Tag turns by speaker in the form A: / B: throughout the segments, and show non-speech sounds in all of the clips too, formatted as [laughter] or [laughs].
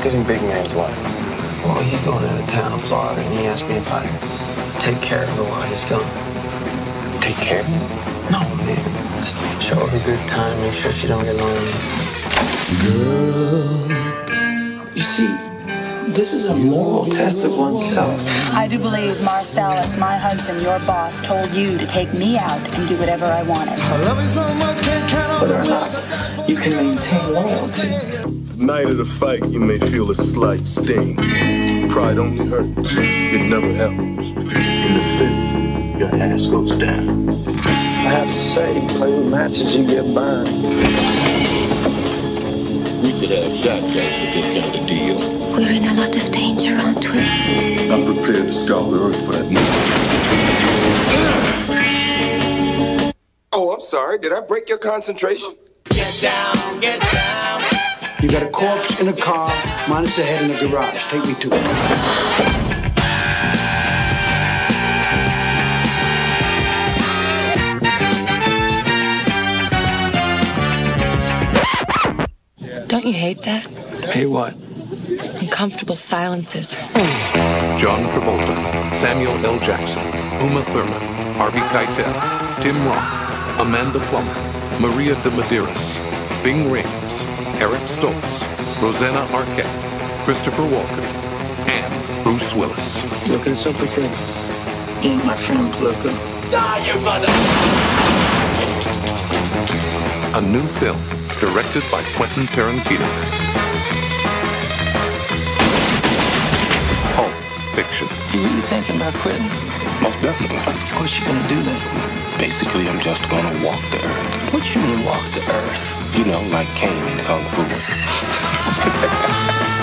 A: interested in Big Man's wife?
B: Well, he's going out of town in Florida, and he asked me if I'd take care of her while he's gone.
A: Take care of her?
B: No, man. Just make show her a good time, make sure she don't get lonely. Girl. You see, this is a moral test of oneself.
C: I do believe Marcellus, my husband, your boss, told you to take me out and do whatever I wanted.
B: Whether or not you can maintain loyalty.
D: Night of the fight, you may feel a slight sting. Pride only hurts, it never helps. In the fifth, your ass goes down.
B: I have to say, you play with matches, you get burned.
E: We should have shotguns for this kind of deal.
F: We're in a lot of danger, aren't we?
D: I'm prepared to scour the earth for that moment.
A: Oh, I'm sorry. Did I break your concentration?
E: Get down, get down.
G: You got a corpse in a car, minus a head in a garage. Take me to it.
H: Don't you hate that?
B: Hey, what?
H: Uncomfortable silences.
I: John Travolta, Samuel L. Jackson, Uma Thurman, Harvey Keitel, Tim Roth, Amanda Plummer, Maria de Medeiros, Bing Rames, Eric Stoltz, Rosanna Arquette, Christopher Walken, and Bruce Willis.
B: Looking at something, friend? Ain't my friend looking.
E: Die, you mother!
I: A new film directed by Quentin Tarantino. Pulp Fiction.
B: You really thinking about quitting?
E: Most definitely.
B: What you gonna do then?
E: Basically, I'm just gonna walk the
B: What you mean walk the earth?
E: You know, like Kane in Kung Fu. [laughs]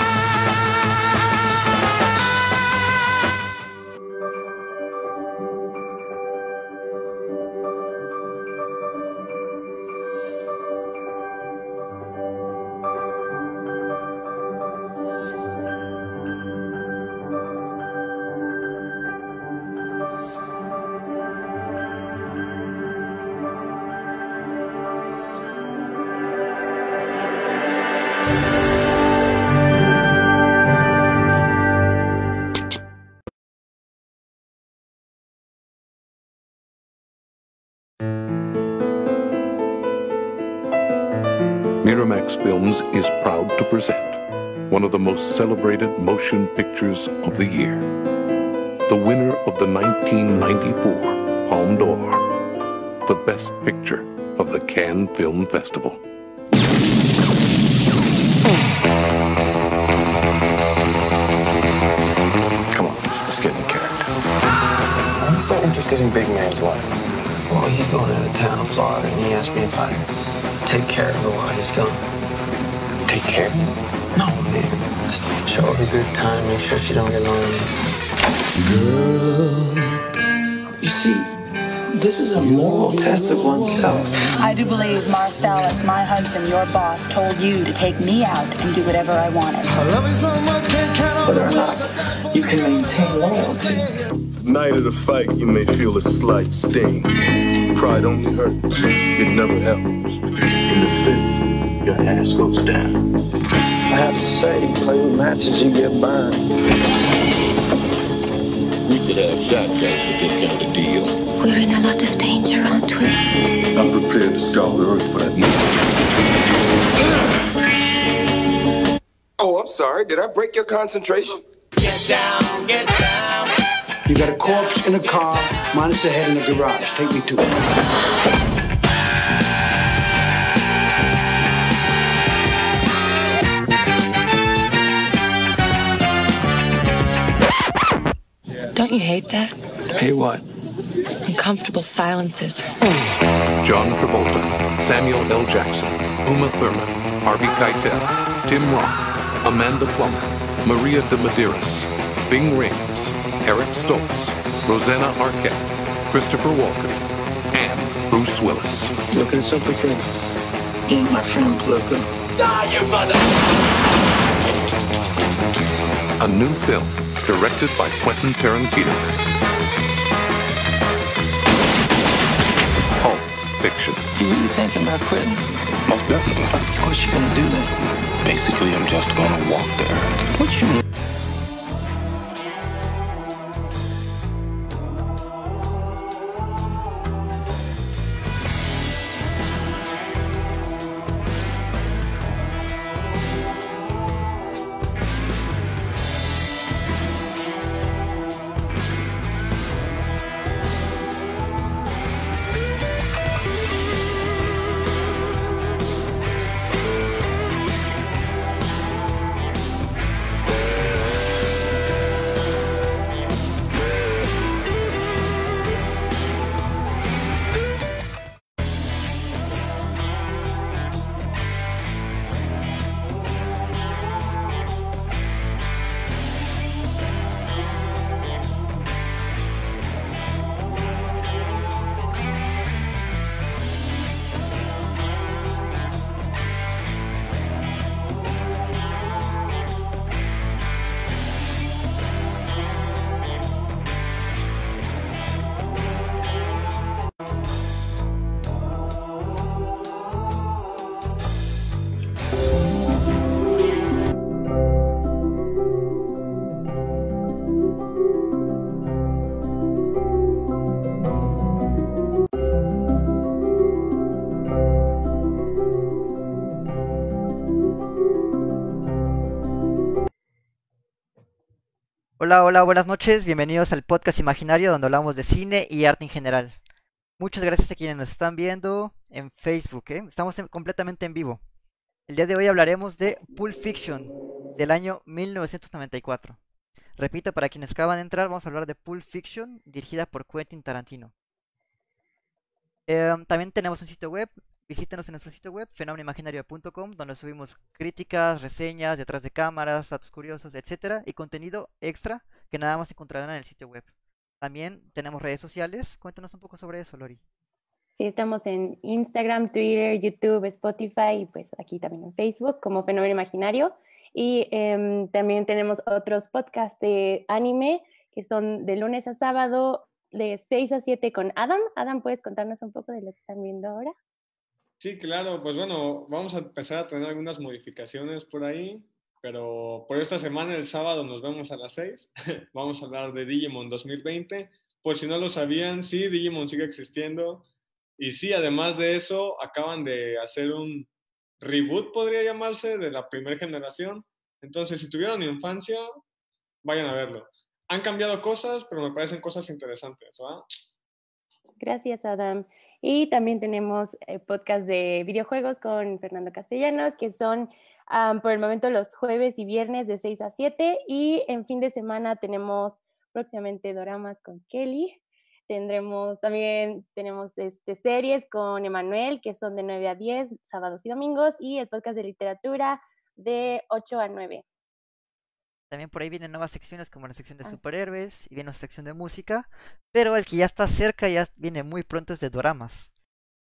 I: one of the most celebrated motion pictures of the year. The winner of the 1994 Palme d'Or, the best picture of the Cannes Film Festival.
A: Come on, let's get in character. Why are you so interested in Big Man's wife?
B: Well, he's going out of town in Florida, and he asked me if I'd take care of her while he's gone.
A: Take care of her?
B: No, man. Just show her a good time, make sure she don't get lonely. Girl. You see, this is a moral test of oneself.
C: I do believe Marcellus, my husband, your boss, told you to take me out and do whatever I wanted.
B: Whether or not you can maintain loyalty.
D: Night of the fight, you may feel a slight sting. Pride only hurts, it never helps. In the fifth, your ass goes down.
B: I have to say, you play with matches, you get burned.
E: We should have shotguns for this kind of deal.
F: We're in a lot of danger, aren't we?
D: I'm prepared to scour the earth for that moment.
A: Oh, I'm sorry. Did I break your concentration?
E: Get down, get down.
G: You got a corpse in a car, minus a head in a garage. Take me to it.
H: You hate that?
B: Hey, what?
H: Uncomfortable silences.
I: John Travolta, Samuel L. Jackson, Uma Thurman, Harvey Keitel, Tim Roth, Amanda Plummer, Maria de Medeiros, Bing Rames, Eric Stoltz, Rosanna Arquette, Christopher Walken, and Bruce Willis.
B: Looking at something, friend? Ain't my friend looking.
E: Die, you mother!
I: A new film directed by Quentin Tarantino. Pulp Fiction.
B: You really thinking about quitting?
E: Most definitely.
B: What's she gonna do then?
E: Basically, I'm just gonna walk there.
B: What you
J: Hola, hola, buenas noches. Bienvenidos al podcast imaginario donde hablamos de cine y arte en general. Muchas gracias a quienes nos están viendo en Facebook. ¿eh? Estamos en- completamente en vivo. El día de hoy hablaremos de Pulp Fiction del año 1994. Repito, para quienes acaban de entrar, vamos a hablar de Pulp Fiction dirigida por Quentin Tarantino. Em, también tenemos un sitio web. Visítenos en nuestro sitio web, fenómenoimaginario.com, donde subimos críticas, reseñas, detrás de cámaras, datos curiosos, etcétera, y contenido extra que nada más encontrarán en el sitio web. También tenemos redes sociales. Cuéntanos un poco sobre eso, Lori.
K: Sí, estamos en Instagram, Twitter, YouTube, Spotify y pues aquí también en Facebook como Fenómeno Imaginario. Y em, también tenemos otros podcasts de anime que son de lunes a sábado de 6 a 7 con Adam. Adam, ¿puedes contarnos un poco de lo que están viendo ahora?
L: Sí, claro, pues bueno, vamos a empezar a tener algunas modificaciones por ahí, pero por esta semana, el sábado, nos vemos a las 6. [laughs] vamos a hablar de Digimon 2020. Por si no lo sabían, sí, Digimon sigue existiendo. Y sí, además de eso, acaban de hacer un reboot, podría llamarse, de la primera generación. Entonces, si tuvieron infancia, vayan a verlo. Han cambiado cosas, pero me parecen cosas interesantes.
K: Gracias, Adam. Y también tenemos eh, podcast de videojuegos con Fernando Castellanos, que son am, por el momento los jueves y viernes de 6 a 7. Y en fin de semana tenemos próximamente doramas con Kelly. Tendremos también tenemos este, series con Emanuel, que son de 9 a 10, sábados y domingos, y el podcast de literatura de 8 a 9.
J: También por ahí vienen nuevas secciones como la sección de
K: Ah.
J: superhéroes y viene una sección de música, pero el que ya está cerca ya viene muy pronto es de doramas.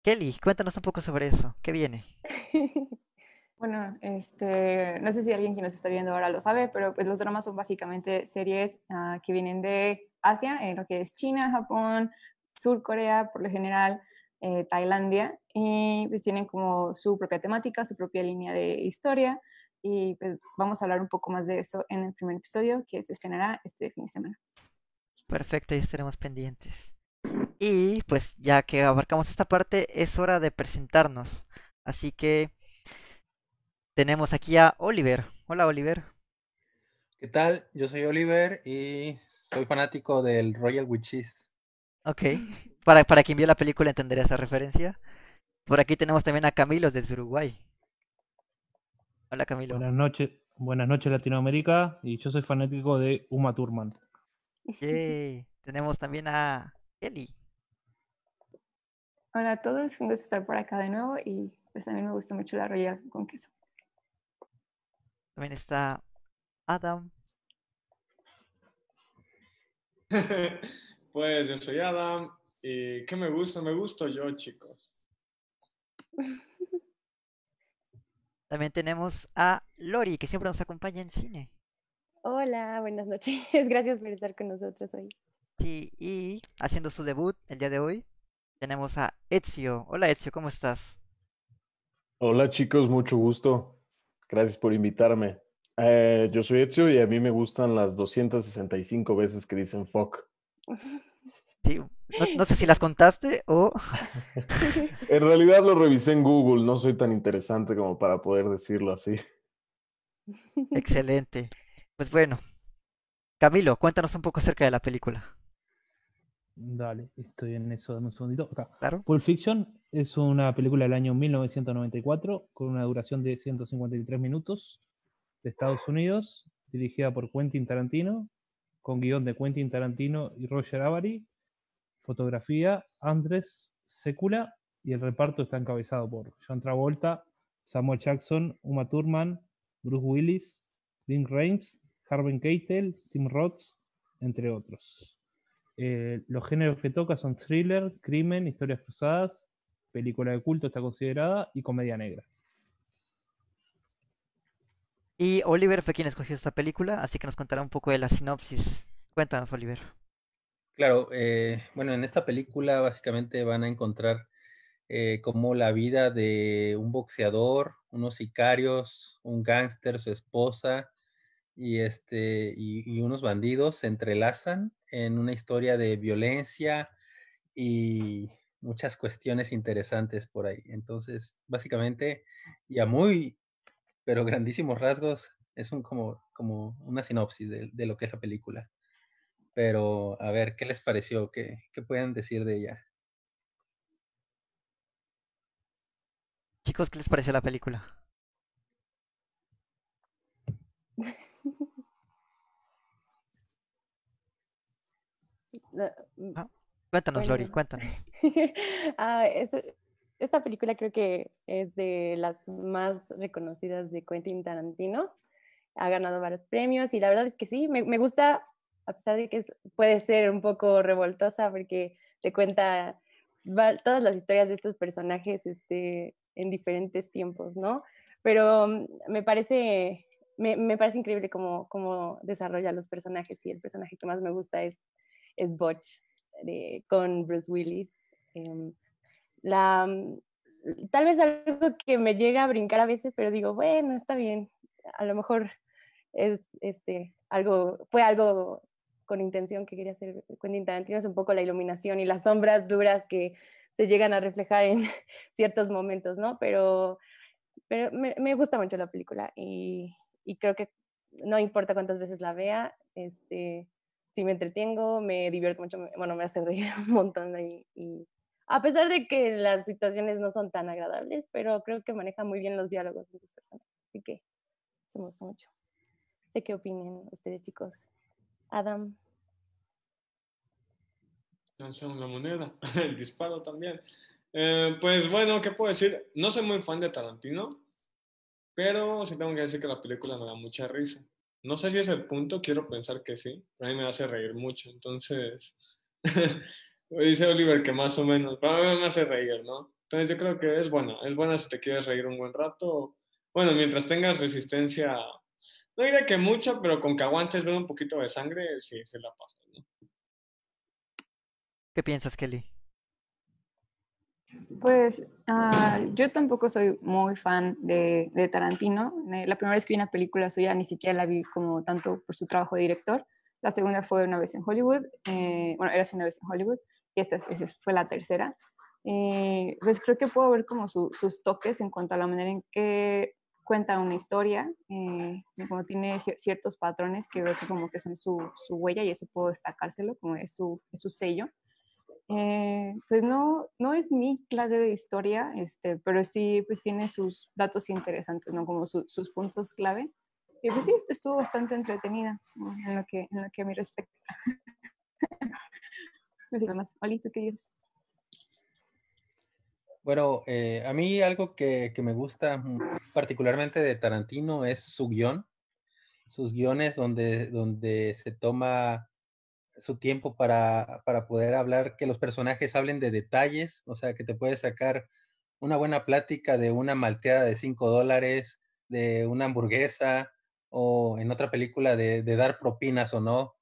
J: Kelly, cuéntanos un poco sobre eso. ¿Qué viene? [laughs]
M: Bueno, este, no sé si alguien que nos está viendo ahora lo sabe, pero pues los dramas son básicamente series ah, que vienen de Asia, en lo que es China, Japón, Sur Corea, por lo general, eh, Tailandia, y pues tienen como su propia temática, su propia línea de historia, y pues vamos a hablar un poco más de eso en el primer episodio que se estrenará este fin de semana.
J: Perfecto, ya estaremos pendientes. Y pues ya que abarcamos esta parte, es hora de presentarnos. Así que tenemos aquí a Oliver. Hola, Oliver.
N: ¿Qué tal? Yo soy Oliver y soy fanático del Royal Witches.
J: Ok. Para, para quien vio la película entenderá esa referencia. Por aquí tenemos también a Camilo desde Uruguay. Hola, Camilo.
O: Buenas noches, buenas noches Latinoamérica y yo soy fanático de Uma Thurman.
J: Yay. Tenemos también a Kelly.
M: Hola a todos, un gusto estar por acá de nuevo y pues a mí me gusta mucho la royal con queso.
J: También está Adam. [laughs]
L: pues yo soy Adam y ¿qué me gusta? Me gusto yo, chicos. [laughs]
J: También tenemos a Lori, que siempre nos acompaña en cine.
K: Hola, buenas noches. [laughs] Gracias por estar con nosotros hoy.
J: Sí, y haciendo su debut el día de hoy, tenemos a Ezio. Hola Ezio, ¿cómo estás?
P: Hola chicos, mucho gusto. Gracias por invitarme. Eh, yo soy Ezio y a mí me gustan las 265 veces que dicen fuck. [laughs]
J: Sí, no, no sé si las contaste o... [laughs]
P: En realidad lo revisé en Google, no soy tan interesante como para poder decirlo así.
J: Excelente. Pues bueno, Camilo, cuéntanos un poco acerca de la película.
O: Dale, estoy en eso, dame un segundito. Acá.
J: Claro.
O: Pulp Fiction es una película del año 1994 con una duración de 153 minutos de Estados Unidos, dirigida por Quentin Tarantino, con guion de Quentin Tarantino y Roger Avary, fotografía Andrés Secula y el reparto está encabezado por John Travolta, Samuel Jackson, Uma Thurman, Bruce Willis, Ving Rhames, Harvey Keitel, Tim Roth, entre otros. Eh, los géneros que toca son thriller, crimen, historias cruzadas, película de culto está considerada y comedia negra.
J: Y Oliver fue quien escogió esta película, así que nos contará un poco de la sinopsis. Cuéntanos, Oliver.
N: Claro, eh, bueno, en esta película básicamente van a encontrar eh, cómo la vida de un boxeador, unos sicarios, un gángster, su esposa y, este, y, unos bandidos se entrelazan en una historia de violencia y muchas cuestiones interesantes por ahí. Entonces, básicamente, y a muy, pero grandísimos rasgos, es un como, como una sinopsis de lo que es la película. Pero, a ver, ¿qué les pareció? ¿Qué, qué pueden decir de ella?
J: Chicos, ¿qué les pareció la película? [laughs]
K: No,
J: Ah, cuéntanos,
K: bueno.
J: Lori, cuéntanos. [laughs]
K: Ah, es- esta película creo que es de las más reconocidas de Quentin Tarantino. Ha ganado varios premios y la verdad es que sí, me, me gusta, a pesar de que puede ser un poco revoltosa porque te cuenta todas las historias de estos personajes este, en diferentes tiempos, ¿no? Pero mm, me parece, me, me parece increíble cómo, cómo desarrolla los personajes y el personaje que más me gusta es, es Butch de- con Bruce Willis. Em, la, mm, tal vez algo que me llega a brincar a veces, pero digo, bueno, está bien, a lo mejor es este, algo, fue algo con intención que quería hacer Quentin Tarantino, es un poco la iluminación y las sombras duras que se llegan a reflejar en [laughs] ciertos momentos, ¿no? Pero, pero me, me gusta mucho la película y, y creo que no importa cuántas veces la vea, este, si me entretengo, me divierto mucho, bueno, me hace reír [laughs] un montón y, y a pesar de que las situaciones no son tan agradables, pero creo que maneja muy bien los diálogos de sus personajes, así que se me gusta mucho. Sé qué opinen ustedes, chicos. Adam.
L: Lanzaron la moneda, [laughs] el disparo también. Eh, pues bueno, ¿qué puedo decir? No soy muy fan de Tarantino, pero sí tengo que decir que la película me da mucha risa. No sé si es el punto, quiero pensar que sí, a mí me hace reír mucho. Entonces, [laughs] dice Oliver que más o menos, pero mí me hace reír, ¿no? Entonces yo creo que es buena, es buena si te quieres reír un buen rato. Bueno, mientras tengas resistencia, no diré que mucho, pero con que aguantes ver un poquito de sangre, sí, se la pasas, ¿no?
J: ¿Qué piensas, Kelly?
M: Pues ah, yo tampoco soy muy fan de, de Tarantino. Eh, La primera vez que vi una película suya ni siquiera la vi como tanto por su trabajo de director. La segunda fue Una vez en Hollywood. eh, bueno, era Una vez en Hollywood. Y esta esa fue la tercera. Eh, pues creo que puedo ver como su- sus toques en cuanto a la manera en que cuenta una historia, eh, como tiene cier- ciertos patrones que veo que como que son su, su huella y eso puedo destacárselo como es su, es su sello. Eh, pues no, no es mi clase de historia, este, pero sí pues tiene sus datos interesantes, ¿no? Como su- sus puntos clave. Y pues sí, este estuvo bastante entretenida en, lo que, en lo que a mí respecta. [laughs] sé nada más. Oli, ¿tú qué dices?
N: Bueno, eh, a mí algo que, que me gusta particularmente de Tarantino es su guion, sus guiones donde, donde se toma su tiempo para, para poder hablar, que los personajes hablen de detalles, o sea, que te puedes sacar una buena plática de una malteada de 5 dólares, de una hamburguesa, o en otra película de, de dar propinas o no.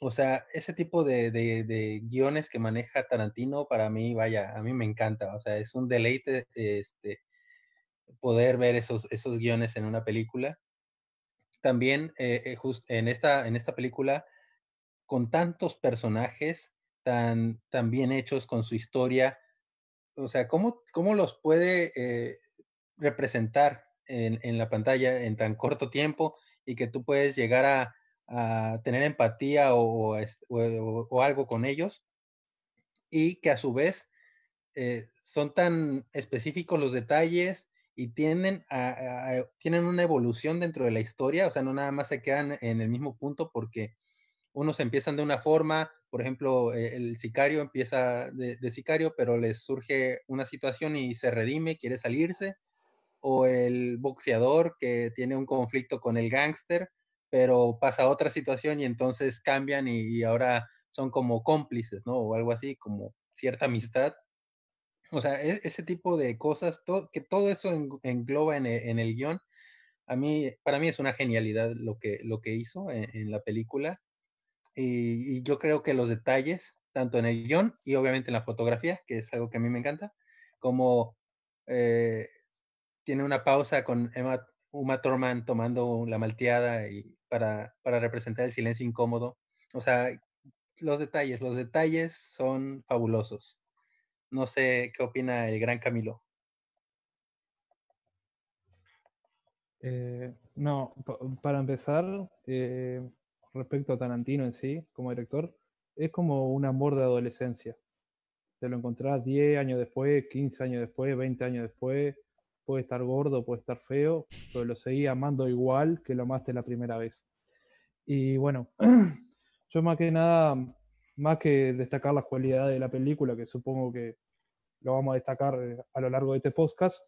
N: O sea, ese tipo de, de, guiones que maneja Tarantino, para mí, vaya, a mí me encanta. O sea, es un deleite este, poder ver esos, esos guiones en una película. También eh, eh, just en, esta, en esta película, con tantos personajes tan, tan bien hechos, con su historia, o sea, ¿cómo, cómo los puede eh, representar en, en, la pantalla en tan corto tiempo y que tú puedes llegar a, a tener empatía o, o, o, algo con ellos? Y que a su vez eh, son tan específicos los detalles y tienden a, tienen una evolución dentro de la historia, o sea, no nada más se quedan en el mismo punto porque unos empiezan de una forma, por ejemplo, eh, el sicario empieza de, de, sicario, pero les surge una situación y se redime, quiere salirse, o el boxeador que tiene un conflicto con el gángster, pero pasa otra situación y entonces cambian y, ahora son como cómplices, ¿no? O algo así, como cierta amistad. O sea, e, ese tipo de cosas, todo, que todo eso engloba en, e, en, el guion, a mí, para mí es una genialidad lo que, lo que hizo en, la película. Y, y, yo creo que los detalles, tanto en el guion y obviamente en la fotografía, que es algo que a mí me encanta, como eh, tiene una pausa con Emma, Uma Thurman tomando la malteada y para, para representar el silencio incómodo. O sea, los detalles, los detalles son fabulosos. No sé qué opina el gran Camilo.
O: Eh, no, para empezar, eh, respecto a Tarantino en sí, como director, es como un amor de adolescencia. Te lo encontrás 10 años después, 15 años después, 20 años después, puede estar gordo, puede estar feo, pero lo seguí amando igual que lo amaste la primera vez. Y bueno, [clears throat] yo más que nada, más que destacar las cualidades de la película, que supongo que lo vamos a destacar eh, a lo largo de este podcast,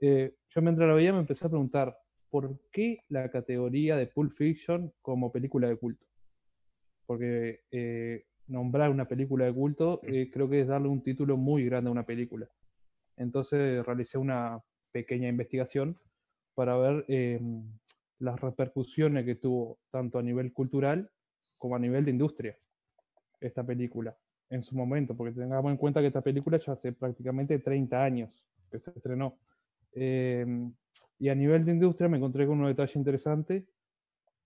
O: eh, yo mientras lo veía me empecé a preguntar, ¿por qué la categoría de Pulp Fiction como película de culto? Porque eh, nombrar una película de culto eh, creo que es darle un título muy grande a una película. Entonces realicé una pequeña investigación para ver eh, las repercusiones que tuvo tanto a nivel cultural como a nivel de industria esta película en su momento, porque tengamos en cuenta que esta película ya hace prácticamente 30 años que se estrenó. Eh, y a nivel de industria me encontré con un detalle interesante,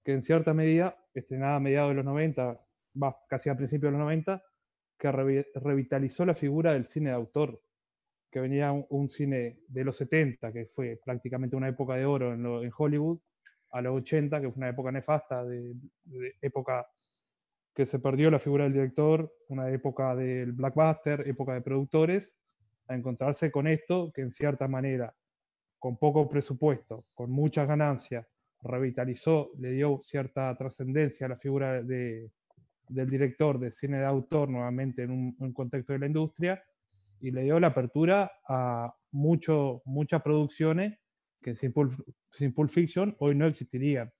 O: que en cierta medida, estrenada a mediados de los 90, va casi a principios de los 90, que re revitalizó la figura del cine de autor, que venía un, cine de los 70, que fue prácticamente una época de oro en, Hollywood, a los 80, que fue una época nefasta, de, de época que se perdió la figura del director, una época del blackbuster, época de productores, a encontrarse con esto que en cierta manera, con poco presupuesto, con muchas ganancias, revitalizó, le dio cierta trascendencia a la figura de, del director de cine de autor nuevamente en un, contexto de la industria y le dio la apertura a mucho, muchas producciones que sin Pulp, sin Pulp Fiction hoy no existirían.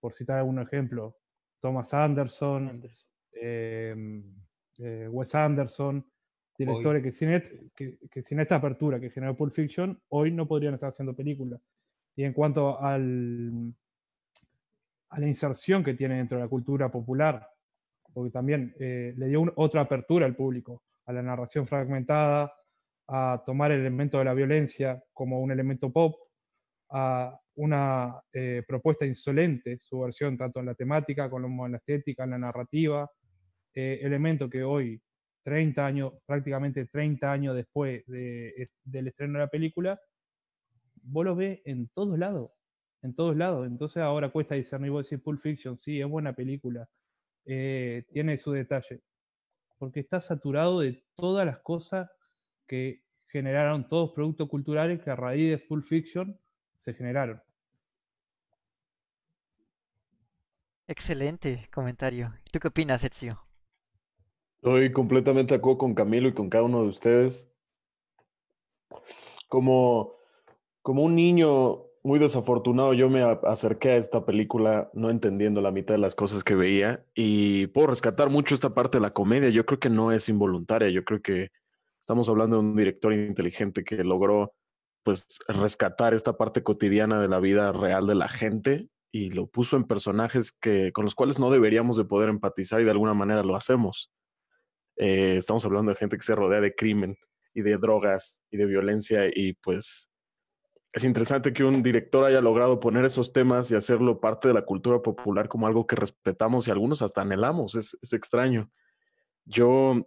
O: Por citar algún ejemplo, Thomas Anderson, Anderson. Eh, eh, Wes Anderson, directores que sin, que, que sin, esta apertura que generó Pulp Fiction, hoy no podrían estar haciendo películas. Y en cuanto al, a la inserción que tiene dentro de la cultura popular, porque también eh, le dio un, otra apertura al público, a la narración fragmentada, a tomar el elemento de la violencia como un elemento pop, a una eh, propuesta insolente, su versión tanto en la temática como en la estética, en la narrativa, eh, elemento que hoy, 30 años, prácticamente 30 años después de, del estreno de la película, vos lo ves en todos lados, en todos lados. Entonces ahora cuesta discernir, vos decís Pulp Fiction, sí, es buena película, eh, tiene su detalle, porque está saturado de todas las cosas que generaron todos productos culturales que a raíz de Pulp Fiction se generaron.
J: Excelente comentario. ¿Tú qué opinas, Ezio?
P: Estoy completamente de acuerdo con Camilo y con cada uno de ustedes. Como, como un niño muy desafortunado, yo me acerqué a esta película no entendiendo la mitad de las cosas que veía y puedo rescatar mucho esta parte de la comedia. Yo creo que no es involuntaria, yo creo que estamos hablando de un director inteligente que logró pues rescatar esta parte cotidiana de la vida real de la gente y lo puso en personajes que con los cuales no deberíamos de poder empatizar y de alguna manera lo hacemos. Eh, estamos hablando de gente que se rodea de crimen y de drogas y de violencia y pues es interesante que un director haya logrado poner esos temas y hacerlo parte de la cultura popular como algo que respetamos y algunos hasta anhelamos. Es, es extraño. Yo,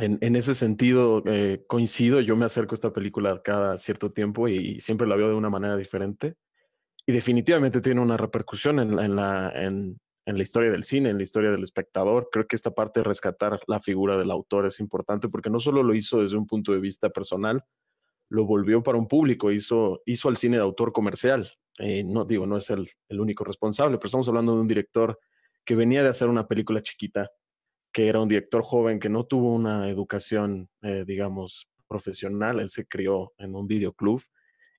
P: en, en ese sentido, eh, coincido. Yo me acerco a esta película cada cierto tiempo y, siempre la veo de una manera diferente. Y definitivamente tiene una repercusión en, en la, en, en la historia del cine, en la historia del espectador. Creo que esta parte de rescatar la figura del autor es importante porque no solo lo hizo desde un punto de vista personal, lo volvió para un público, hizo, hizo al cine de autor comercial. Eh, no digo, no es el, el, único responsable, pero estamos hablando de un director que venía de hacer una película chiquita, que era un director joven que no tuvo una educación, eh, digamos, profesional. Él se crió en un videoclub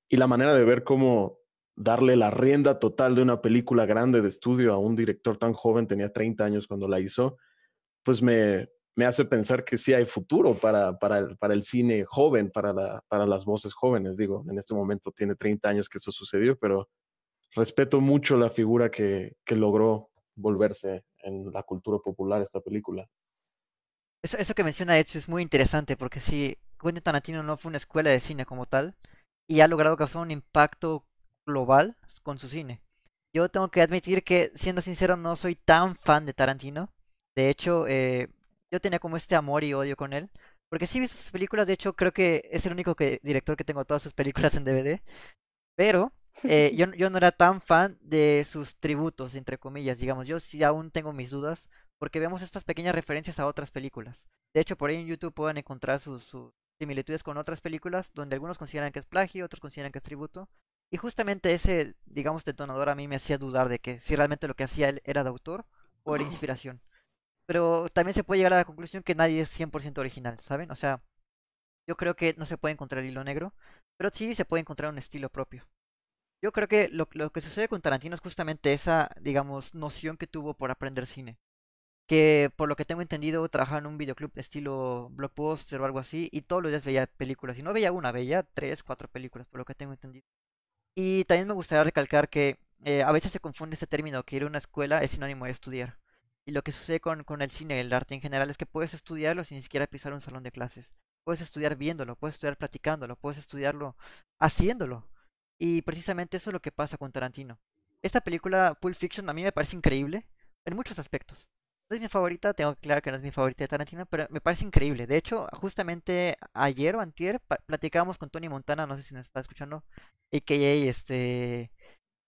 P: y la manera de ver cómo darle la rienda total de una película grande de estudio a un director tan joven, tenía 30 años cuando la hizo, pues me, me hace pensar que sí hay futuro para, para, el, para el cine joven, para, la, para las voces jóvenes. Digo, en este momento tiene 30 años que eso sucedió, pero respeto mucho la figura que, que logró volverse en la cultura popular esta película.
J: Eso, que menciona Ezio es muy interesante porque sí, Quentin Tarantino no fue una escuela de cine como tal y ha logrado causar un impacto global con su cine. Yo tengo que admitir que, siendo sincero, no soy tan fan de Tarantino. De hecho, eh, yo tenía como este amor y odio con él. Porque sí vi sus películas, de hecho creo que es el único que, director que tengo todas sus películas en DVD. Pero eh, [laughs] yo, yo no era tan fan de sus tributos, entre comillas, digamos. Yo sí aún tengo mis dudas porque vemos estas pequeñas referencias a otras películas. De hecho, por ahí en YouTube pueden encontrar sus, sus similitudes con otras películas donde algunos consideran que es plagio, otros consideran que es tributo. Y justamente ese, digamos, detonador a mí me hacía dudar de que si realmente lo que hacía él era de autor o era [clears throat] inspiración pero también se puede llegar a la conclusión que nadie es 100% original, ¿saben? O sea, yo creo que no se puede encontrar hilo negro, pero sí se puede encontrar un estilo propio. Yo creo que lo, lo que sucede con Tarantino es justamente esa, digamos, noción que tuvo por aprender cine. Que por lo que tengo entendido trabajaba en un videoclub estilo blockbuster o algo así y todos los días veía películas. Y no veía una, veía tres, cuatro películas, por lo que tengo entendido. Y también me gustaría recalcar que eh, a veces se confunde este término que ir a una escuela es sinónimo de estudiar. Y lo que sucede con, con el cine, el arte en general, es que puedes estudiarlo sin ni siquiera pisar un salón de clases. Puedes estudiar viéndolo, puedes estudiar platicándolo, puedes estudiarlo haciéndolo. Y precisamente eso es lo que pasa con Tarantino. Esta película, Pulp Fiction, a mí me parece increíble en muchos aspectos. No es mi favorita, tengo que aclarar que no es mi favorita de Tarantino, pero me parece increíble. De hecho, justamente ayer o antier platicábamos con Tony Montana, no sé si nos está escuchando, a.k.a. este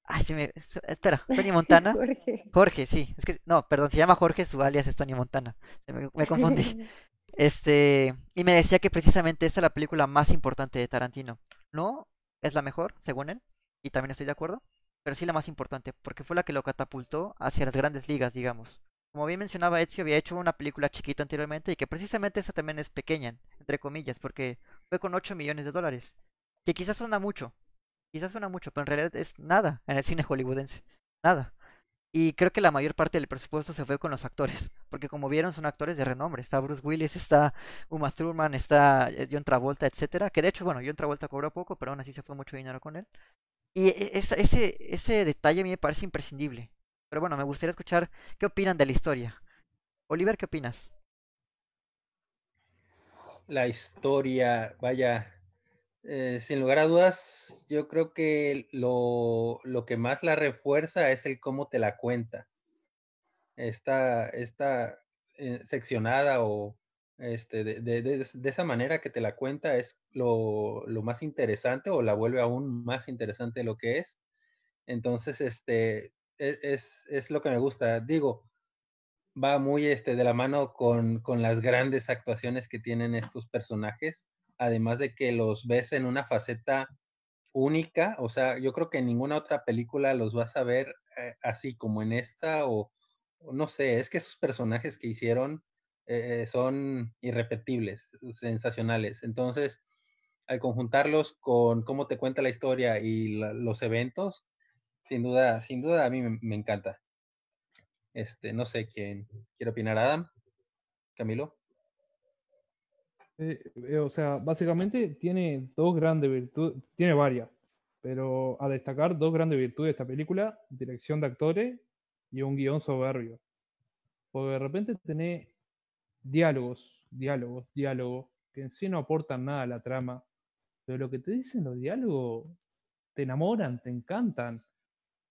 J: Ay, se me... Espera, Tony Montana. [laughs] Jorge. Jorge, sí. Es que, no, perdón, se llama Jorge, su alias es Tony Montana. Me, me confundí. [laughs] este, y me decía que precisamente esta es la película más importante de Tarantino. No es la mejor, según él, y también estoy de acuerdo, pero sí la más importante, porque fue la que lo catapultó hacia las grandes ligas, digamos. Como bien mencionaba Ezio, había hecho una película chiquita anteriormente y que precisamente esa también es pequeña, entre comillas, porque fue con 8 millones de dólares. Que quizás suena mucho, quizás suena mucho, pero en realidad es nada en el cine hollywoodense. Nada. Y creo que la mayor parte del presupuesto se fue con los actores, porque como vieron son actores de renombre. Está Bruce Willis, está Uma Thurman, está eh, John Travolta, etcétera. Que de hecho, bueno, John Travolta cobró poco, pero aún así se fue mucho dinero con él. Y e, ese, ese, ese detalle a mí me parece imprescindible. Pero bueno, me gustaría escuchar qué opinan de la historia. Oliver, ¿qué opinas?
N: La historia, vaya, eh, sin lugar a dudas, yo creo que lo, lo, que más la refuerza es el cómo te la cuenta. Está, está eh, seccionada o este, de, de, de, esa manera que te la cuenta es lo, lo, más interesante o la vuelve aún más interesante de lo que es. Entonces, este, es, es, es lo que me gusta. Digo, va muy este, de la mano con, con las grandes actuaciones que tienen estos personajes además de que los ves en una faceta única, o sea, yo creo que en ninguna otra película los vas a ver eh, así como en esta o, no sé, es que esos personajes que hicieron eh, son irrepetibles, sensacionales. Entonces, al conjuntarlos con cómo te cuenta la historia y los eventos, sin duda, sin duda a mí me, me encanta. Este, no sé quién quiere opinar, Adam, Camilo.
O: Eh, eh, o sea, básicamente tiene dos grandes virtudes, tiene varias, pero a destacar dos grandes virtudes de esta película, dirección de actores y un guion soberbio. Porque de repente tenés diálogos, diálogos, diálogos, que en sí no aportan nada a la trama, pero lo que te dicen los diálogos te enamoran, te encantan.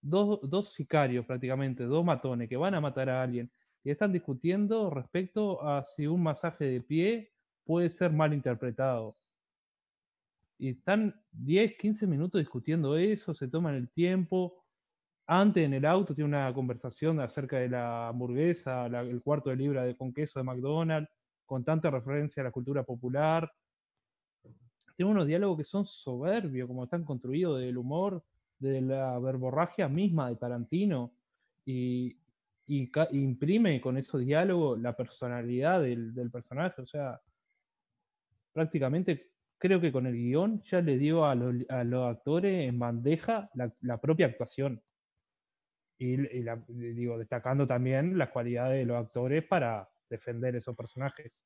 O: Dos, dos sicarios prácticamente, dos matones que van a matar a alguien y están discutiendo respecto a si un masaje de pie puede ser mal interpretado. Y están 10, 15 minutos discutiendo eso, se toman el tiempo. Antes en el auto tiene una conversación acerca de la hamburguesa, el cuarto de libra de, con queso de McDonald's, con tanta referencia a la cultura popular. Tiene unos diálogos que son soberbios, como están construidos del humor, de la verborragia misma de Tarantino. Y, imprime con esos diálogos la personalidad del, del personaje. O sea, prácticamente creo que con el guion ya le dio a los, actores en bandeja la, propia actuación. Y, y digo, destacando también las cualidades de los actores para defender esos personajes.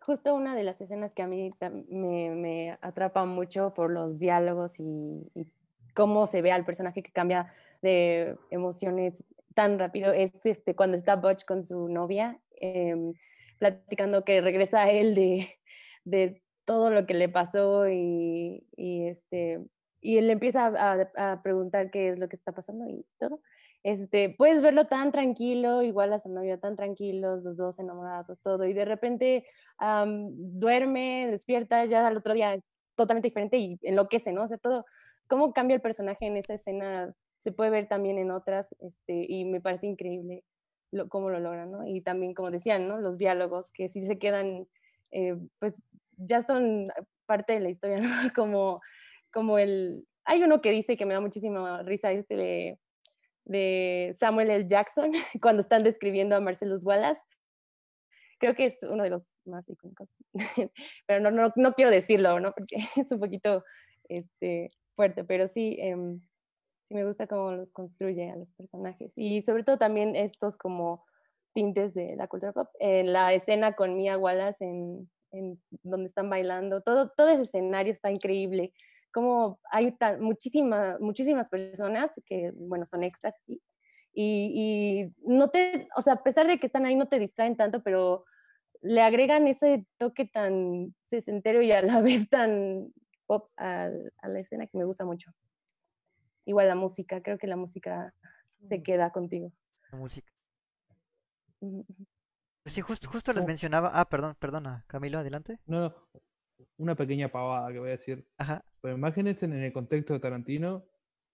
K: Justo una de las escenas que a mí me, atrapa mucho por los diálogos y, y cómo se ve al personaje que cambia de emociones tan rápido es este, cuando está Butch con su novia, em, platicando que regresa a él de, de todo lo que le pasó y, y, este, y él empieza a, preguntar qué es lo que está pasando y todo. Este, puedes verlo tan tranquilo, igual a su novia tan tranquilos, los dos enamorados, todo, y de repente duerme, despierta, ya al otro día totalmente diferente y enloquece, ¿no? O sea, todo, cómo cambia el personaje en esa escena se puede ver también en otras, este, y me parece increíble lo, cómo lo logran, ¿no? Y también, como decían, ¿no? Los diálogos que sí se quedan, eh, pues ya son parte de la historia, [laughs] ¿no? Como, como el, hay uno que dice que me da muchísima risa, este de de Samuel L. Jackson [laughs] cuando están describiendo a Marcellus Wallace. Creo que es uno de los más icónicos, [laughs] pero no, no, no quiero decirlo, ¿no? Porque es un poquito este, fuerte, pero sí, em, sí me gusta cómo los construye a los personajes y sobre todo también estos como tintes de la cultura pop. En la escena con Mia Wallace en, en donde están bailando, todo, todo ese escenario está increíble como hay tan, muchísimas, muchísimas personas que, bueno, son extras y, y, y, no te, o sea, a pesar de que están ahí, no te distraen tanto, pero le agregan ese toque tan sesentero y a la [laughs] vez tan pop a, a la escena que me gusta mucho. Igual la música, creo que la música se queda contigo.
J: La música. Pues sí, justo, justo les mencionaba. Ah, perdón, perdona, Camilo, adelante.
O: No, no, una pequeña pavada que voy a decir.
J: Ajá.
O: Pero imagínense en el contexto de Tarantino,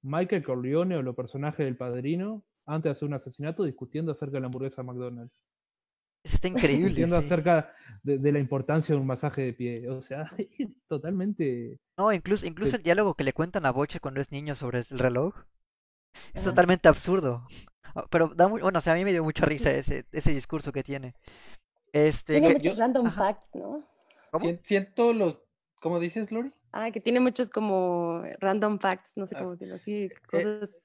O: Michael Corleone o los personajes del padrino, antes de hacer un asesinato, discutiendo acerca de la hamburguesa de McDonald's.
J: Está increíble.
O: Discutiendo
J: sí.
O: acerca de, de la importancia de un masaje de pie. O sea, [laughs] totalmente.
J: No, incluso, incluso
O: Sí.
J: el diálogo que le cuentan a Boche cuando es niño sobre el reloj es totalmente absurdo. Ah, Pero da muy, bueno, o sea, a mí me dio mucha risa [laughs] ese, ese discurso que tiene. Este,
K: Tiene
J: que-
K: muchos random facts, ¿no?
N: Sien- Siento los. ¿Cómo dices, Lori?
K: Ah, que tiene muchos como random facts, no
J: Ah,
K: sé cómo decirlo, así,
N: Eh,
K: cosas.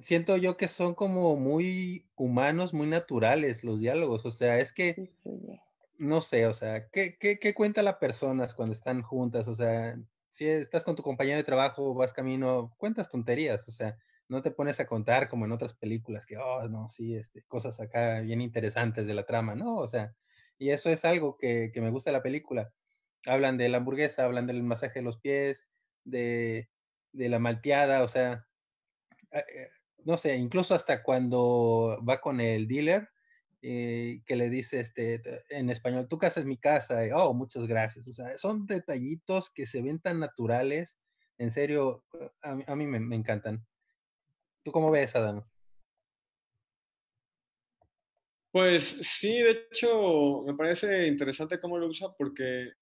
N: Siento yo que son como muy humanos, muy naturales los diálogos. O sea, es que. No sé, o sea, ¿qué, qué, qué cuenta las personas cuando están juntas? O sea, si estás con tu compañero de trabajo, vas camino, cuentas tonterías, o sea, no te pones a contar como en otras películas que, oh, no, sí, este, cosas acá bien interesantes de la trama, ¿no? O sea, y eso es algo que, que me gusta de la película. Hablan de la hamburguesa, hablan del masaje de los pies, de, de la malteada, o sea, eh, no sé, incluso hasta cuando va con el dealer, eh, que le dice este, en español, tu casa es mi casa, y, oh, muchas gracias. O sea, son detallitos que se ven tan naturales, en serio, a, mí- a mí me, me encantan. ¿Tú cómo ves, Adam?
L: Pues sí, de hecho, me parece interesante cómo lo usa porque,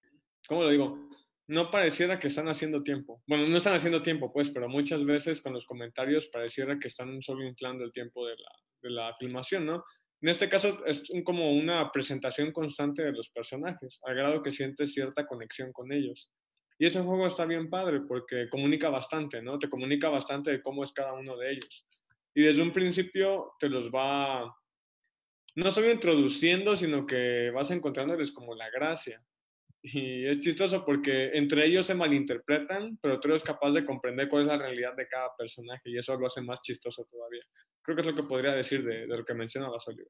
L: ¿cómo lo digo? No pareciera que están haciendo tiempo. Bueno, no están haciendo tiempo, pues, pero muchas veces con los comentarios pareciera que están solo inflando el tiempo de la, de la filmación, ¿no? En este caso es como una presentación constante de los personajes, al grado que sientes cierta conexión con ellos. Y ese juego está bien padre porque comunica bastante, ¿no? Te comunica bastante de cómo es cada uno de ellos. Y desde un principio te los va no solo introduciendo, sino que vas encontrándoles como la gracia. Y es chistoso porque entre ellos se malinterpretan, pero tú eres capaz de comprender cuál es la realidad de cada personaje y eso lo hace más chistoso todavía. Creo que es lo que podría decir de, de lo que mencionabas, Oliver.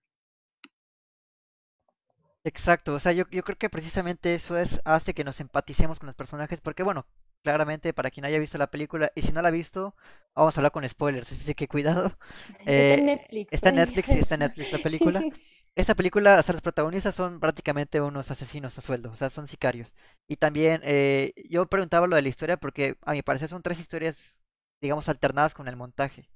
J: Exacto, o sea, yo, yo creo que precisamente eso es, hace que nos empaticemos con los personajes, porque bueno, claramente para quien haya visto la película. Y si no la ha visto, vamos a hablar con spoilers, así que cuidado. [laughs]
K: Está
J: Eh,
K: en Netflix.
J: Está en Netflix, sí, está en Netflix la película. [laughs] Esta película, o sea, los protagonistas son prácticamente unos asesinos a sueldo, o sea, son sicarios. Y también, eh, yo preguntaba lo de la historia porque a mi parecer son tres historias, digamos, alternadas con el montaje.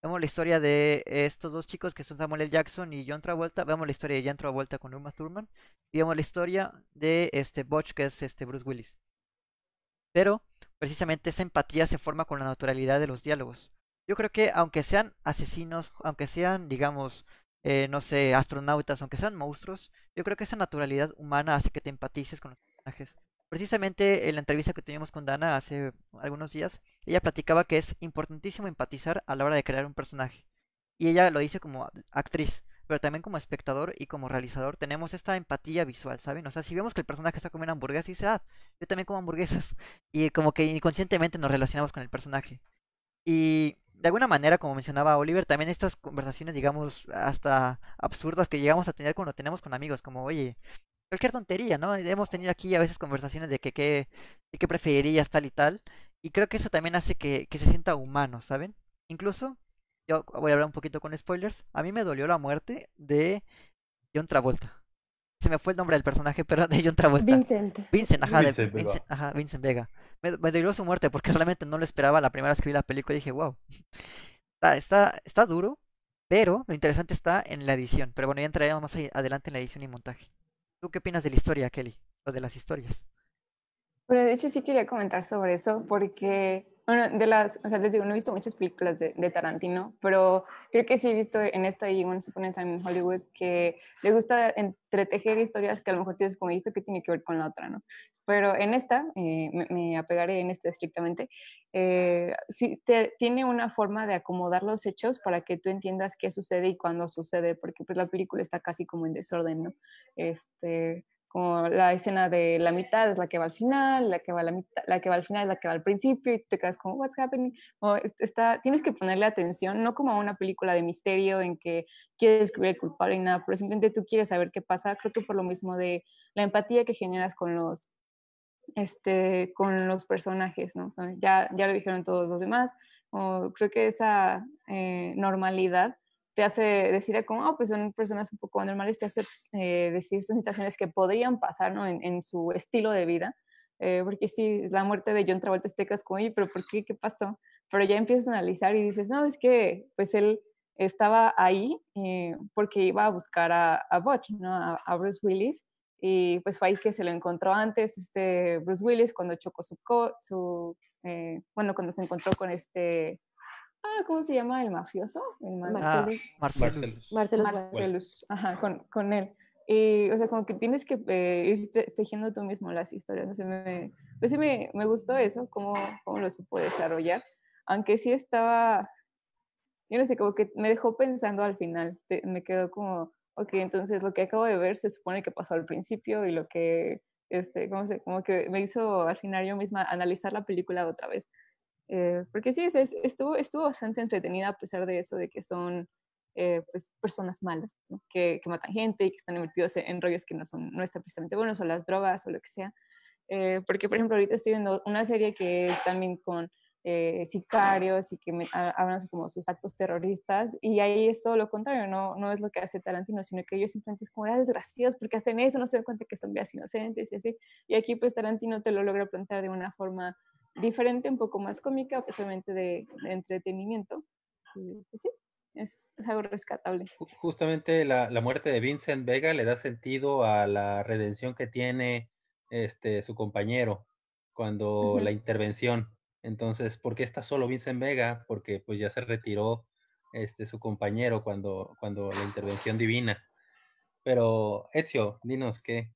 J: Vemos la historia de estos dos chicos que son Samuel L. Jackson y John Travolta. Vemos la historia de John Travolta con Uma Thurman. Y vemos la historia de este Butch, que es este Bruce Willis. Pero precisamente esa empatía se forma con la naturalidad de los diálogos. Yo creo que aunque sean asesinos, aunque sean, digamos, eh, no sé, astronautas, aunque sean monstruos, yo creo que esa naturalidad humana hace que te empatices con los personajes. Precisamente en la entrevista que tuvimos con Dana hace algunos días, ella platicaba que es importantísimo empatizar a la hora de crear un personaje. Y ella lo dice como actriz, pero también como espectador y como realizador tenemos esta empatía visual, ¿saben? O sea, si vemos que el personaje está comiendo hamburguesas, dice, ah, yo también como hamburguesas. [laughs] Y como que inconscientemente nos relacionamos con el personaje. Y de alguna manera, como mencionaba Oliver, también estas conversaciones, digamos, hasta absurdas que llegamos a tener cuando tenemos con amigos, como, oye, cualquier tontería, ¿no? Hemos tenido aquí a veces conversaciones de que qué de qué preferirías tal y tal, y creo que eso también hace que, que se sienta humano, ¿saben? Incluso, yo voy a hablar un poquito con spoilers, a mí me dolió la muerte de John Travolta. Se me fue el nombre del personaje, [laughs] pero de John Travolta.
K: Vincent.
J: Vincent, ajá, de-
N: Vincent Vega.
J: Vincent, ajá, Vincent Vega. Me, me su muerte porque [laughs] realmente no lo esperaba la primera vez que vi la película y dije, wow. Está, está, está duro, pero lo interesante está en la edición. Pero bueno, ya entraremos más adelante en la edición y montaje. ¿Tú qué opinas de la historia, Kelly? O de las historias.
M: Pero de hecho sí quería comentar sobre eso porque, bueno, de las, o sea, les digo, no he visto muchas películas de, de Tarantino, pero creo que sí he visto en esta y Once Upon a Time in Hollywood que le gusta entretejer historias que a lo mejor tienes como esto que tiene que ver con la otra, ¿no? Pero en esta, eh, me, me apegaré en esta estrictamente, eh, sí te, tiene una forma de acomodar los hechos para que tú entiendas qué sucede y cuándo sucede, porque pues la película está casi como en desorden, ¿no? Este, como la escena de la mitad es la que va al final, la que va a la mitad, la que va al final es la que va al principio y te quedas como what's happening, o es- está, tienes que ponerle atención, no como a una película de misterio en que quieres descubrir el culpable y nada, pero simplemente tú quieres saber qué pasa, creo que por lo mismo de la empatía que generas con los este, con los personajes, Ya, ya lo dijeron todos los demás, creo que esa eh, normalidad te hace decir como, oh, pues son personas un poco anormales, te hace eh, decir son situaciones que podrían pasar. En, su estilo de vida, eh, porque sí, la muerte de John Travolta te quedas como, oye, pero ¿por qué? ¿Qué pasó? Pero ya empiezas a analizar y dices, no, es que, pues él estaba ahí eh, porque iba a buscar a, a ¿no? A Bruce Willis, y pues fue ahí que se lo encontró antes este Bruce Willis cuando chocó su, co su eh, bueno, cuando se encontró con este, ah, ¿cómo se llama? El mafioso, el ma-
J: Ah,
M: Marcellus.
J: Marcellus.
K: Marcellus
M: Marcellus, ajá, con, con él. Y, o sea, como que tienes que eh, ir te- tejiendo tú mismo las historias. O sea, me, pues sí me, me gustó eso, cómo, cómo lo supo desarrollar. Aunque sí estaba, yo no sé, como que me dejó pensando al final. Te- me quedó como, ok, entonces lo que acabo de ver se supone que pasó al principio y lo que, este, ¿cómo se, como que me hizo al final yo misma analizar la película otra vez. Eh, porque sí, es- es- estuvo, estuvo bastante entretenida a pesar de eso, de que son eh, pues, personas malas, ¿no? que, que matan gente y que están metidos en rollos que no, son, no están precisamente buenos, o las drogas o lo que sea. Eh, porque, por ejemplo, ahorita estoy viendo una serie que es también con eh, sicarios y que me, ha- hablan como sus actos terroristas, y ahí es todo lo contrario, no, no es lo que hace Tarantino, sino que ellos simplemente es como, ah, desgraciados, porque hacen eso, no se dan cuenta que son vidas inocentes y así. Y aquí pues Tarantino te lo logra plantear de una forma diferente, un poco más cómica, pues obviamente de, de entretenimiento. Y pues sí, es, es algo rescatable.
N: Ju- Justamente la, la muerte de Vincent Vega le da sentido a la redención que tiene este su compañero cuando la intervención. Entonces, ¿por qué está solo Vincent Vega? Porque pues ya se retiró este su compañero cuando, cuando la intervención divina. Pero, Ezio, dinos qué,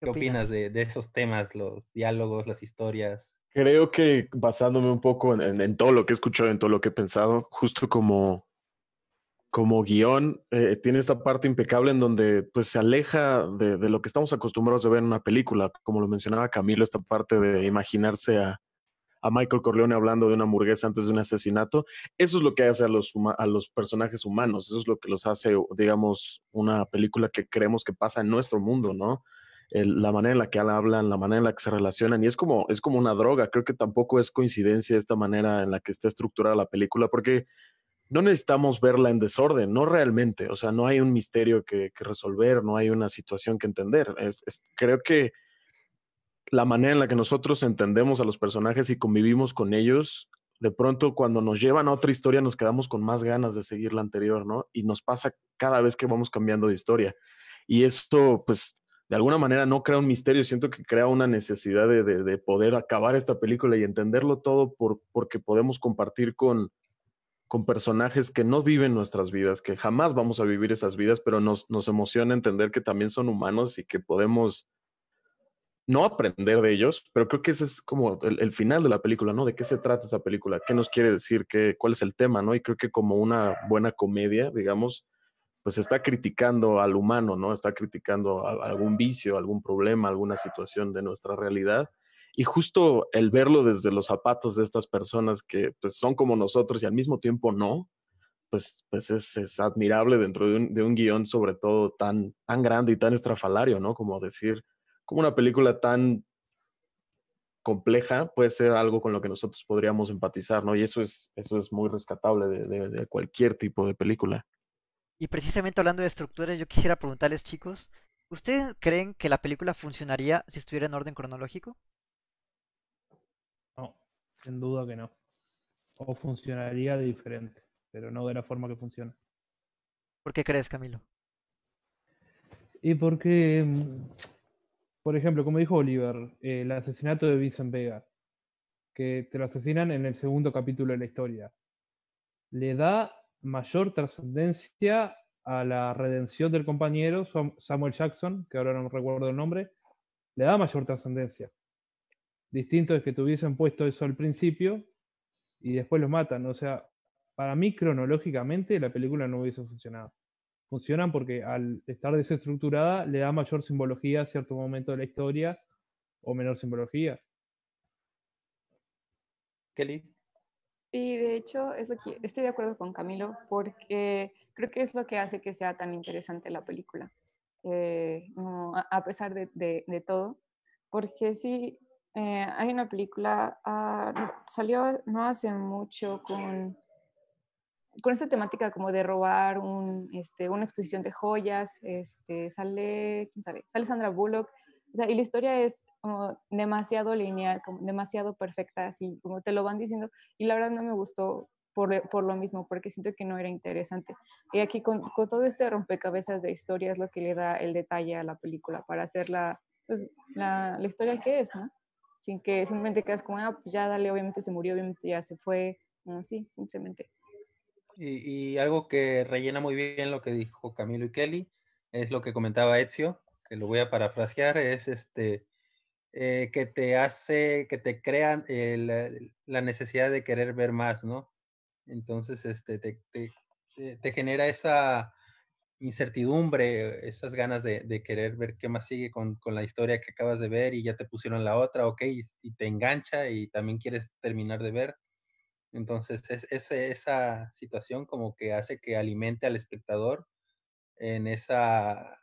J: ¿Qué
N: qué opinas de, de esos temas, los diálogos, las historias.
P: Creo que basándome un poco en, en- en todo lo que he escuchado, en todo lo que he pensado, justo como, como guion, eh, tiene esta parte impecable en donde pues se aleja de, de lo que estamos acostumbrados a ver en una película, como lo mencionaba Camilo, esta parte de imaginarse a, a Michael Corleone hablando de una hamburguesa antes de un asesinato. Eso es lo que hace a los, a los personajes humanos, eso es lo que los hace, digamos, una película que creemos que pasa en nuestro mundo, ¿no? la manera en la que hablan, la manera en la que se relacionan, y es como, es como una droga. Creo que tampoco es coincidencia esta manera en la que está estructurada la película, porque no necesitamos verla en desorden, no realmente. O sea, no hay un misterio que, resolver, no hay una situación que entender. Es- creo que la manera en la que nosotros entendemos a los personajes y convivimos con ellos, de pronto cuando nos llevan a otra historia nos quedamos con más ganas de seguir la anterior, ¿no? Y nos pasa cada vez que vamos cambiando de historia. Y esto, pues, de alguna manera no crea un misterio, siento que crea una necesidad de, de- de poder acabar esta película y entenderlo todo por, porque podemos compartir con, con personajes que no viven nuestras vidas, que jamás vamos a vivir esas vidas, pero nos, nos emociona entender que también son humanos y que podemos no aprender de ellos, pero creo que ese es como el, final de la película, ¿no? ¿De qué se trata esa película? ¿Qué nos quiere decir? ¿Qué, ¿Cuál es el tema, no? Y creo que como una buena comedia, digamos, pues está criticando al humano, ¿no? Está criticando algún vicio, algún problema, alguna situación de nuestra realidad. Y justo el verlo desde los zapatos de estas personas que pues, son como nosotros y al mismo tiempo no, pues, pues es, es admirable dentro de un, de un guion sobre todo tan, tan grande y tan estrafalario, ¿no? Como decir, como una película tan compleja puede ser algo con lo que nosotros podríamos empatizar, ¿no? Y eso es, eso es muy rescatable de, de- de cualquier tipo de película.
J: Y precisamente hablando de estructuras, yo quisiera preguntarles, chicos, ¿ustedes creen que la película funcionaría si estuviera en orden cronológico?
O: No, sin duda que no. O funcionaría de diferente, pero no de la forma que funciona.
J: ¿Por qué crees, Camilo?
O: Y porque, mm, por ejemplo, como dijo Oliver, eh, el asesinato de Vincent Vega, que te lo asesinan en el segundo capítulo de la historia, le da mayor trascendencia a la redención del compañero Sam- Samuel Jackson, que ahora no recuerdo el nombre, le da mayor trascendencia. Distinto es que te hubiesen puesto eso al principio y después los matan. O sea, para mí cronológicamente la película no hubiese funcionado. Funcionan porque al estar desestructurada le da mayor simbología a cierto momento de la historia o menor simbología.
N: Kelly.
M: Sí, de hecho, es lo que estoy de acuerdo con Camilo, porque creo que es lo que hace que sea tan interesante la película, eh, no, a, a pesar de, de- de todo, porque sí, eh, hay una película, no- salió no hace mucho con, con esta temática como de robar un, este, una exposición de joyas, este, sale, ¿quién sale? Sale Sandra Bullock, o sea, y la historia es como demasiado lineal, como demasiado perfecta, así como te lo van diciendo, y la verdad no me gustó por, por lo mismo, porque siento que no era interesante. Y aquí con, con todo este rompecabezas de historia es lo que le da el detalle a la película para hacer la, pues, la, la historia que es, ¿no? Sin que simplemente quedas como, ah, pues ya dale, obviamente se murió, obviamente ya se fue, no, sí, simplemente.
N: Y, algo que rellena muy bien lo que dijo Camilo y Kelly es lo que comentaba Ezio, que lo voy a parafrasear, es este eh, que te hace, que te crean la necesidad de querer ver más, ¿no? Entonces, este, te, te- te- genera esa incertidumbre, esas ganas de, de querer ver qué más sigue con, con la historia que acabas de ver y ya te pusieron la otra, ok, y te engancha y también quieres terminar de ver. Entonces, es, es esa situación como que hace que alimente al espectador en esa,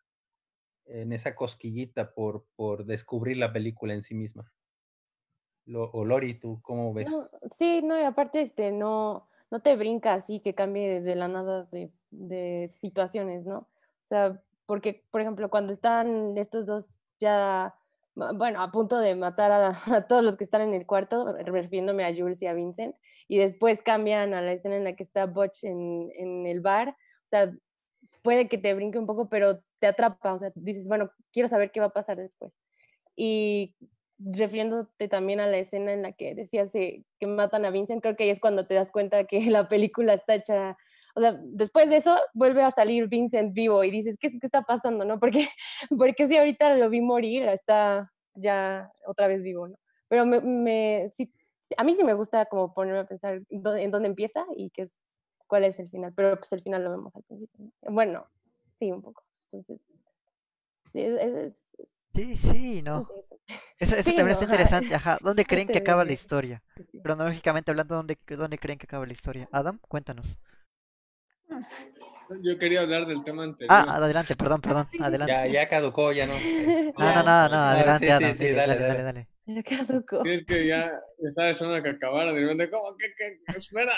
N: en esa cosquillita por, por descubrir la película en sí misma. Lo, o Lori, ¿tú cómo ves?
K: Sí, no, aparte este, no, no te brinca así que cambie de, la nada de, de situaciones, ¿no? O sea, porque, por ejemplo, cuando están estos dos ya, bueno, a punto de matar a, [laughs] a todos los que están en el cuarto, refiriéndome a Jules y a Vincent, y después cambian a la escena en la que está Butch en, en el bar, o sea, puede que te brinque un poco, pero te atrapa, o sea, dices, bueno, quiero saber qué va a pasar después. Y refiriéndote también a la escena en la que decías eh, que matan a Vincent, creo que ahí es cuando te das cuenta que [laughs] la película está hecha, o sea, después de eso vuelve a salir Vincent vivo y dices, ¿qué, qué está pasando, no? Porque, [laughs] porque si ahorita lo vi morir, está ya otra vez vivo, ¿no? Pero me, me sí, a mí sí me gusta como ponerme a pensar en dónde, en dónde empieza y qué es, cuál es el final, pero pues el final lo vemos al principio. ¿no? Bueno, sí, un poco. Entonces, sí, es, es-
J: Sí, sí, no. Eso, eso [laughs]
K: Sí,
J: también
K: no,
J: está
K: ajá.
J: interesante, ajá. ¿Dónde creen que acaba la historia? Cronológicamente hablando, ¿dónde, ¿dónde creen que acaba la historia? Adam, cuéntanos.
L: Yo quería hablar del tema anterior.
J: Ah, adelante, perdón, perdón, adelante.
N: Ya, ya caducó, ya no. [laughs]
J: No, no, no, no, adelante,
N: sí,
J: Adam,
N: sí, sí,
J: dile,
N: dale,
J: dale,
N: dale.
J: dale,
K: Ya caducó.
L: Es que ya estaba sonando que acabara. De repente, ¿cómo? ¿Qué? ¿Qué? Espera.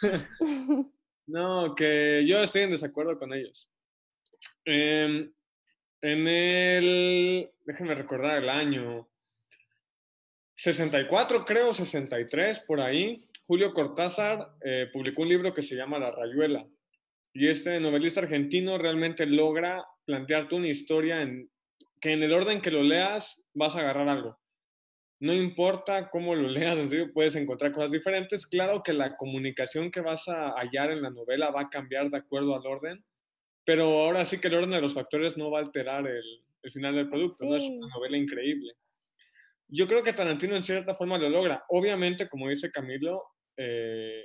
L: [laughs] No, que yo estoy en desacuerdo con ellos. Em, en el, déjenme recordar el año, 64 creo, 63 por ahí, Julio Cortázar eh, publicó un libro que se llama La Rayuela. Y este novelista argentino realmente logra plantearte una historia en, que en el orden que lo leas vas a agarrar algo. No importa cómo lo [laughs] leas, puedes encontrar cosas diferentes. Claro que la comunicación que vas a hallar en la novela va a cambiar de acuerdo al orden, pero ahora sí que el orden de los factores no va a alterar el, el final del producto. ¿no? Es una novela increíble. Yo creo que Tarantino en cierta forma lo logra. Obviamente, como dice Camilo, eh,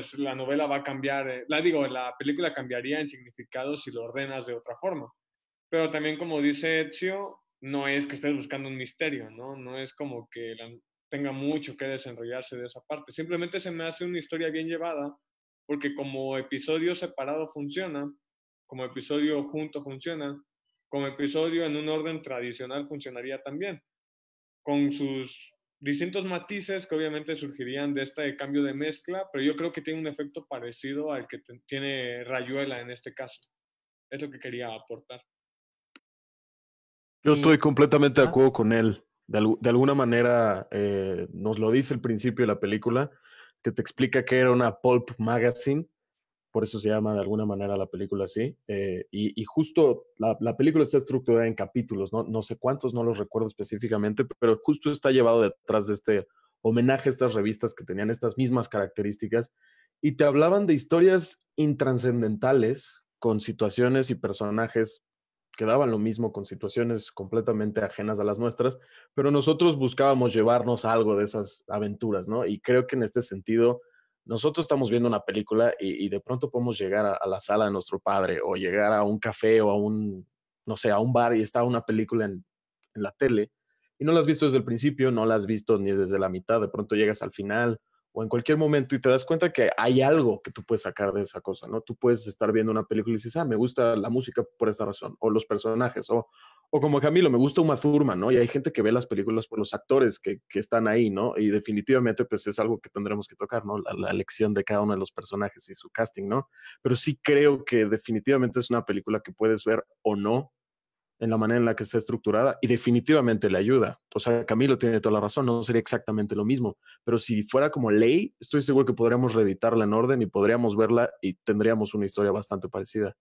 L: pues la novela va a cambiar, eh, la digo, la película cambiaría en significado si lo ordenas de otra forma. Pero también, como dice Ezio, no es que estés buscando un misterio, ¿no? No es como que tenga mucho que desenrollarse de esa parte. Simplemente se me hace una historia bien llevada, porque como episodio separado funciona, como episodio junto funciona, como episodio en un orden tradicional funcionaría también, con sus distintos matices que obviamente surgirían de este cambio de mezcla, pero yo creo que tiene un efecto parecido al que tiene Rayuela en este caso. Es lo que quería aportar.
P: Yo estoy completamente de acuerdo con él. De alguna manera eh, nos lo dice el principio de la película, que te explica que era una pulp magazine, por eso se llama de alguna manera la película así. eh, y, justo la, la película está estructurada en capítulos, ¿no? no sé cuántos, no los recuerdo específicamente, pero justo está llevado detrás de este homenaje a estas revistas que tenían estas mismas características y te hablaban de historias intranscendentales con situaciones y personajes que daban lo mismo con situaciones completamente ajenas a las nuestras, pero nosotros buscábamos llevarnos algo de esas aventuras, ¿no? Y creo que en este sentido, nosotros estamos viendo una película y, de pronto podemos llegar a, la sala de nuestro padre o llegar a un café o a un, no sé, a un bar y está una película en la tele y no la has visto desde el principio, no la has visto ni desde la mitad, de pronto llegas al final o en cualquier momento y te das cuenta que hay algo que tú puedes sacar de esa cosa, ¿no? Tú puedes estar viendo una película y dices, ah, me gusta la música por esta razón, o los personajes, o, o como Camilo, me gusta Uma Thurman, ¿no? Y hay gente que ve las películas por los actores que, que están ahí, ¿no? Y definitivamente, pues es algo que tendremos que tocar, ¿no? La, la elección de cada uno de los personajes y su casting, ¿no? Pero sí creo que definitivamente es una película que puedes ver o no en la manera en la que está estructurada y definitivamente le ayuda. O sea, Camilo tiene toda la razón, no sería exactamente lo mismo, pero si fuera como ley, estoy seguro que podríamos reeditarla en orden y podríamos verla y tendríamos una historia bastante parecida.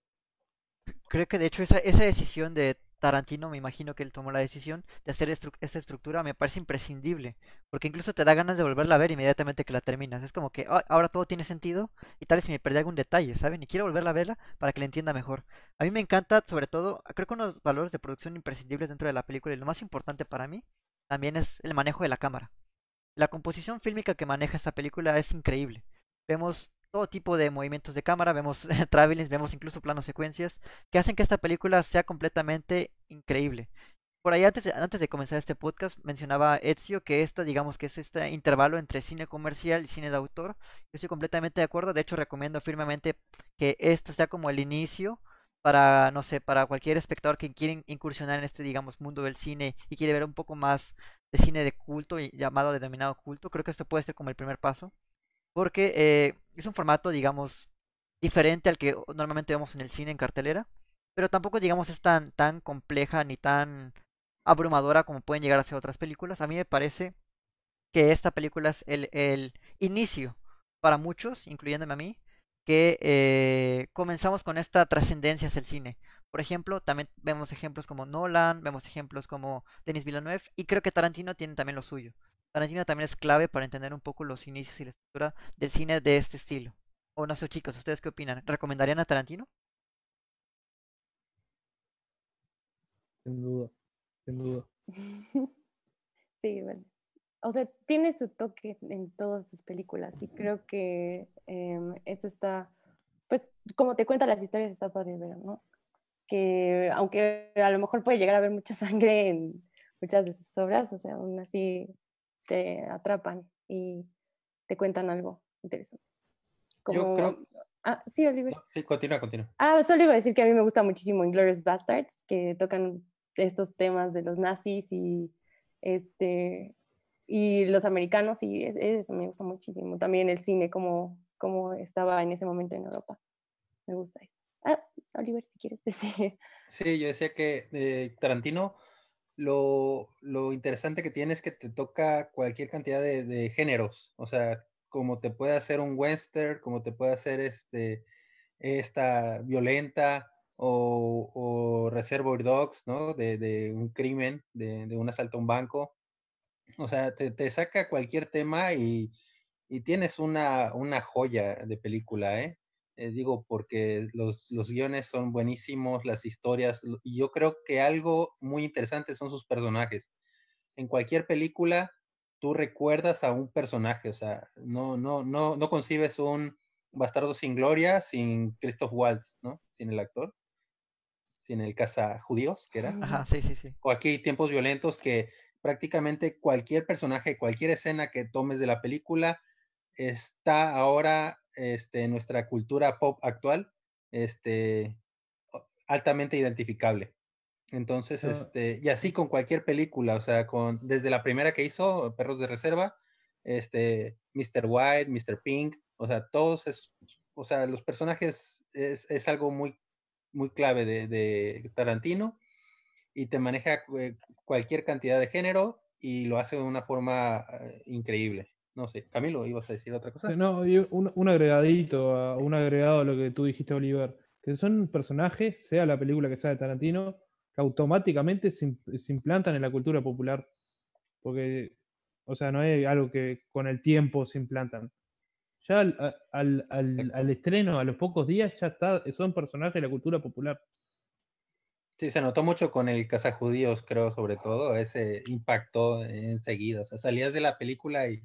J: Creo que de hecho esa, esa decisión de Tarantino, me imagino que él tomó la decisión de hacer esta estructura, me parece imprescindible, porque incluso te da ganas de volverla a ver inmediatamente que la terminas. Es como que "Ah, ahora todo tiene sentido y tal vez si me perdí algún detalle, ¿saben? Y quiero volverla a verla para que la entienda mejor. A mí me encanta, sobre todo, creo que uno de los valores de producción imprescindibles dentro de la película y lo más importante para mí también es el manejo de la cámara. La composición fílmica que maneja esta película es increíble. Vemos todo tipo de movimientos de cámara, vemos [laughs] travelings, vemos incluso planos secuencias que hacen que esta película sea completamente increíble. Por ahí antes de, antes de comenzar este podcast mencionaba Ezio que esta digamos que es este intervalo entre cine comercial y cine de autor. Yo estoy completamente de acuerdo, de hecho recomiendo firmemente que esto sea como el inicio para, no sé, para cualquier espectador que quiere incursionar en este, digamos, mundo del cine y quiere ver un poco más de cine de culto, llamado denominado culto, creo que esto puede ser como el primer paso, porque eh, es un formato, digamos, diferente al que normalmente vemos en el cine en cartelera, pero tampoco, digamos, es tan, tan compleja ni tan abrumadora como pueden llegar a ser otras películas. A mí me parece que esta película es el, el inicio para muchos, incluyéndome a mí, que eh, comenzamos con esta trascendencia hacia el cine. Por ejemplo, también vemos ejemplos como Nolan, vemos ejemplos como Denis Villeneuve, y creo que Tarantino tiene también lo suyo. Tarantino también es clave para entender un poco los inicios y la estructura del cine de este estilo. O no sé, chicos, ¿ustedes qué opinan? ¿Recomendarían a Tarantino?
O: Sin duda, sin duda. [laughs]
K: Sí, bueno. O sea, tiene su toque en todas sus películas y creo que em, esto está, pues, como te cuenta las historias, está padre ver, ¿no? Que aunque a lo mejor puede llegar a haber mucha sangre en muchas de sus obras, o sea, aún así te atrapan y te cuentan algo interesante.
N: Yo
K: Como,
N: creo-
K: Ah, sí, Oliver.
N: Sí, continúa, continúa.
K: Ah, solo iba a decir que a mí me gusta muchísimo Inglourious Bastards, que tocan estos temas de los nazis y este y los americanos y es- eso me gusta muchísimo. También el cine como, como estaba en ese momento en Europa. Me gusta eso. Ah, Oliver, si quieres decir.
N: Sí, yo decía que eh, Tarantino lo, lo interesante que tiene es que te toca cualquier cantidad de, de géneros, o sea, como te puede hacer un western, como te puede hacer este, esta violenta o, o Reservoir Dogs, ¿no? De, de un crimen, de, de un asalto a un banco. O sea, te, te saca cualquier tema y, y tienes una, una joya de película, ¿eh? Eh, digo, porque los, los guiones son buenísimos, las historias, y yo creo que algo muy interesante son sus personajes. En cualquier película, tú recuerdas a un personaje, o sea, no, no, no, no concibes un Bastardo sin Gloria sin Christoph Waltz, ¿no? Sin el actor, sin el caza judíos, que era.
J: Ajá, sí, sí, sí.
N: O aquí tiempos violentos que prácticamente cualquier personaje, cualquier escena que tomes de la película está ahora este, en nuestra cultura pop actual este, altamente identificable. Entonces,
O: Ah.
N: este, y así con cualquier película, o sea, con, desde la primera que hizo, Perros de Reserva, este, Mr. White, Mr. Pink, o sea, todos es, o sea, los personajes es, es algo muy, muy clave de, de Tarantino y te maneja eh, cualquier cantidad de género y lo hace de una forma eh, increíble. No sé, Camilo, ¿ibas a decir otra cosa?
O: No, un, un agregadito, a- un agregado a lo que tú dijiste, Oliver, que son personajes, sea la película que sea de Tarantino, que automáticamente se, im- se implantan en la cultura popular. Porque, o sea, no es algo que con el tiempo se implantan. Ya al, al- al- al estreno, a los pocos días, ya está, son personajes de la cultura popular.
N: Sí, se notó mucho con el Cazajudíos, creo, sobre todo, ese impactó enseguida. O sea, salías de la película y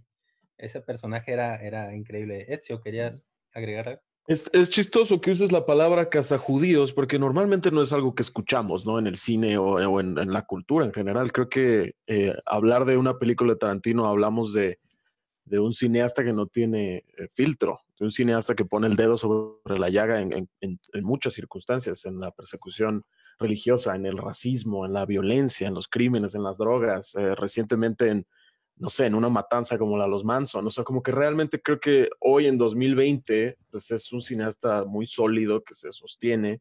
N: ese personaje era, era increíble. Ezio, ¿querías agregar algo?
P: Es, es chistoso que uses la palabra cazajudíos porque normalmente no es algo que escuchamos, ¿no? En el cine o, o en, en la cultura en general. Creo que eh, hablar de una película de Tarantino hablamos de, de un cineasta que no tiene eh, filtro, de un cineasta que pone el dedo sobre la llaga en, en- en- en muchas circunstancias, en la persecución religiosa, en el racismo, en la violencia, en los crímenes, en las drogas, eh, recientemente en, no sé, en una matanza como la de los Manson. O sea, como que realmente creo que hoy en 2020, pues es un cineasta muy sólido que se sostiene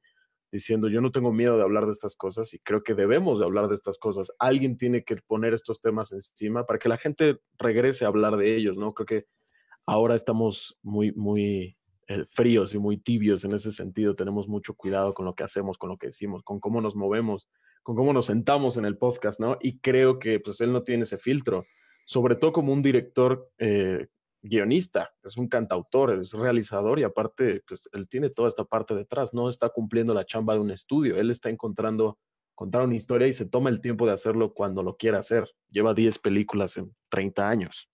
P: diciendo, yo no tengo miedo de hablar de estas cosas y creo que debemos de hablar de estas cosas. Alguien tiene que poner estos temas encima para que la gente regrese a hablar de ellos, ¿no? Creo que ahora estamos muy, muy eh, fríos y muy tibios en ese sentido. Tenemos mucho cuidado con lo que hacemos, con lo que decimos, con cómo nos movemos, con cómo nos sentamos en el podcast, ¿no? Y creo que pues él no tiene ese filtro, sobre todo como un director eh, guionista, es un cantautor, es realizador y aparte, pues él tiene toda esta parte detrás, no está cumpliendo la chamba de un estudio, él está encontrando una historia y se toma el tiempo de hacerlo cuando lo quiera hacer. Lleva 10 películas en 30 años.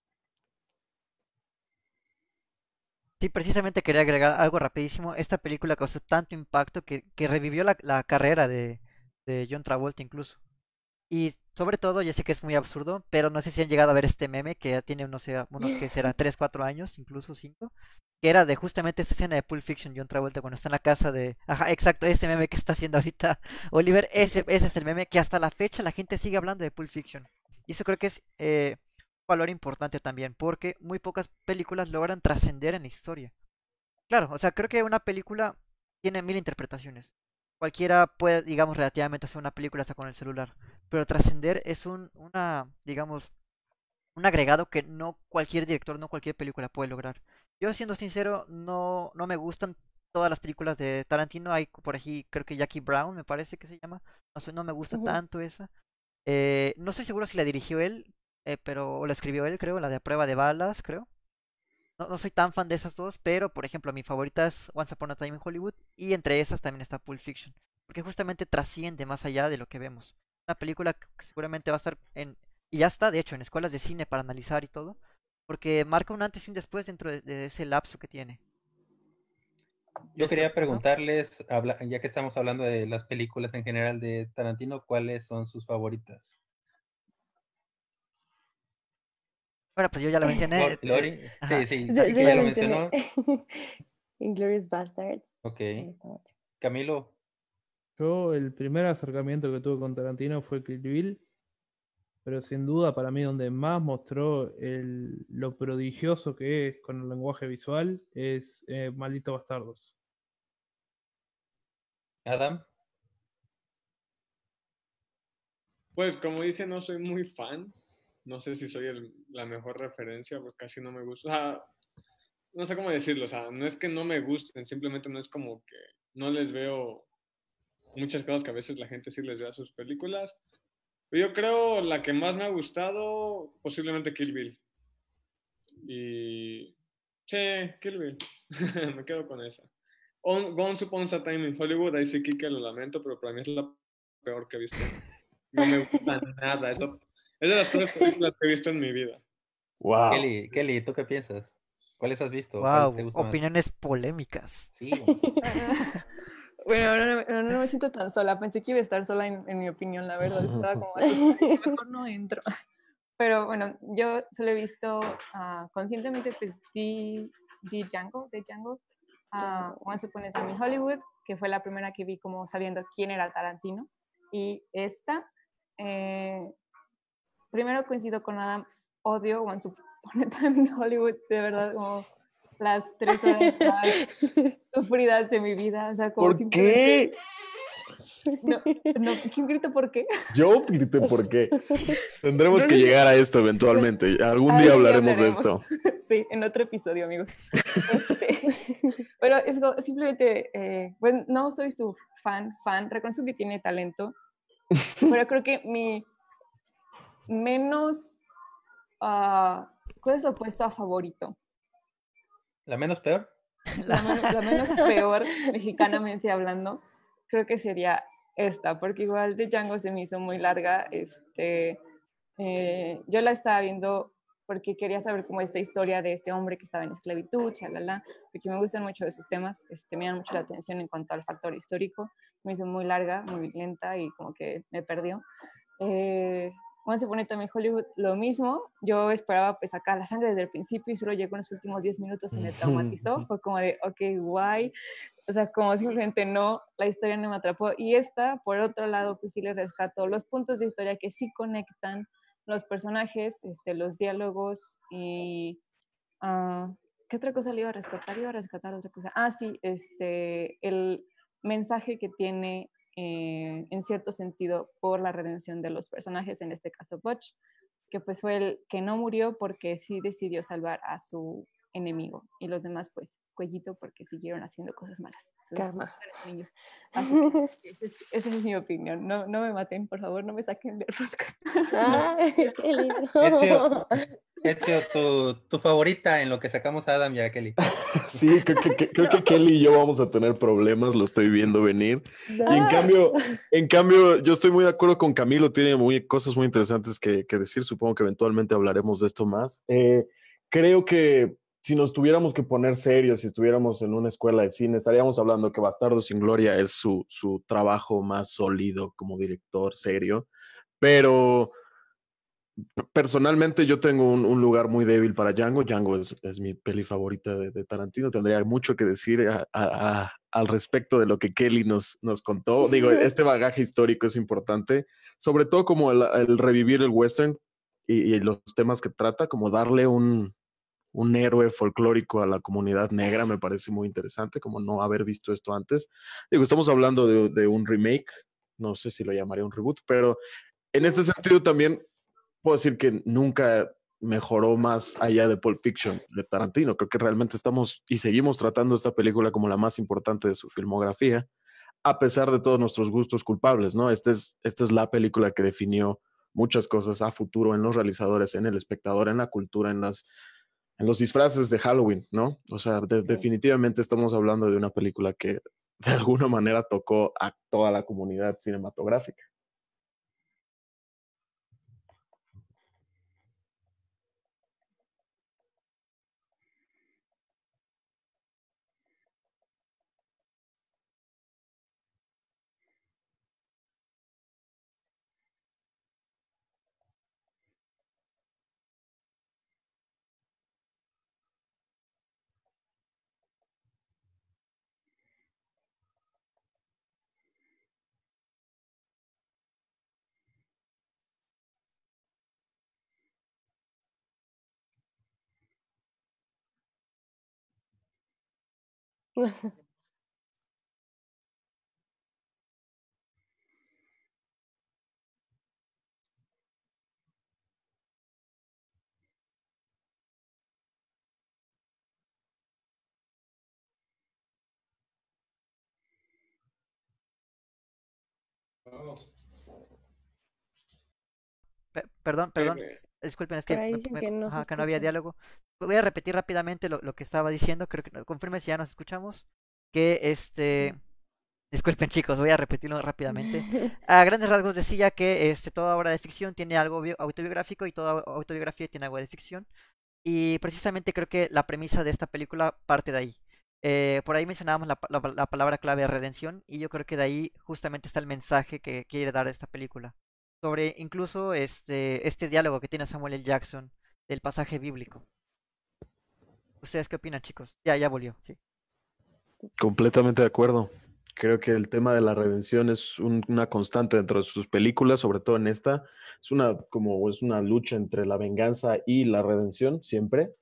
J: Sí, precisamente quería agregar algo rapidísimo. Esta película causó tanto impacto que, que revivió la, la carrera de, de John Travolta incluso. Y sobre todo, yo sé que es muy absurdo, pero no sé si han llegado a ver este meme que ya tiene, no sé, unos que serán [laughs] 3, 4 años, incluso 5, que era de justamente esta escena de Pulp Fiction, John Travolta, cuando está en la casa de... Ajá, exacto, ese meme que está haciendo ahorita [laughs] Oliver, ese, ese es el meme que hasta la fecha la gente sigue hablando de Pulp Fiction. Y eso creo que es eh, un valor importante también, porque muy pocas películas logran trascender en la historia. Claro, o sea, creo que una película tiene mil interpretaciones. Cualquiera puede, digamos, relativamente hacer una película hasta con el celular. Pero trascender es un, una, digamos, un agregado que no cualquier director, no cualquier película puede lograr. Yo, siendo sincero, no, no me gustan todas las películas de Tarantino. Hay por aquí, creo que Jackie Brown, me parece que se llama. No, no me gusta tanto esa. Eh, no estoy seguro si la dirigió él, eh, pero o la escribió él, creo, la de A Prueba de Balas, creo. No, no soy tan fan de esas dos, pero por ejemplo, mi favorita es Once Upon a Time in Hollywood y entre esas también está Pulp Fiction, porque justamente trasciende más allá de lo que vemos. Una película que seguramente va a estar en, y ya está, de hecho, en escuelas de cine para analizar y todo, porque marca un antes y un después dentro de, de ese lapso que tiene.
N: Yo
J: Este,
N: quería preguntarles, ya que estamos hablando de las películas en general de Tarantino, ¿cuáles son sus favoritas?
J: Bueno, pues yo ya lo mencioné.
N: Lor- [laughs] Lori,
J: eh,
N: sí, sí,
K: Yo- yo
N: ya lo
K: mencioné.
N: mencionó. [laughs]
K: Inglorious Bastards.
N: Ok. Camilo,
O: Yo el primer acercamiento que tuve con Tarantino fue Kill Bill, pero sin duda para mí donde más mostró el- lo prodigioso que es con el lenguaje visual es eh, Maldito Bastardos.
N: Adam.
L: Pues como dije, no soy muy fan. No sé si soy el- la mejor referencia, porque casi no me gusta. O sea, no sé cómo decirlo. O sea, no es que no me gusten, simplemente no es como que no les veo muchas cosas que a veces la gente sí les ve a sus películas. Pero yo creo la que más me ha gustado, posiblemente Kill Bill. Y. Sí, Kill Bill. [laughs] me quedo con esa. On, Once Upon a Time in Hollywood, ahí sí que lo lamento, pero para mí es la peor que he visto. No me gusta [laughs] nada. Es, lo- es de las peores películas que he visto en mi vida.
P: Wow.
N: Kelly, Kelly, ¿tú qué piensas? ¿Cuáles has visto? ¿Cuál
J: Wow,
N: te gusta más?
J: opiniones polémicas.
N: Sí. [laughs]
M: Bueno, no, no- no me siento tan sola. Pensé que iba a estar sola en, en mi opinión, la verdad. [laughs] Estaba como [laughs] mejor no entro. Pero bueno, yo solo he visto ah, conscientemente, pues, The, The Django, The Django, ah, Once Upon a Time in Hollywood, que fue la primera que vi como sabiendo quién era Tarantino. Y esta, eh, primero coincido con Adam, odio Once Upon a Time in Hollywood, de verdad, como las tres horas más [laughs] sufridas de mi vida. O sea, como
P: ¿Por
M: simplemente-
P: qué?
M: No, no, ¿quién grita por qué?
P: Yo grité por qué. Tendremos
M: No
P: que llegar a esto eventualmente. Algún día hablaremos de esto. [laughs]
M: Sí, en otro episodio, amigos. Este, pero es simplemente, eh, pues no soy su fan, fan, reconozco que tiene talento, pero creo que mi menos, ah, ¿cuál es lo opuesto a favorito?
N: ¿La menos peor? [laughs]
M: La, men- la menos [laughs] peor, mexicanamente hablando, creo que sería esta, porque igual de Django se me hizo muy larga. Este, eh, yo la estaba viendo porque quería saber cómo esta historia de este hombre que estaba en esclavitud, chalala, porque me gustan mucho esos temas, este, me dan mucho la atención en cuanto al factor histórico. Me hizo muy larga, muy lenta y como que me perdió. Eh, Once Upon a Time in Hollywood, lo mismo. Yo esperaba pues sacar la sangre desde el principio y solo llegó en los últimos 10 minutos y me traumatizó. Fue como de, ok, guay. O sea, como simplemente no, la historia no me atrapó. Y esta, por otro lado, pues sí le rescato los puntos de historia que sí conectan los personajes, este, los diálogos y... ah, ¿Qué otra cosa le iba a rescatar? Iba a rescatar otra cosa. Ah, sí, este, el mensaje que tiene eh, en cierto sentido por la redención de los personajes, en este caso Butch, que pues fue el que no murió porque sí decidió salvar a su enemigo y los demás pues cuellito porque siguieron haciendo cosas malas. Entonces, niños. [laughs] Esa es, esa es mi opinión. No, no me maten, por favor, no me saquen del [laughs] podcast.
K: Ay, qué lindo.
N: Ezio, Ezio, tu, tu favorita en lo que sacamos a Adam y a Kelly. [laughs]
P: Sí, creo que, que- creo que Kelly y yo vamos a tener problemas, lo estoy viendo venir. Y en cambio, en cambio, yo estoy muy de acuerdo con Camilo, tiene muy, cosas muy interesantes que, que decir. Supongo que eventualmente hablaremos de esto más. Eh, creo que si nos tuviéramos que poner serios, si estuviéramos en una escuela de cine, estaríamos hablando que Bastardo sin Gloria es su, su trabajo más sólido como director serio. Pero personalmente yo tengo un, un lugar muy débil para Django. Django es, es mi peli favorita de, de Tarantino. Tendría mucho que decir a- a- a- al respecto de lo que Kelly nos, nos contó. Digo, este bagaje histórico es importante, sobre todo como el, el revivir el western y, y los temas que trata, como darle un, un héroe folclórico a la comunidad negra, me parece muy interesante, como no haber visto esto antes. Digo, estamos hablando de, de un remake, no sé si lo llamaría un reboot, pero en este sentido también puedo decir que nunca mejoró más allá de Pulp Fiction de Tarantino. Creo que realmente estamos y seguimos tratando esta película como la más importante de su filmografía, a pesar de todos nuestros gustos culpables, ¿no? Esta es, esta es la película que definió muchas cosas a futuro en los realizadores, en el espectador, en la cultura, en las en los disfraces de Halloween, ¿no? O sea, de- definitivamente estamos hablando de una película que de alguna manera tocó a toda la comunidad cinematográfica. [laughs]
J: Pe- perdón, perdón.
L: Eh,
J: Disculpen, es que, me-
K: dicen
J: me-
K: que no
J: ajá, que no había diálogo. Voy a repetir rápidamente lo, lo que estaba diciendo. Creo que confirme si ya nos escuchamos. Que este. Disculpen chicos, voy a repetirlo rápidamente. [laughs] A grandes rasgos decía que este, toda obra de ficción tiene algo bio- autobiográfico y toda autobiografía tiene algo de ficción. Y precisamente creo que la premisa de esta película parte de ahí. Eh, por ahí mencionábamos la, la la palabra clave redención y yo creo que de ahí justamente está el mensaje que quiere dar esta película. Sobre incluso este, este diálogo que tiene Samuel L. Jackson del pasaje bíblico. ¿Ustedes qué opinan chicos? Ya, ya volvió, sí.
P: Completamente de acuerdo. Creo que el tema de la redención es un- una constante dentro de sus películas, sobre todo en esta. Es una, como es una lucha entre la venganza y la redención, siempre.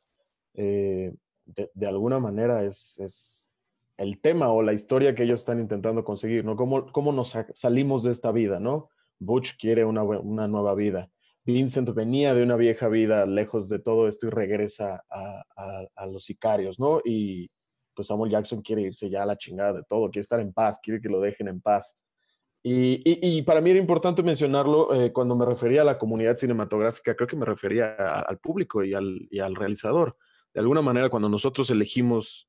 P: Eh, de, de alguna manera es, es el tema o la historia que ellos están intentando conseguir, ¿no? ¿Cómo, cómo nos sa- salimos de esta vida, ¿no? Butch quiere una, una nueva vida. Vincent venía de una vieja vida lejos de todo esto y regresa a, a- los sicarios, ¿no? Y pues Samuel Jackson quiere irse ya a la chingada de todo, quiere estar en paz, quiere que lo dejen en paz. Y, y- y para mí era importante mencionarlo eh, cuando me refería a la comunidad cinematográfica, creo que me refería al público y al, y al realizador. De alguna manera, cuando nosotros elegimos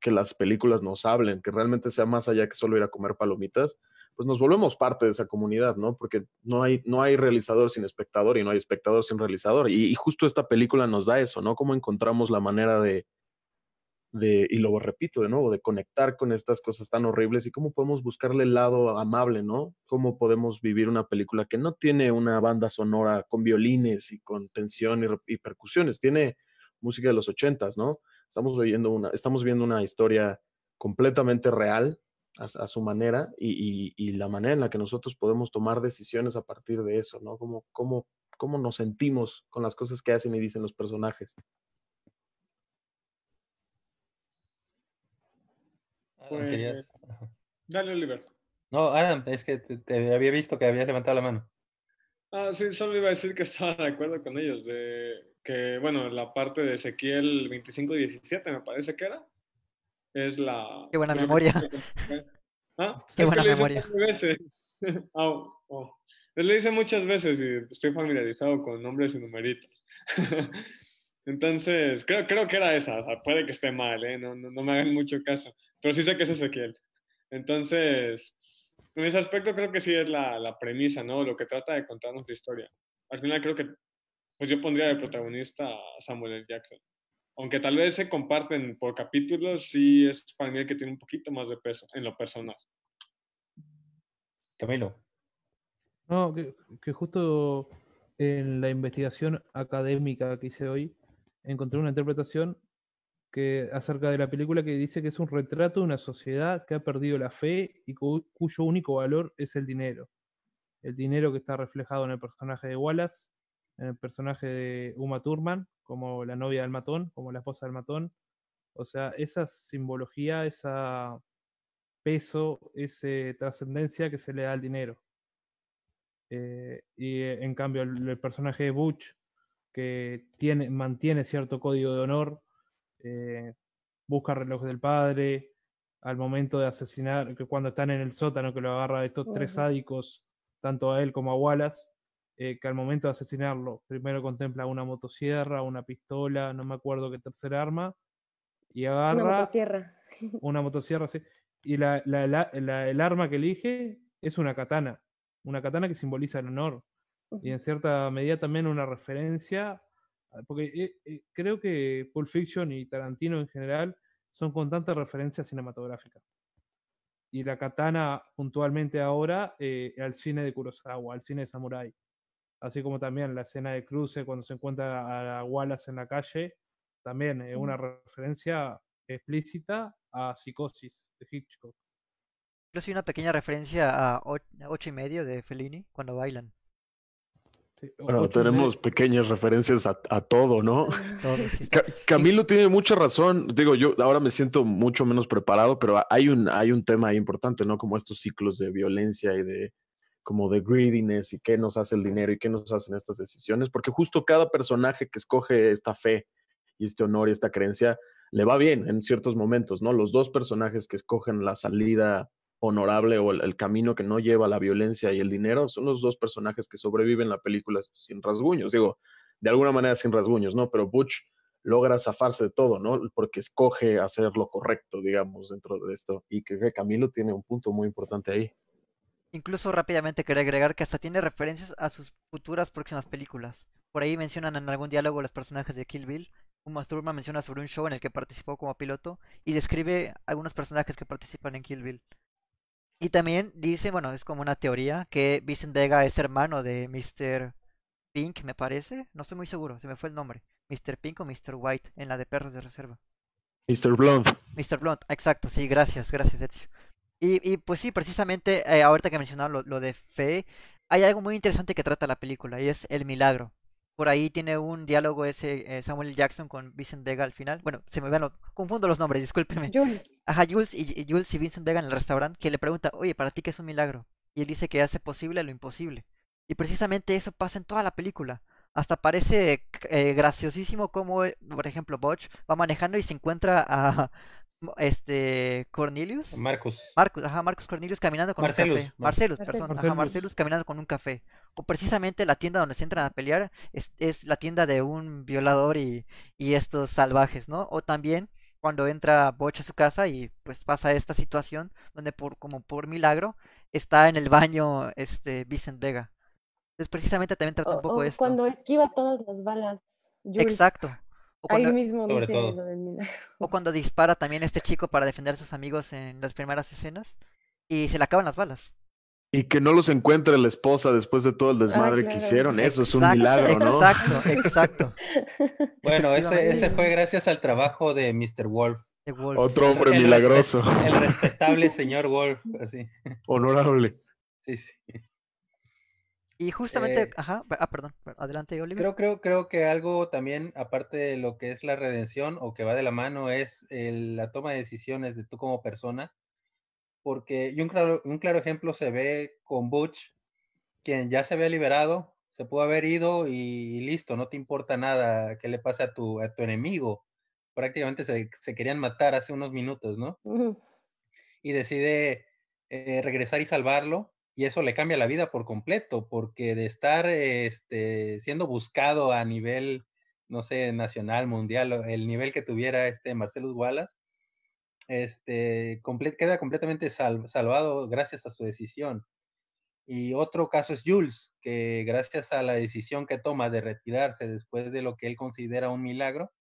P: que las películas nos hablen, que realmente sea más allá que solo ir a comer palomitas, pues nos volvemos parte de esa comunidad, ¿no? Porque no hay, no hay realizador sin espectador y no hay espectador sin realizador. Y, justo esta película nos da eso, ¿no? Cómo encontramos la manera de, de, y lo repito de nuevo, de conectar con estas cosas tan horribles y cómo podemos buscarle el lado amable, ¿no? Cómo podemos vivir una película que no tiene una banda sonora con violines y con tensión y, percusiones, tiene música de los ochentas, ¿no? Estamos viendo una, estamos viendo una historia completamente real a, a su manera y, y- y la manera en la que nosotros podemos tomar decisiones a partir de eso, ¿no? Cómo, cómo, cómo nos sentimos con las cosas que hacen y dicen los personajes.
L: Pues. Dale, Oliver.
N: No, Adam, es que te, te había visto que habías levantado la mano.
L: Ah, sí, solo iba a decir que estaba de acuerdo con ellos, de que, bueno, la parte de Ezequiel 25-17 me parece que era, es la...
J: Qué buena
L: que-
J: memoria.
L: ¿Ah? [laughs]
J: Qué
L: Es
J: buena
L: que
J: memoria.
L: veces. [laughs] Oh, oh. Pues Lo hice muchas veces y estoy familiarizado con nombres y numeritos. [laughs] Entonces, creo, creo que era esa, o sea, puede que esté mal, ¿eh? no, no, no me hagan mucho caso, pero sí sé que es Ezequiel. Entonces, en ese aspecto creo que sí es la, la premisa, ¿no? Lo que trata de contarnos la historia. Al final creo que, pues yo pondría de protagonista a Samuel L. Jackson. Aunque tal vez se comparten por capítulos, sí es para mí el que tiene un poquito más de peso en lo personal.
N: Camilo.
O: No, que, que justo en la investigación académica que hice hoy, encontré una interpretación que acerca de la película que dice que es un retrato de una sociedad que ha perdido la fe y cu- cuyo único valor es el dinero. El dinero que está reflejado en el personaje de Wallace, en el personaje de Uma Thurman, como la novia del matón, como la esposa del matón. O sea, esa simbología, esa peso, esa trascendencia que se le da al dinero. Eh, y eh, en cambio el, el personaje de Butch, que tiene, mantiene cierto código de honor, eh, busca reloj del padre, al momento de asesinar, que cuando están en el sótano que lo agarra de estos tres sádicos, tanto a él como a Wallace, eh, que al momento de asesinarlo, primero contempla una motosierra, una pistola, no me acuerdo qué tercer arma, y
K: Una
O: agarra
K: motosierra. [laughs]
O: una motosierra, sí. Y la, la- la- la- el arma que elige es una katana. Una katana que simboliza el honor. Y en cierta medida también una referencia. a- Porque eh, eh, creo que Pulp Fiction y Tarantino en general son constantes referencias cinematográficas. Y la katana puntualmente ahora eh, al cine de Kurosawa, al cine de Samurai. Así como también la escena de cruce cuando se encuentra a Wallace en la calle, también es una referencia explícita a Psicosis de Hitchcock.
J: Incluso hay una pequeña referencia a o- a ocho y medio de Fellini cuando bailan.
P: Bueno, tenemos pequeñas referencias a, a todo, ¿no? [laughs]
J: Todo, sí.
P: Ca- Camilo tiene mucha razón. Digo, yo ahora me siento mucho menos preparado, pero hay un, hay un tema ahí importante, ¿no? Como estos ciclos de violencia y de como de greediness y qué nos hace el dinero y qué nos hacen estas decisiones, porque justo cada personaje que escoge esta fe y este honor y esta creencia le va bien en ciertos momentos, ¿no? Los dos personajes que escogen la salida honorable o el, camino que no lleva la violencia y el dinero son los dos personajes que sobreviven la película sin rasguños. Digo, de alguna manera sin rasguños, ¿no? Pero Butch logra zafarse de todo, ¿no? Porque escoge hacer lo correcto, digamos, dentro de esto. Y creo que Camilo tiene un punto muy importante ahí.
J: Incluso rápidamente quería agregar que hasta tiene referencias a sus futuras próximas películas. Por ahí mencionan en algún diálogo los personajes de Kill Bill. Uma Thurman menciona sobre un show en el que participó como piloto y describe algunos personajes que participan en Kill Bill. Y también dice, bueno, es como una teoría, que Vincent Vega es hermano de Mr. Pink, me parece. No estoy muy seguro, se me fue el nombre. Mr. Pink o Mr. White en la de Perros de Reserva.
P: Mr. Blonde.
J: Mr. Blunt, exacto, sí, gracias, gracias, Ezio. Y, y pues sí, precisamente, eh, ahorita que mencionaba lo, lo de fe, hay algo muy interesante que trata la película y es el milagro. Por ahí tiene un diálogo ese eh, Samuel. Jackson con Vincent Vega al final. Bueno, se me van los, confundo los nombres, discúlpeme.
K: Jules.
J: Ajá, Jules y, y Jules y Vincent Vega en el restaurante que le pregunta, oye, ¿para ti qué es un milagro? Y él dice que hace posible lo imposible. Y precisamente eso pasa en toda la película. Hasta parece eh, graciosísimo como, por ejemplo, Butch va manejando y se encuentra a este Cornelius.
N: Marcus.
J: Marcus, ajá, Marcus Cornelius caminando con
N: Marcelus,
J: un café.
N: Mar-
J: Marcelus,
K: Marcel-
J: perdón, ajá,
O: Marcelus.
J: Marcelus caminando con un café. O precisamente la tienda donde se entran a pelear es, es la tienda de un violador y, y estos salvajes, ¿no? O también cuando entra Butch a su casa y pues pasa esta situación donde por como por milagro está en el baño este Vincent Vega. Entonces precisamente también trata un poco
K: o
J: esto.
K: cuando esquiva todas las balas. Jules.
J: Exacto. O
K: Ahí
J: cuando,
K: mismo
N: Sobre
K: dice
N: todo.
K: lo del milagro.
J: o cuando dispara también este chico para defender a sus amigos en las primeras escenas y se le acaban las balas.
P: Y que no los encuentre la esposa después de todo el desmadre que
K: claro.
P: hicieron. Eso es un milagro, ¿no?
J: Exacto, [laughs] exacto.
N: Bueno, ese, ese fue gracias al trabajo de Mr. Wolf.
P: Otro hombre
N: El
P: milagroso,
N: El [laughs] respetable señor Wolf, así.
P: honorable.
N: Sí, sí.
J: Y justamente,
N: Eh,
J: ajá, ah, perdón, adelante, Oliver.
N: Creo, creo, creo que algo también, aparte de lo que es la redención o que va de la mano, es el- la toma de decisiones de tú como persona. Porque, y un claro, un claro ejemplo se ve con Butch, quien ya se había liberado, se pudo haber ido y, y listo, no te importa nada que le pase a tu, a tu enemigo. Prácticamente se, se querían matar hace unos minutos, ¿no? Y decide eh, regresar y salvarlo. Y eso le cambia la vida por completo, porque de estar este, siendo buscado a nivel, no sé, nacional, mundial, el nivel que tuviera este Marcellus Wallace, este, comple- queda completamente sal- salvado gracias a su decisión. Y otro caso es Jules, que gracias a la decisión que toma de retirarse después de lo que él considera un milagro,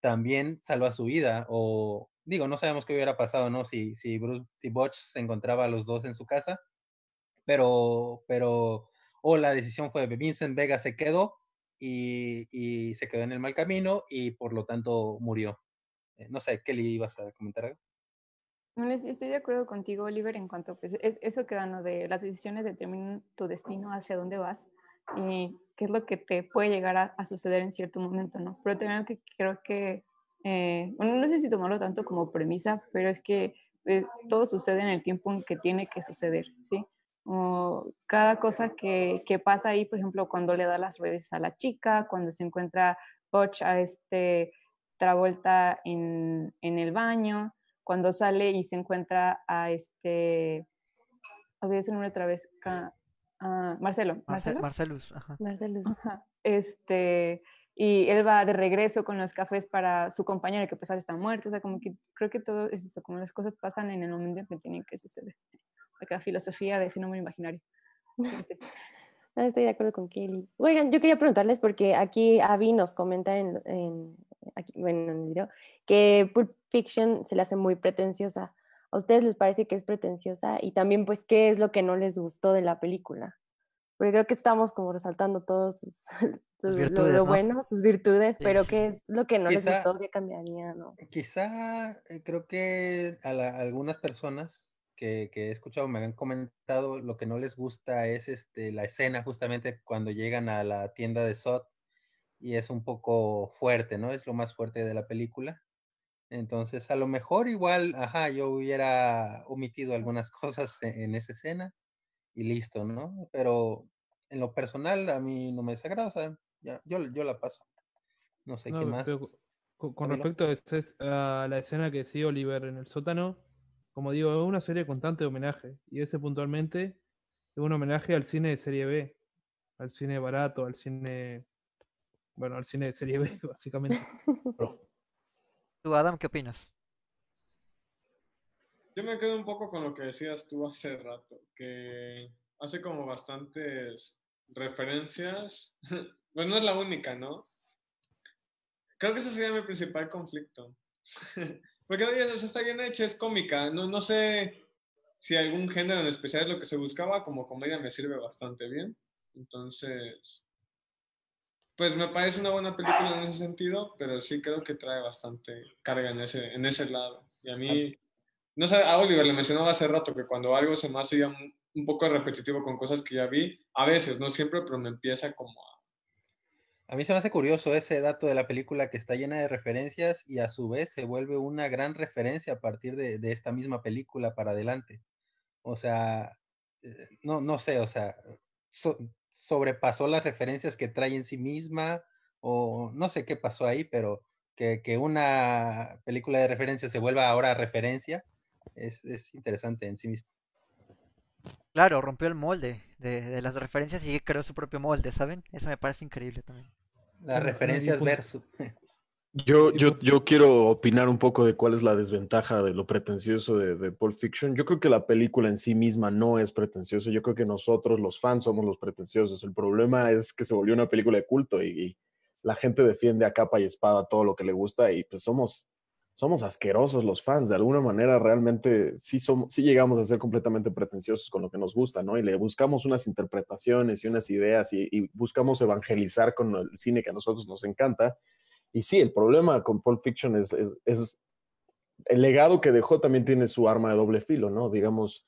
N: también salva su vida. O digo, no sabemos qué hubiera pasado, ¿no? Si, si, Bruce, si Butch se encontraba a los dos en su casa, pero, pero, o la decisión fue Vincent Vega se quedó y, y se quedó en el mal camino y por lo tanto murió. Eh, no sé, ¿qué le ibas a comentar algo?
M: Estoy de acuerdo contigo, Oliver, en cuanto pues, es, eso que da, ¿no? De las decisiones determinan tu destino, hacia dónde vas y qué es lo que te puede llegar a, a suceder en cierto momento, ¿no? Pero también que creo que, eh, bueno, no sé si tomarlo tanto como premisa, pero es que eh, todo sucede en el tiempo en que tiene que suceder, ¿sí? O cada cosa que, que pasa ahí, por ejemplo, cuando le da las redes a la chica, cuando se encuentra Butch a este Travolta en, en el baño, cuando sale y se encuentra a este, olvidé su nombre otra vez, a Marcelo,
J: Marce-
M: Marcelos?
J: Marcelus, ajá.
K: Marcelus.
M: Ajá, Este, y él va de regreso con los cafés para su compañero que pues ahora está muerto, o sea, como que creo que todo es eso, como las cosas pasan en el momento en que tienen que suceder. Acá filosofía de fenómeno imaginario. Sí.
K: Ah, [laughs] Estoy de acuerdo con Kelly. Oigan, yo quería preguntarles porque aquí Avi nos comenta en, en- aquí, bueno, en el video que Pulp Fiction se le hace muy pretenciosa. ¿A ustedes les parece que es pretenciosa? Y también, pues, ¿qué es lo que no les gustó de la película? Porque creo que estamos como resaltando todos sus, [laughs] sus- lo-
J: virtudes,
K: lo,
J: ¿no?
K: bueno, sus virtudes,
J: Sí.
K: pero ¿qué es lo que no les
N: Quizá-
K: gustó? ¿Qué cambiaría? ¿no?
N: Quizá eh, creo que a, la- a algunas personas que, que he escuchado, me han comentado, lo que no les gusta es este, la escena justamente cuando llegan a la tienda de Sot y es un poco fuerte, ¿no? Es lo más fuerte de la película. Entonces, a lo mejor igual, ajá, yo hubiera omitido algunas [laughs] cosas en, en esa escena y listo, ¿no? Pero en lo personal a mí no me desagrada, o sea, ya, yo, yo la paso. No sé
O: No,
N: qué más.
O: con, con respecto a, a la escena que sigue Oliver en el sótano, como digo, es una serie constante de homenaje. Y ese puntualmente es un homenaje al cine de serie B, al cine barato, al cine. Bueno, al cine de serie B, [laughs] básicamente.
J: ¿Tú, Adam, qué opinas?
L: Yo me quedo un poco con lo que decías tú hace rato, que hace como bastantes referencias. [laughs] Pues no es la única, ¿no? Creo que ese sería mi principal conflicto. [laughs] Porque oye, o sea, está bien hecha, es cómica. No, no sé si algún género en especial es lo que se buscaba. Como comedia me sirve bastante bien. Entonces, pues me parece una buena película en ese sentido, pero sí creo que trae bastante carga en ese, en ese lado. Y a mí, no sé, a Oliver le mencionaba hace rato que cuando algo se me hace ya un, un poco repetitivo con cosas que ya vi, a veces, no siempre, pero me empieza como a...
N: A mí se me hace curioso ese dato de la película que está llena de referencias y a su vez se vuelve una gran referencia a partir de, esta misma película para adelante. O sea, eh, no, no sé, o sea, so- sobrepasó las referencias que trae en sí misma o no sé qué pasó ahí, pero que, una película de referencia se vuelva ahora referencia es interesante en sí mismo.
J: Claro, rompió el molde de, de las referencias y creó su propio molde, ¿saben? Eso me parece increíble también.
N: Las referencias versus...
P: Yo, yo, yo quiero opinar un poco de cuál es la desventaja de lo pretencioso de, de Pulp Fiction. Yo creo que la película en sí misma no es pretenciosa. Yo creo que nosotros, los fans, somos los pretenciosos. El problema es que se volvió una película de culto y, y la gente defiende a capa y espada todo lo que le gusta y pues somos, somos asquerosos los fans. De alguna manera realmente sí, somos, sí llegamos a ser completamente pretenciosos con lo que nos gusta, ¿no? Y le buscamos unas interpretaciones y unas ideas y, buscamos evangelizar con el cine que a nosotros nos encanta. Y sí, el problema con Pulp Fiction es, es el legado que dejó también tiene su arma de doble filo, ¿no? Digamos,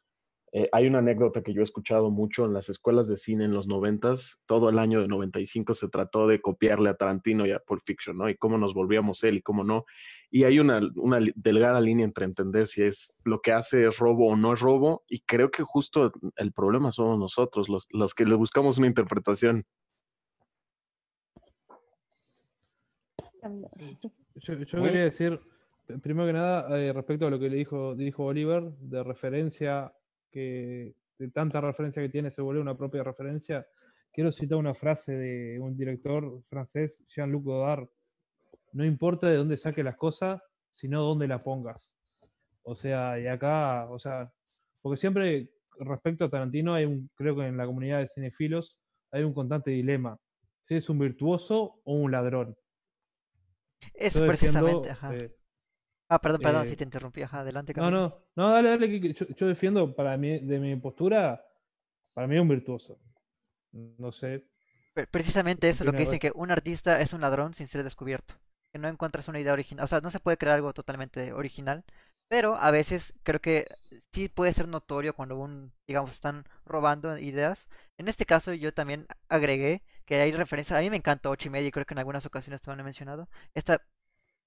P: eh, hay una anécdota que yo he escuchado mucho en las escuelas de cine en los noventas, todo el año de 95 se trató de copiarle a Tarantino y a Pulp Fiction, ¿no? Y cómo nos volvíamos él y cómo no. Y hay una, una delgada línea entre entender si es lo que hace es robo o no es robo, y creo que justo el problema somos nosotros, los, los que le buscamos una interpretación.
O: Yo, yo quería decir, primero que nada, eh, respecto a lo que le dijo, dijo Oliver, de referencia, que de tanta referencia que tiene se vuelve una propia referencia, quiero citar una frase de un director francés, Jean-Luc Godard, no importa de dónde saques las cosas, sino dónde las pongas. O sea, y acá, o sea, porque siempre respecto a Tarantino hay un, creo que en la comunidad de cinefilos hay un constante dilema, si es un virtuoso o un ladrón.
J: Eso precisamente, ajá.
O: eh,
J: Ah, perdón, perdón,
O: eh,
J: si te interrumpí, ajá, adelante,
O: No,
J: Camilo.
O: no, no, dale, dale, que- yo, yo defiendo para mí, de mi postura, para mí es un virtuoso. No sé.
J: Pre- Precisamente eso es lo que dicen, que un artista es un ladrón sin ser descubierto. Que no encuentras una idea original. O sea, no se puede crear algo totalmente original. Pero a veces creo que sí puede ser notorio cuando un, digamos, están robando ideas. En este caso yo también agregué que hay referencias. A mí me encanta ocho y media creo que en algunas ocasiones también lo he mencionado. Esta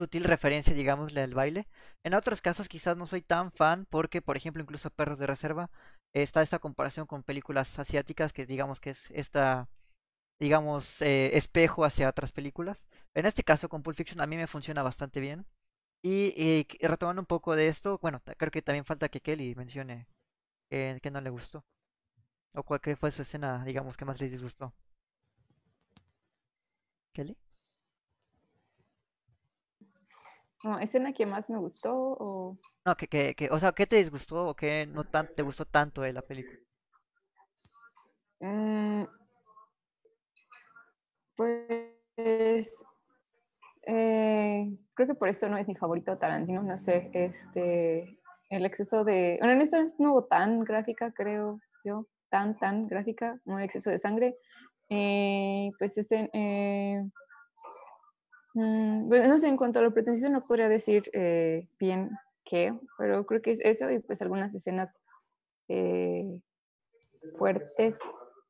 J: sutil referencia, digámosle, al baile. En otros casos quizás no soy tan fan porque, por ejemplo, incluso Perros de Reserva, está esta comparación con películas asiáticas que digamos que es esta digamos, eh, espejo hacia otras películas. En este caso, con Pulp Fiction, a mí me funciona bastante bien. Y, retomando un poco de esto, bueno, creo que también falta que Kelly mencione que, no le gustó. O cuál fue su escena, digamos, que más les disgustó. ¿Kelly?
M: Como escena que más me gustó o...
J: No, que, que, que, o sea, ¿qué te disgustó o qué no tan, te gustó tanto de la película?
M: Mm, pues eh, creo que por esto no es mi favorito Tarantino, no sé, este, el exceso de, bueno, en esta no hubo tan gráfica, creo yo, tan, tan gráfica, un exceso de sangre, eh, pues este, eh, mm, pues, no sé, en cuanto a lo pretencioso no podría decir eh, bien qué, pero creo que es eso y pues algunas escenas eh, fuertes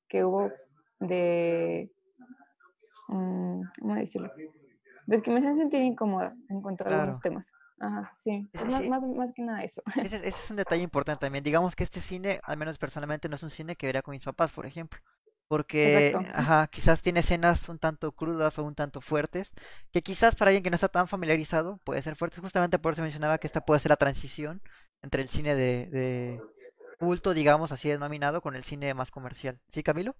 M: que hubo de, mm, ¿cómo decirlo? De que me hacen sentir incómoda en cuanto a
J: Claro.
M: algunos temas. Ajá, sí.
J: Ese
M: Es más,
J: sí.
M: más, más que nada eso. [laughs]
J: Ese, ese es un detalle importante también. Digamos que este cine, al menos personalmente, no es un cine que vería con mis papás, por ejemplo. Porque, [laughs] ajá, quizás tiene escenas un tanto crudas o un tanto fuertes, que quizás para alguien que no está tan familiarizado puede ser fuerte. Justamente por eso mencionaba que esta puede ser la transición entre el cine de, de culto, digamos, así denominado, con el cine más comercial. ¿Sí, Camilo?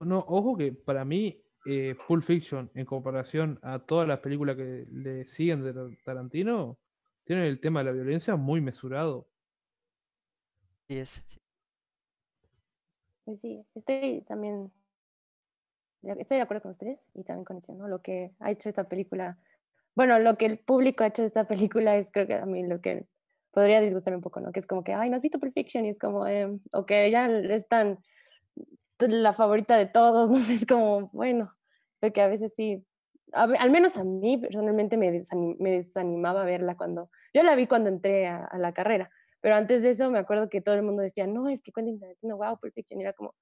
O: No, ojo que para mí eh, Pulp Fiction, en comparación a todas las películas que le siguen de Tar- Tarantino, tiene el tema de la violencia muy mesurado.
J: Sí, es. sí.
K: Pues sí, estoy también, estoy de acuerdo con ustedes y también con eso, ¿no? Lo que ha hecho esta película, bueno, lo que el público ha hecho de esta película es creo que a mí lo que podría disgustarme un poco, ¿no? Que es como que, ay, ¿no has visto Pulp Fiction? Y es como, em, o que ya es tan la favorita de todos, [laughs] ¿no? Es como, bueno, creo que a veces sí, a al menos a mí personalmente me, desanim- me desanimaba verla cuando, yo la vi cuando entré a, a la carrera, pero antes de eso me acuerdo que todo el mundo decía, no, es que Quentin Tarantino, wow, Pulp Fiction, y era como,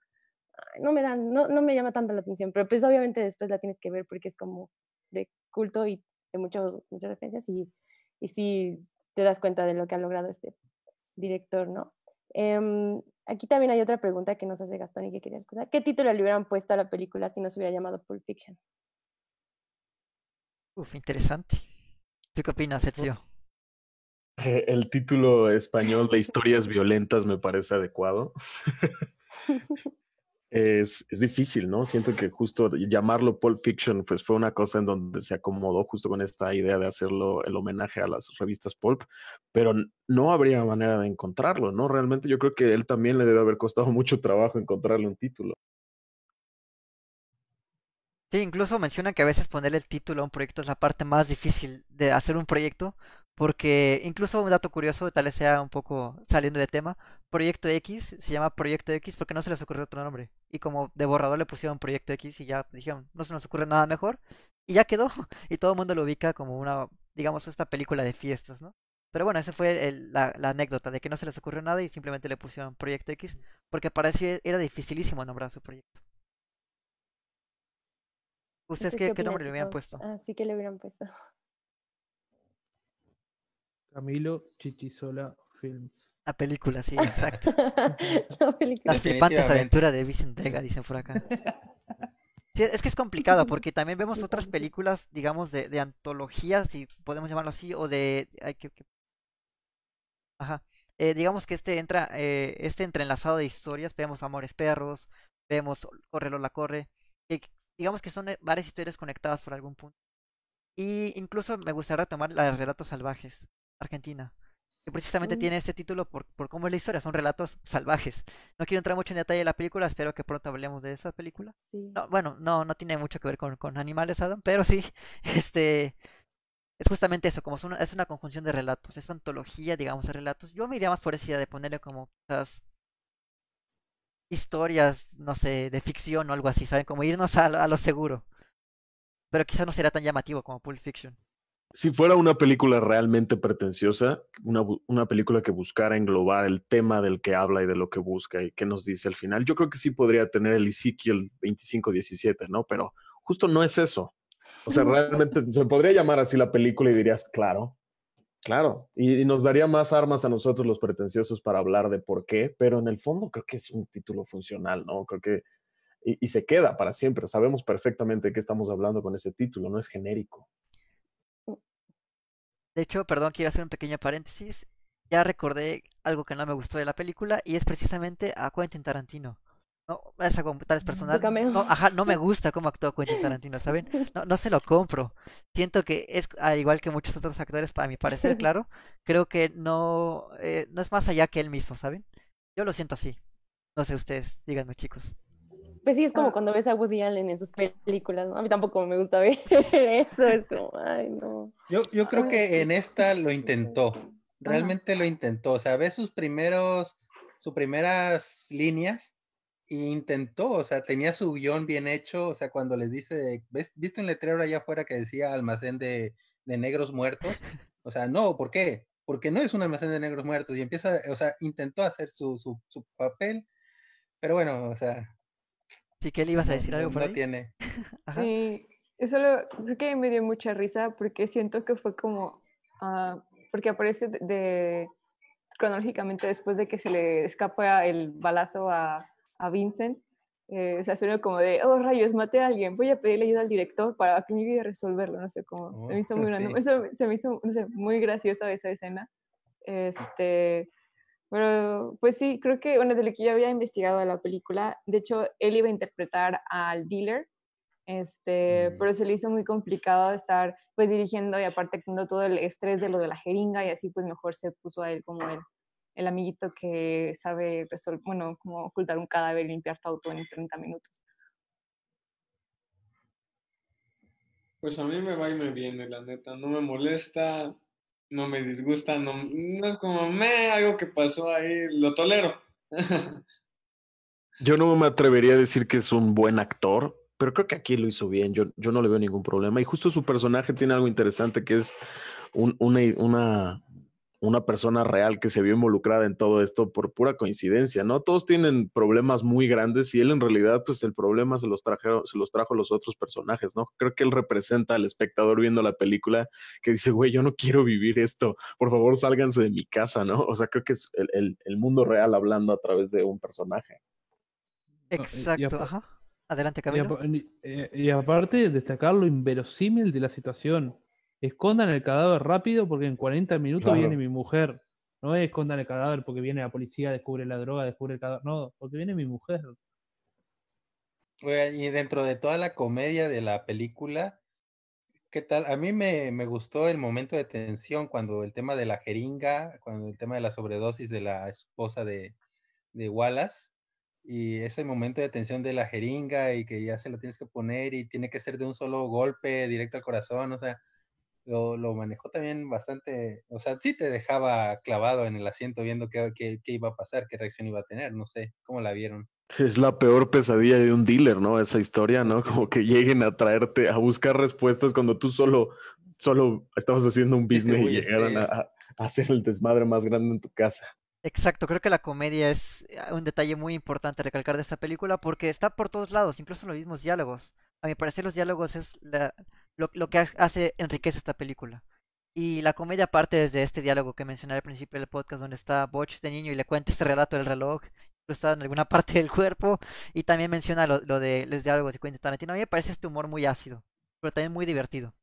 K: "Ay, no me dan, no, no me llama tanto la atención, pero pues obviamente después la tienes que ver porque es como de culto y de muchos, muchas referencias y, y sí te das cuenta de lo que ha logrado este director, ¿no? Em, aquí también hay otra pregunta que nos hace Gastón y que quería escuchar. ¿Qué título le hubieran puesto a la película si no se hubiera llamado Pulp Fiction?
J: Uf, interesante. ¿Tú qué opinas, Ezio?
P: Eh, El título español de Historias Violentas me parece adecuado. [laughs] Es, es difícil, ¿no? Siento que justo llamarlo Pulp Fiction pues fue una cosa en donde se acomodó justo con esta idea de hacerlo el homenaje a las revistas Pulp, pero no habría manera de encontrarlo, ¿no? Realmente yo creo que él también le debe haber costado mucho trabajo encontrarle un título.
J: Sí, incluso mencionan que a veces ponerle el título a un proyecto es la parte más difícil de hacer un proyecto, porque incluso un dato curioso, tal vez sea un poco saliendo de tema, Proyecto X se llama Proyecto X porque no se les ocurrió otro nombre. Y como de borrador le pusieron Proyecto X y ya dijeron, no se nos ocurre nada mejor, y ya quedó, [laughs] y todo el mundo lo ubica como una, digamos, esta película de fiestas, ¿no? Pero bueno, esa fue el- la, la anécdota de que no se les ocurrió nada y simplemente le pusieron Proyecto X porque parecía era dificilísimo nombrar su proyecto. ¿Ustedes qué, qué nombre le hubieran puesto?
K: Ah, sí que le hubieran puesto. [laughs]
O: Camilo Chichisola Films.
J: La película, sí, exacto. [laughs]
K: La película.
J: Las flipantes aventuras de Vincent Vega, dicen por acá. Sí, es que es complicado porque también vemos otras películas, digamos, de, de antologías, si podemos llamarlo así, o de... ay, que- que- Ajá. Eh, digamos que este entra, eh, este entrelazado de historias, vemos Amores Perros, vemos Corre Lola Corre, que digamos que son eh, varias historias conectadas por algún punto. Y incluso me gustaría retomar la de Relatos Salvajes, Argentina, que precisamente
K: Mm.
J: tiene este título por, por cómo es la historia, son relatos salvajes. No quiero entrar mucho en detalle de la película, espero que pronto hablemos de esa película.
K: Sí.
J: No, bueno, no, no tiene mucho que ver con, con animales, Adam, pero sí, [laughs] este, es justamente eso, como es una, es una conjunción de relatos, es antología, digamos, de relatos. Yo me iría más por esa idea de ponerle como quizás historias, no sé, de ficción o algo así, ¿saben? Como irnos a, lo- a lo seguro. Pero quizás no será tan llamativo como Pulp Fiction.
P: Si fuera una película realmente pretenciosa, una, una película que buscara englobar el tema del que habla y de lo que busca y qué nos dice al final, yo creo que sí podría tener el Ezekiel 2517, ¿no? Pero justo no es eso. O sea, realmente se podría llamar así la película y dirías, claro, claro. Y, y nos daría más armas a nosotros los pretenciosos para hablar de por qué, pero en el fondo creo que es un título funcional, ¿no? Creo que... Y, y se queda para siempre. Sabemos perfectamente de qué estamos hablando con ese título, no es genérico.
J: De hecho, perdón, quiero hacer un pequeño paréntesis. Ya recordé algo que no me gustó de la película y es precisamente a Quentin Tarantino. No, es algo tal vez personal.
K: cameo.
J: No, ajá, no me [laughs] gusta cómo actuó Quentin Tarantino, ¿saben? [laughs] No, no se lo compro. Siento que es, al igual que muchos otros actores, para mi parecer, [laughs] claro, creo que no, eh, no es más allá que él mismo, ¿saben? Yo lo siento así. No sé ustedes, díganme chicos.
K: Pues sí, es
J: Ah.
K: como cuando ves a Woody Allen en sus películas, ¿no? A mí tampoco me gusta ver [laughs] eso, es como, ay, no.
N: Yo, yo creo que en esta lo intentó, realmente lo intentó, o sea, ves sus primeros, sus primeras líneas e intentó, o sea, tenía su guion bien hecho, o sea, cuando les dice, ¿ves, ¿viste un letrero allá afuera que decía almacén de, de negros muertos? O sea, no, ¿por qué? porque no es un almacén de negros muertos y empieza, o sea, intentó hacer su, su, su papel, pero bueno, o sea...
J: Sí, que le ibas a decir
N: no,
J: algo por
N: no
J: ahí?
N: tiene. [laughs]
M: Sí, eso lo, creo que me dio mucha risa porque siento que fue como, ah, porque aparece de, de- cronológicamente después de que se le escapa el balazo a, a Vincent, eh, se hace uno como de, oh rayos, maté a alguien, voy a pedirle ayuda al director para que me ayude a resolverlo, no sé cómo, se me hizo muy,
N: Oh, [laughs] sí.
M: eso se me hizo, no sé, muy graciosa esa escena. Este, pero pues sí, creo que, bueno, de lo que yo había investigado de la película, de hecho, él iba a interpretar al dealer, este,
N: Mm.
M: pero se le hizo muy complicado estar pues dirigiendo y aparte teniendo todo el estrés de lo de la jeringa y así pues mejor se puso a él como el, el amiguito que sabe resolver, bueno, como ocultar un cadáver y limpiar tu auto en 30 minutos.
L: Pues a mí me va y me viene, la neta. No me molesta, no me disgusta, no, no es como, me, algo que pasó ahí, lo tolero. [laughs]
P: Yo no me atrevería a decir que es un buen actor, pero creo que aquí lo hizo bien. Yo, yo no le veo ningún problema. Y justo su personaje tiene algo interesante que es un- una, una, una persona real que se vio involucrada en todo esto por pura coincidencia, ¿no? Todos tienen problemas muy grandes y él en realidad, pues el problema se los, trajeron, se los trajo los otros personajes, ¿no? Creo que él representa al espectador viendo la película que dice, güey, yo no quiero vivir esto, por favor sálganse de mi casa, ¿no? O sea, creo que es el, el- el mundo real hablando a través de un personaje.
J: Exacto, ajá. Adelante,
O: Y,
J: Camilo.
O: apa- y- eh, y aparte, destacar lo inverosímil de la situación. Escondan el cadáver rápido porque en 40 minutos
P: Claro.
O: viene mi mujer. No es escondan el cadáver porque viene la policía, descubre la droga, descubre el cadáver. No, porque viene mi mujer.
N: Y dentro de toda la comedia de la película, ¿qué tal? A mí me, me gustó el momento de tensión cuando el tema de la jeringa, cuando el tema de la sobredosis de la esposa de, de Wallace, y ese momento de tensión de la jeringa y que ya se lo tienes que poner y tiene que ser de un solo golpe directo al corazón, o sea, lo, lo manejó también bastante, o sea, sí te dejaba clavado en el asiento viendo qué, qué, qué iba a pasar, qué reacción iba a tener, no sé, ¿cómo la vieron?
P: Es la peor pesadilla de un dealer, ¿no? Esa historia, ¿no? Como que lleguen a traerte, a buscar respuestas cuando tú solo, solo estabas haciendo un business y llegaron
N: sí.
P: a, a hacer el desmadre más grande en tu casa.
J: Exacto, creo que la comedia es eh, un detalle muy importante a recalcar de esta película porque está por todos lados, incluso en los mismos diálogos. A mi parecer los diálogos es la- lo, que ha- hace, enriquece esta película. Y la comedia parte desde este diálogo que mencioné al principio del podcast donde está Butch de niño y le cuenta este relato del reloj, está en alguna [laughs] parte del cuerpo y también menciona lo, lo de los diálogos de Quentin Tarantino. A mí me parece este humor muy ácido, pero también muy divertido.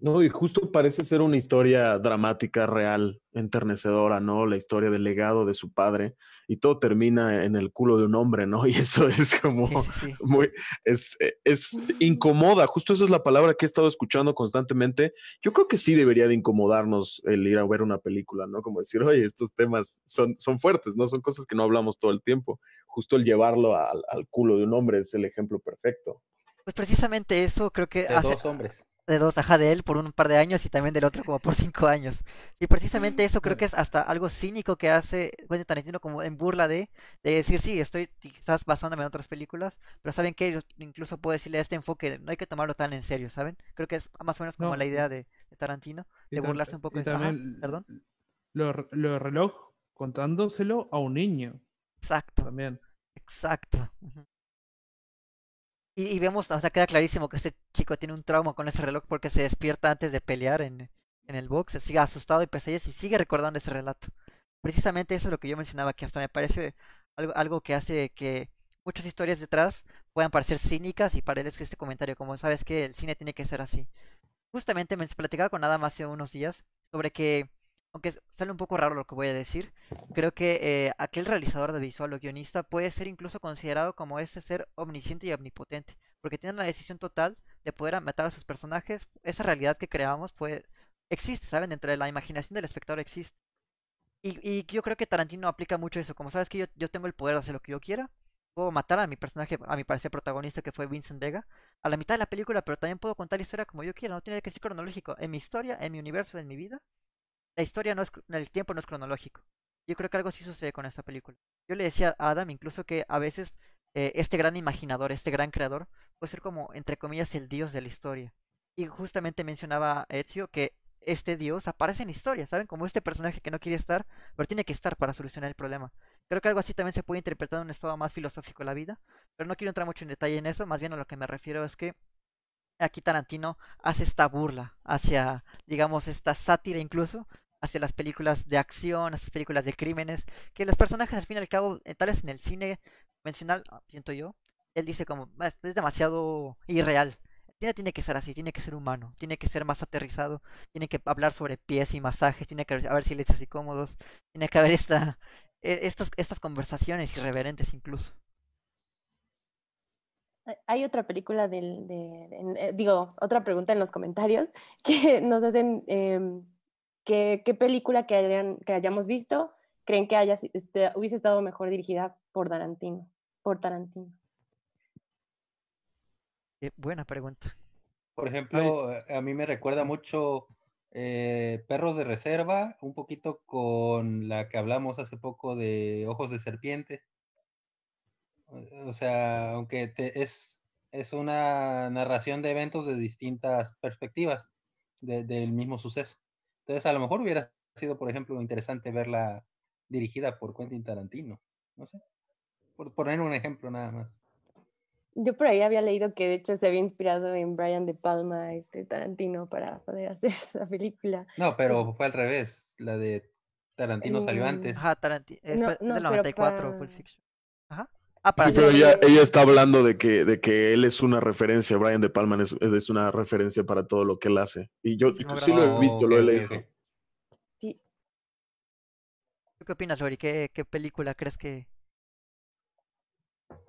P: No, y justo parece ser una historia dramática, real, enternecedora, ¿no? La historia del legado de su padre y todo termina en el culo de un hombre, ¿no? [laughs] Y eso es como
J: Sí,
P: muy, es, es incomoda, justo esa es la palabra que he estado escuchando constantemente. Yo creo que sí debería de incomodarnos el ir a ver una película, ¿no? Como decir, oye, estos temas son, son fuertes, ¿no? Son cosas que no hablamos todo el tiempo. Justo el llevarlo al, al culo de un hombre es el ejemplo perfecto.
J: Pues precisamente eso creo que
N: De
J: hace,
N: dos hombres.
J: De dos, ajá, de él por un par de años y también del otro como por cinco años. Y precisamente eso creo que es hasta algo cínico que hace Quentin Tarantino como en burla de, de decir, sí, estoy quizás basándome en otras películas, pero ¿saben qué? Yo incluso puedo decirle a este enfoque, no hay que tomarlo tan en serio, ¿saben? Creo que es más o menos como
O: No,
J: la idea de, de Tarantino, de
O: tam-
J: burlarse un poco de. Ajá,
O: también
J: perdón.
O: Lo, lo de reloj contándoselo a un niño.
J: Exacto.
O: También.
J: Exacto. Y, vemos, o sea, queda clarísimo que este chico tiene un trauma con ese reloj porque se despierta antes de pelear en, en el box, se sigue asustado y pesadillas y sigue recordando ese relato. Precisamente eso es lo que yo mencionaba, que hasta me parece algo, algo que hace que muchas historias detrás puedan parecer cínicas y para él es que este comentario, como sabes que el cine tiene que ser así. Justamente me platicaba con Adam hace unos días sobre que, aunque sale un poco raro lo que voy a decir, creo que eh, aquel realizador de visual o guionista puede ser incluso considerado como ese ser omnisciente y omnipotente, porque tiene la decisión total de poder matar a sus personajes. Esa realidad que creamos puede, existe, ¿saben? Entre la imaginación del espectador existe. Y, y yo creo que Tarantino aplica mucho eso, como sabes que yo, yo tengo el poder de hacer lo que yo quiera, puedo matar a mi personaje, a mi parecer protagonista que fue Vincent Vega, a la mitad de la película, pero también puedo contar la historia como yo quiera, no tiene que ser cronológico. En mi historia, en mi universo, en mi vida, la historia no es, el tiempo no es cronológico. Yo creo que algo sí sucede con esta película. Yo le decía a Adam incluso que a veces eh, este gran imaginador, este gran creador, puede ser como, entre comillas, el dios de la historia. Y justamente mencionaba Ezio que este dios aparece en historia, ¿saben? Como este personaje que no quiere estar, pero tiene que estar para solucionar el problema. Creo que algo así también se puede interpretar en un estado más filosófico de la vida, pero no quiero entrar mucho en detalle en eso, más bien a lo que me refiero es que aquí Tarantino hace esta burla hacia, digamos, esta sátira incluso, hacia las películas de acción, hacia las películas de crímenes, que los personajes al fin y al cabo, eh, tal vez en el cine convencional, ah, siento yo, él dice como, es demasiado irreal. Cine tiene que ser así, tiene que ser humano, tiene que ser más aterrizado, tiene que hablar sobre pies y masajes, tiene que haber silencios incómodos, tiene que haber esta, e, estas, estas conversaciones irreverentes incluso.
K: Hay otra película del, de, eh, digo, otra pregunta en los comentarios [laughs] que nos hacen em, qué película que, hayan, que hayamos visto creen que haya, este, hubiese estado mejor dirigida por Tarantino, por Tarantino.
J: buena pregunta.
N: Por ejemplo, a mí me recuerda mucho eh, Perros de Reserva, un poquito con la que hablamos hace poco de Ojos de Serpiente. O sea, aunque es, es una narración de eventos de distintas perspectivas del mismo suceso. Entonces, a lo mejor hubiera sido, por ejemplo, interesante verla dirigida por Quentin Tarantino. No sé. Por poner un ejemplo nada más.
K: Yo por ahí había leído que de hecho se había inspirado en Brian De Palma, este Tarantino, para poder [laughs] hacer esa película.
N: No, pero fue al revés. La de Tarantino salió antes.
J: Ajá, Tarantino. Eh, no, del 94, Pulp Fiction.
P: Ah, sí, pero ella, ella, está hablando de que, de que él es una referencia, Brian De Palma es, es una referencia para todo lo que él hace. Y yo sí lo he visto, lo he leído.
J: Sí. ¿Tú qué opinas, Lori? ¿Qué, ¿Qué película crees que,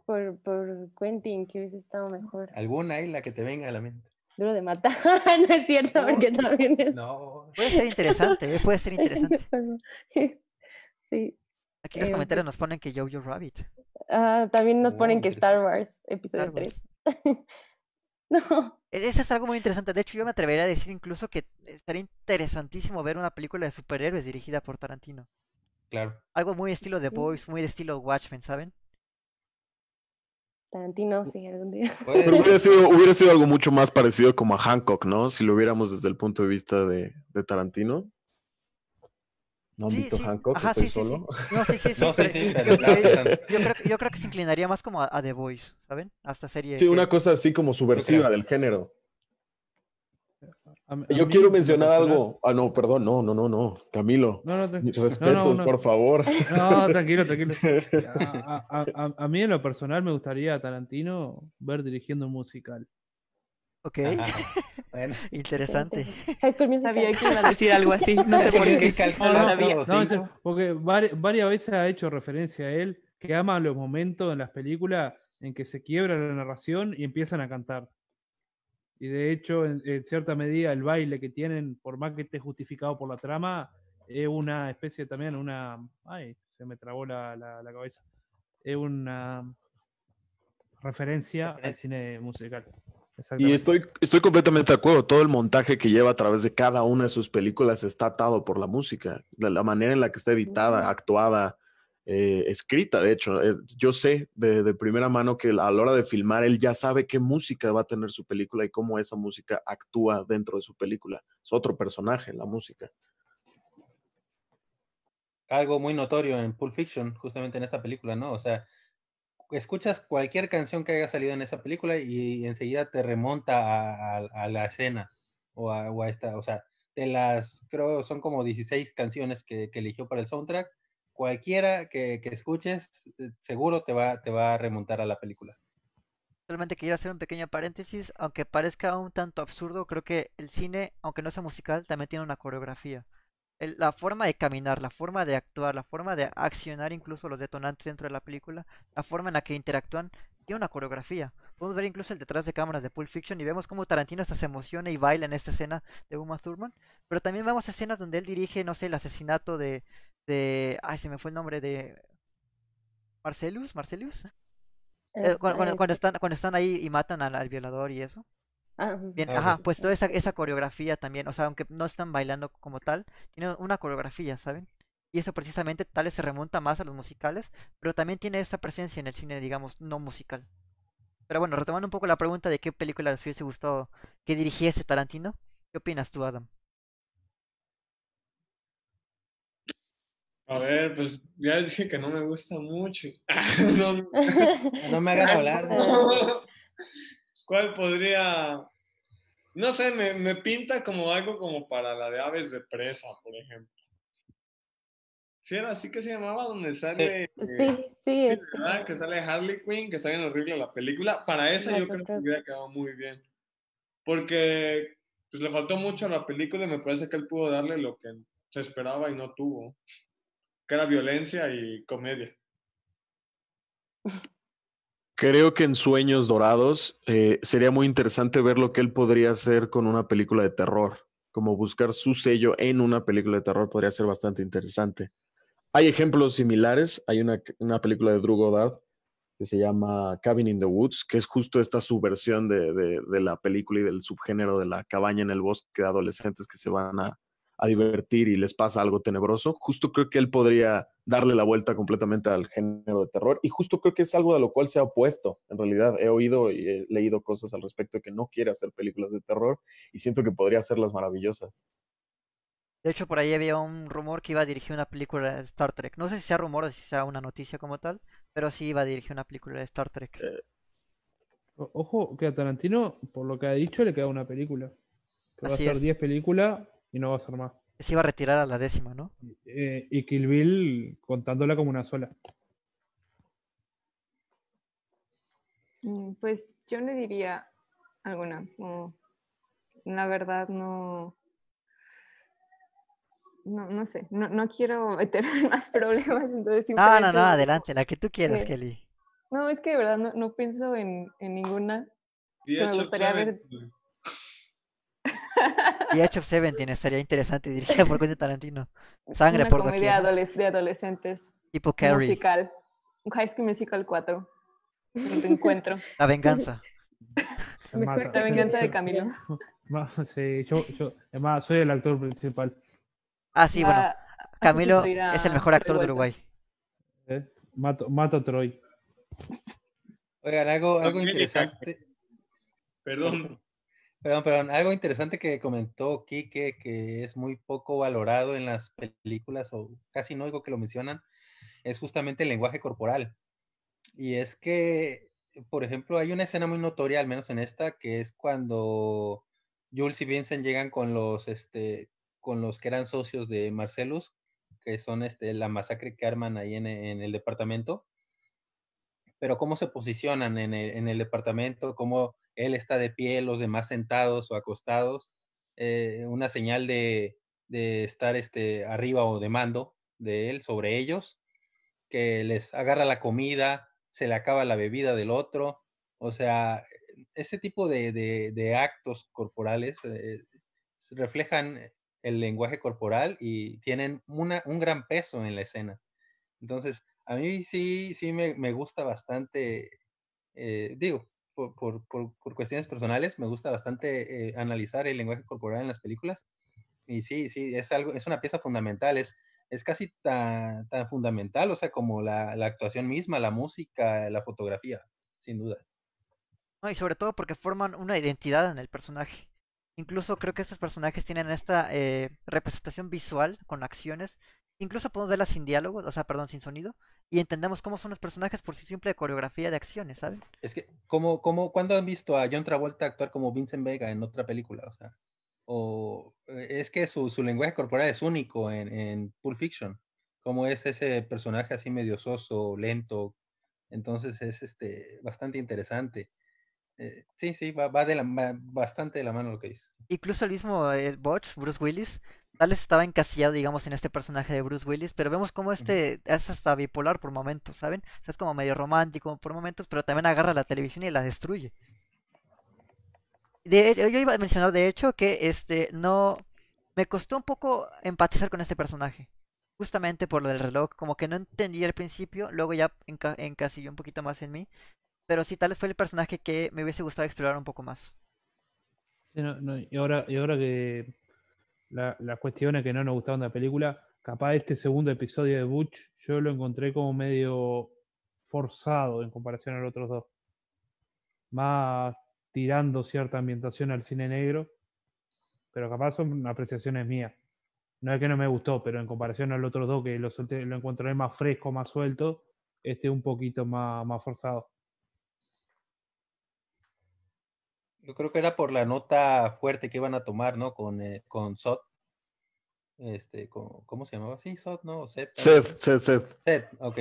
K: por, por Quentin, que hubiese estado mejor.
N: ¿Alguna ahí la que te venga a la mente?
K: Duro de matar, [laughs] no es cierto, porque también es...
J: No. Puede ser interesante, ¿eh? puede ser [laughs] interesante.
K: sí.
J: Aquí los eh, comentarios pues nos ponen que Jojo Rabbit.
K: Ah, también nos ponen que Star Wars, episodio 3. [laughs] no.
J: E-, Eso es algo muy interesante. De hecho, yo me atrevería a decir incluso que estaría interesantísimo ver una película de superhéroes dirigida por Tarantino.
N: Claro.
J: Algo muy estilo The Boys, muy de estilo Watchmen, ¿saben?
K: Tarantino, sí, algún día. [laughs]
P: Pero hubiera sido, hubiera sido algo mucho más parecido como a Hancock, ¿no? Si lo viéramos desde el punto de vista de, de Tarantino. ¿No han visto Hancock?
J: Ajá,
P: ¿Estoy
J: sí,
P: solo?
J: Sí, sí. No, sí, sí, sí. [laughs]
N: No, sí, sí,
J: yo,
N: pero
J: yo, yo, creo, yo creo que se inclinaría más como a, a The Voice, ¿saben? Hasta serie.
P: Sí,
J: que-
P: una cosa así como subversiva del género.
O: A- a
P: Yo quiero mencionar algo. Ah, no, perdón, no, no, no, no. Camilo.
O: No, no,
P: Respetos,
O: no, no, no.
P: por favor.
O: No, tranquilo, tranquilo. [laughs] A, a- a- a mí en lo personal me gustaría a Tarantino ver dirigiendo un musical.
J: Ok. [laughs]
N: Bueno.
J: Interesante.
K: High School Musical.
M: Sabía que iba a decir algo así, no sé por qué.
O: No, no,
M: sabía.
O: no, porque vari- varias veces ha hecho referencia a él que ama los momentos en las películas en que se quiebra la narración y empiezan a cantar. Y de hecho, en, en cierta medida, el baile que tienen, por más que esté justificado por la trama, es una especie también, una... Ay, se me trabó la, la- la cabeza. Es una referencia al cine musical.
P: Y estoy, estoy completamente de acuerdo. Todo el montaje que lleva a través de cada una de sus películas está atado por la música. De la manera en la que está editada, actuada, eh, escrita, de hecho. Eh, yo sé de, de primera mano que a la hora de filmar, él ya sabe qué música va a tener su película y cómo esa música actúa dentro de su película. Es otro personaje, la música.
N: algo muy notorio en Pulp Fiction, justamente en esta película, ¿no? O sea, escuchas cualquier canción que haya salido en esa película y enseguida te remonta a, la escena o a, esta, o sea, de las, creo, son como 16 canciones que, que eligió para el soundtrack, cualquiera que, que escuches, eh, seguro te va, te va a remontar a la película.
J: Solamente quiero hacer un pequeño paréntesis, aunque parezca un tanto absurdo, creo que el cine, aunque no sea musical, también tiene una coreografía. El- la forma de caminar, la forma de actuar, la forma de accionar incluso los detonantes dentro de la película, la forma en la que interactúan, tiene una coreografía. Podemos ver incluso el detrás de cámaras de Pulp Fiction y vemos cómo Tarantino hasta se emociona y baila en esta escena de Uma Thurman, pero también vemos escenas donde él dirige, no sé, el asesinato de, de, ay, se me fue el nombre de Marcellus, Marcellus. Eh, cuando, cuando- cuando están, cuando están ahí y matan al, al violador y eso.
K: Ah,
J: Bien,
N: ah,
J: ajá, pues toda esa, esa coreografía también, o sea, aunque no están bailando como tal, tienen una coreografía, ¿saben? Y eso precisamente tal vez se remonta más a los musicales, pero también tiene esa presencia en el cine, digamos, no musical. Pero bueno, retomando un poco la pregunta de qué película les hubiese gustado que dirigiese Tarantino, ¿qué opinas tú, Adam?
L: A ver, pues ya dije que no me gusta mucho. [laughs] [laughs] [laughs] no,
N: me hagas hablar. ¿no?
L: ¿Cuál podría...? No sé, me, me, pinta como algo como para la de aves de presa, por ejemplo. Sí, era así que se llamaba, donde sale...
K: Sí, sí.
L: Es que... que sale Harley Quinn, que está bien horrible la película. Para eso yo creo que hubiera quedado muy bien. Porque pues, le faltó mucho a la película y me parece que él pudo darle lo que se esperaba y no tuvo. Que era violencia y comedia. [laughs]
P: Creo que en Sueños Dorados eh, sería muy interesante ver lo que él podría hacer con una película de terror. Como buscar su sello en una película de terror podría ser bastante interesante. Hay ejemplos similares. Hay una, una película de Drew Goddard que se llama Cabin in the Woods, que es justo esta subversión de, de, de, la película y del subgénero de la cabaña en el bosque de adolescentes que se van a, a divertir y les pasa algo tenebroso, justo creo que él podría darle la vuelta completamente al género de terror y justo creo que es algo de lo cual se ha opuesto. En realidad he oído y he leído cosas al respecto de que no quiere hacer películas de terror y siento que podría hacerlas maravillosas.
J: De hecho, por ahí había un rumor que iba a dirigir una película de Star Trek. No sé si sea rumor o si sea una noticia como tal, pero sí iba a dirigir una película de Star Trek.
P: Eh,
O: Ojo, que a Tarantino, por lo que ha dicho, le queda una película. Que va a
J: es.
O: 10 películas y no va a ser más.
J: Se iba a retirar a la décima, ¿no?
O: Eh, y Kill Bill contándola como una sola.
M: Mm, Pues yo le diría alguna. como, la verdad no. No, no sé, no, no quiero [laughs] meterme en más problemas, entonces
J: No, no, no, adelante, la que tú quieras,
M: Sí.
J: Kelly.
M: No, es que de verdad no, no pienso en, en ninguna me gustaría ver.
J: The Edge of Seventeen estaría interesante, dirigida por Quentin Tarantino. [laughs] Sangre
M: una
J: por
M: comedia
J: doquier.
M: de adolescentes.
J: Tipo Carrie.
M: Musical. Un High School Musical 4. Un reencuentro.
J: La venganza.
M: La venganza de Camilo. [laughs]
O: Sí, yo, yo, es más, soy el actor principal.
J: Ah, sí, bueno.
M: Va a
J: Camilo es el mejor actor de. Uruguay.
O: ¿eh? Mato, mato a Troy.
N: Oigan, algo, algo interesante.
L: Perdón.
N: Perdón, perdón, algo interesante que comentó Quique, que es muy poco valorado en las películas, o casi no oigo que lo mencionan, es justamente el lenguaje corporal. Y es que, por ejemplo, hay una escena muy notoria, al menos en esta, que es cuando Jules y Vincent llegan con los, este, con los que eran socios de Marcellus, que son este, la masacre que arman ahí en, en el departamento pero cómo se posicionan en el, en el departamento, cómo él está de pie, los demás sentados o acostados, eh, una señal de, estar este, arriba o de mando de él sobre ellos, que les agarra la comida, se le acaba la bebida del otro, o sea, ese tipo de, actos corporales eh, reflejan el lenguaje corporal y tienen un gran peso en la escena. Entonces, a mí sí, sí me, me gusta bastante, eh, digo, por, por- por- por cuestiones personales, me gusta bastante eh, analizar el lenguaje corporal en las películas. Y sí, sí, es algo, es una pieza fundamental, es, es casi tan, tan fundamental, o sea, como la, la actuación misma, la música, la fotografía, sin duda.
J: No, y sobre todo porque forman una identidad en el personaje. Incluso creo que estos personajes tienen esta eh, representación visual con acciones. Incluso podemos verlas sin diálogo, o sea, perdón, sin sonido. Y entendemos cómo son los personajes por su simple coreografía de acciones, ¿saben?
N: Es que, como, como, ¿cuándo han visto a John Travolta actuar como Vincent Vega en otra película? O sea, o eh, es que su, su lenguaje corporal es único en, en Pulp Fiction, como es ese personaje así medio soso, lento, entonces es este bastante interesante. Eh, sí, sí, va, va de la, va bastante de la mano lo que dices.
J: Incluso el mismo eh, Butch, Bruce Willis, tal vez estaba encasillado, digamos, en este personaje de Bruce Willis, pero vemos cómo este es hasta bipolar por momentos, ¿saben? O sea, es como medio romántico por momentos, pero también agarra la televisión y la destruye. De, yo iba a mencionar, de hecho, que este no me costó un poco empatizar con este personaje. Justamente por lo del reloj, como que no entendí al principio, luego ya enca- encasilló un poquito más en mí. Pero sí, tal fue el personaje que me hubiese gustado explorar un poco más.
O: Y ahora, y ahora que la, la cuestión es que no nos gustaron de la película, capaz este segundo episodio de Butch yo lo encontré como medio forzado en comparación a los otros dos. Más tirando cierta ambientación al cine negro, pero capaz son apreciaciones mías. no es que no me gustó, pero en comparación al otro dos que lo, lo encontré más fresco, más suelto, este un poquito más, más forzado.
N: Yo creo que era por la nota fuerte que iban a tomar, ¿no? Con, eh, con Sot. Este, con- ¿cómo se llamaba? Sí, Sot, ¿no? Seth, así.
P: Seth, Seth.
N: Seth, ok.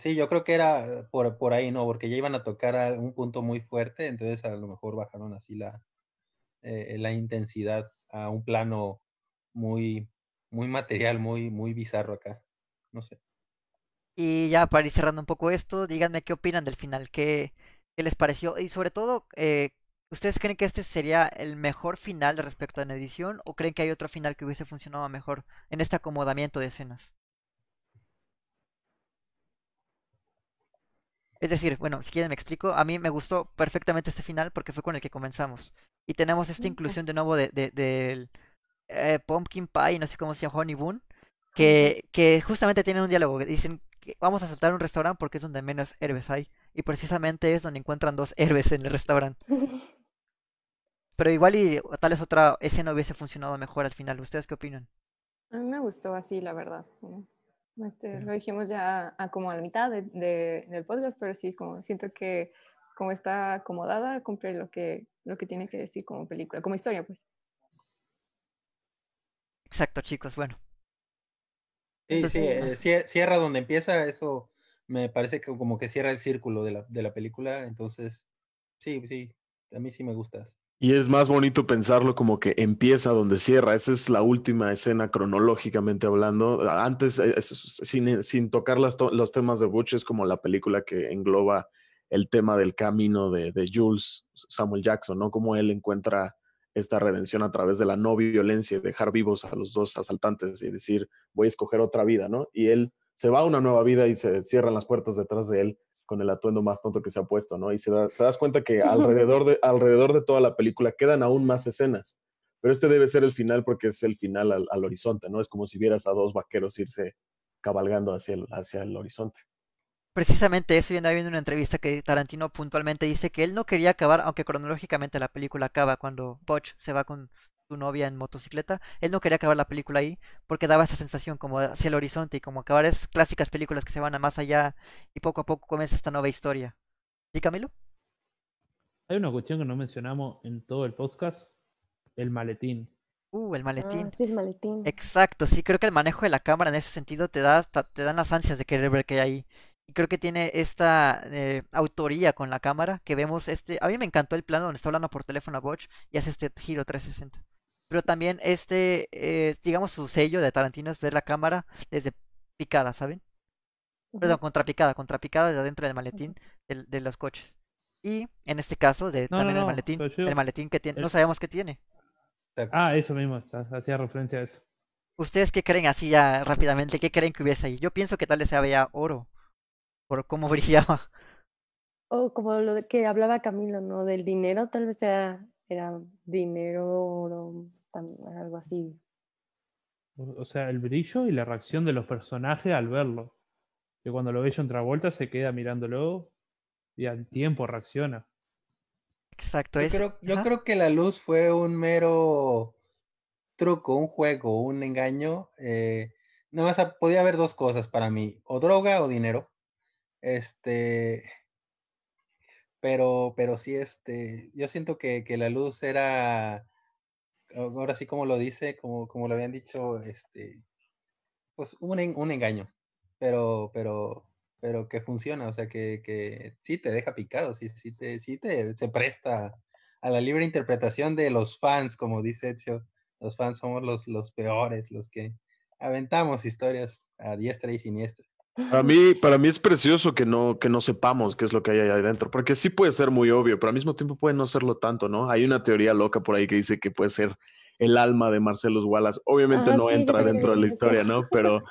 N: Sí, yo creo que era por, por ahí, ¿no? Porque ya iban a tocar a un punto muy fuerte, entonces a lo mejor bajaron así la, eh, la intensidad a un plano muy, muy material, muy, muy bizarro acá. No sé.
J: Y ya para ir cerrando un poco esto, díganme qué opinan del final, qué, qué les pareció y sobre todo, eh, ¿ustedes creen que este sería el mejor final respecto a la edición o creen que hay otro final que hubiese funcionado mejor en este acomodamiento de escenas? Es decir, bueno, si quieren me explico, a mí me gustó perfectamente este final porque fue con el que comenzamos. Y tenemos esta inclusión de nuevo de, de- del eh, Pumpkin Pie, no sé cómo se llama, Honey Boon, que, que justamente tienen un diálogo, que dicen que vamos a saltar un restaurante porque es donde menos héroes hay. Y precisamente es donde encuentran dos [laughs] héroes en el restaurante. Pero igual y tal vez otra escena hubiese funcionado mejor al final. ¿Ustedes qué opinan?
M: A mí me gustó así, la verdad. ¿no? Este, lo dijimos ya a como a la mitad de- de- del podcast, pero sí, como siento que como está acomodada, cumple lo que, lo que tiene que decir como película, como historia, pues.
J: Exacto, chicos, bueno.
N: Sí,
J: Entonces,
N: sí,
J: ah.
N: eh, cie- cierra donde empieza, eso me parece que como que cierra el círculo de la, de la película, entonces, sí, sí, a mí sí me gusta.
P: Y es más bonito pensarlo como que empieza donde cierra. Esa es la última escena cronológicamente hablando. Antes, eh, sin, sin tocar los temas de Butch, es como la película que engloba el tema del camino de, de Jules Samuel Jackson, ¿no? Cómo él encuentra esta redención a través de la no violencia, dejar vivos a los dos asaltantes y decir, voy a escoger otra vida, ¿no? Y él se va a una nueva vida y se cierran las puertas detrás de él con el atuendo más tonto que se ha puesto, ¿no? Y se da- te das cuenta que [laughs] alrededor de, alrededor de toda la película quedan aún más escenas, pero este debe ser el final porque es el final al, al horizonte, ¿no? Es como si vieras a dos vaqueros irse cabalgando hacia el, hacia el horizonte.
J: Precisamente eso, yo andaba viendo una entrevista que Tarantino puntualmente dice que él no quería acabar, aunque cronológicamente la película acaba cuando Butch se va con su novia en motocicleta, él no quería acabar la película ahí porque daba esa sensación como hacia el horizonte y como acabar es clásicas películas que se van a más allá y poco a poco comienza esta nueva historia. ¿Sí, Camilo?
O: Hay una cuestión que no mencionamos en todo el podcast, el maletín.
J: Uh, el maletín.
K: Ah, sí, el maletín.
J: Exacto, sí, creo que el manejo de la cámara en ese sentido te da, te dan las ansias de querer ver qué hay ahí. Y creo que tiene esta eh, autoría con la cámara que vemos este. A mí me encantó el plano donde está hablando por teléfono a Butch y hace este giro 360. Pero también este, eh, digamos, su sello de Tarantino es ver la cámara desde picada, ¿saben? Perdón, contrapicada, contrapicada de adentro del maletín de, los coches. Y en este caso, de
O: No, no,
J: también el maletín, el maletín que tiene, no sabemos qué tiene.
O: Ah, eso mismo, hacía referencia a eso.
J: ¿Ustedes qué creen así ya rápidamente? ¿Qué creen que hubiese ahí? Yo pienso que tal vez se veía oro por cómo [laughs] brillaba.
K: O como lo de que hablaba Camilo, ¿no? Del dinero, tal vez era, era dinero, oro, algo así.
O: O o sea, el brillo y la reacción de los personajes al verlo. Que cuando lo ve John Travolta se queda mirándolo y al tiempo reacciona.
J: Exacto,
N: Yo
J: es.
N: creo, yo creo que la luz fue un mero truco, un juego, un engaño. Eh, nada más ha- podía haber dos cosas para mí, o droga o dinero. Este, pero, pero sí, este, yo siento que, que la luz era, ahora sí como lo dice, como, como lo habían dicho, este, pues un, un engaño, pero, pero, pero que funciona, o sea, que, que sí te deja picado, sí, sí te, sí te, se presta a la libre interpretación de los fans, como dice Ezio, los fans somos los, los peores, los que aventamos historias a diestra y siniestra.
P: Para mí, para mí es precioso que no, que no sepamos qué es lo que hay ahí adentro, porque sí puede ser muy obvio, pero al mismo tiempo puede no serlo tanto, ¿no? Hay una teoría loca por ahí que dice que puede ser el alma de Marcellus Wallace. Obviamente
K: Ah,
P: no
K: sí,
P: entra dentro de la historia, ¿no? Pero,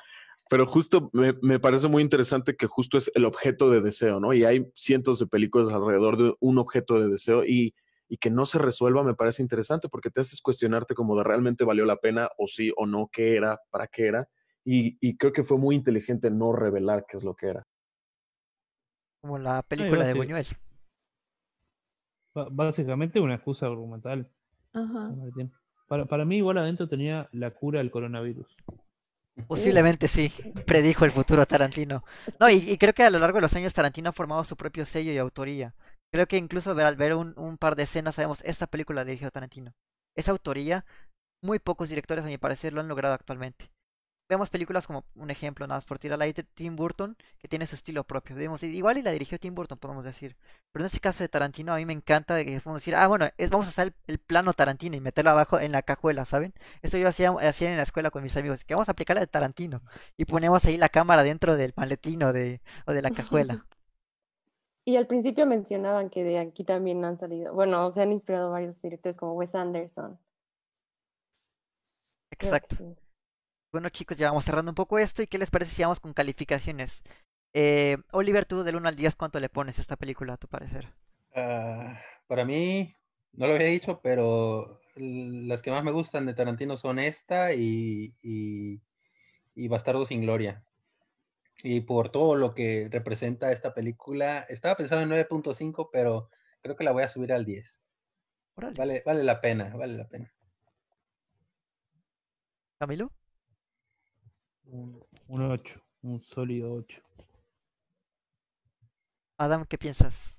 P: pero justo me, me parece muy interesante que justo es el objeto de deseo, ¿no? Y hay cientos de películas alrededor de un objeto de deseo y, y que no se resuelva me parece interesante porque te haces cuestionarte como de realmente valió la pena o sí o no, qué era, para qué era. Y, y creo que fue muy inteligente no revelar qué es lo que era.
J: Como la película de. Buñuel.
O: Básicamente una excusa argumental.
K: Ajá.
O: Para, para mí, igual adentro tenía la cura del coronavirus.
J: Posiblemente sí, predijo el futuro Tarantino. No, y, y creo que a lo largo de los años Tarantino ha formado su propio sello y autoría. Creo que incluso ver, al ver un, un par de escenas sabemos, esta película la dirigió Tarantino. Esa autoría, muy pocos directores a mi parecer lo han logrado actualmente. Vemos películas como un ejemplo, nada más por tirar la de Tim Burton, que tiene su estilo propio. Vemos, igual y la dirigió Tim Burton, podemos decir. Pero en este caso de Tarantino, a mí me encanta que podemos decir, ah, bueno, es, vamos a hacer el, el, plano Tarantino y meterlo abajo en la cajuela, ¿saben? Eso yo hacía, hacía en la escuela con mis amigos, que vamos a aplicar la de Tarantino. Y ponemos ahí la cámara dentro del maletín o de, o de la cajuela. [laughs]
K: Y al principio mencionaban que de aquí también han salido, bueno, se han inspirado varios directores como Wes Anderson.
J: Exacto. Bueno chicos, ya vamos cerrando un poco esto y qué les parece si vamos con calificaciones. Eh, Oliver, tú del 1 al 10, ¿cuánto le pones a esta película a tu parecer?
N: Uh, para mí, no lo había dicho, pero las que más me gustan de Tarantino son esta y, y, y Bastardo sin Gloria. Y por todo lo que representa esta película, estaba pensando en 9.5, pero creo que la voy a subir al 10. Vale, vale la pena, vale la pena.
J: ¿Camilo?
O: Un, un 8, un sólido 8.
J: Adam, ¿qué piensas?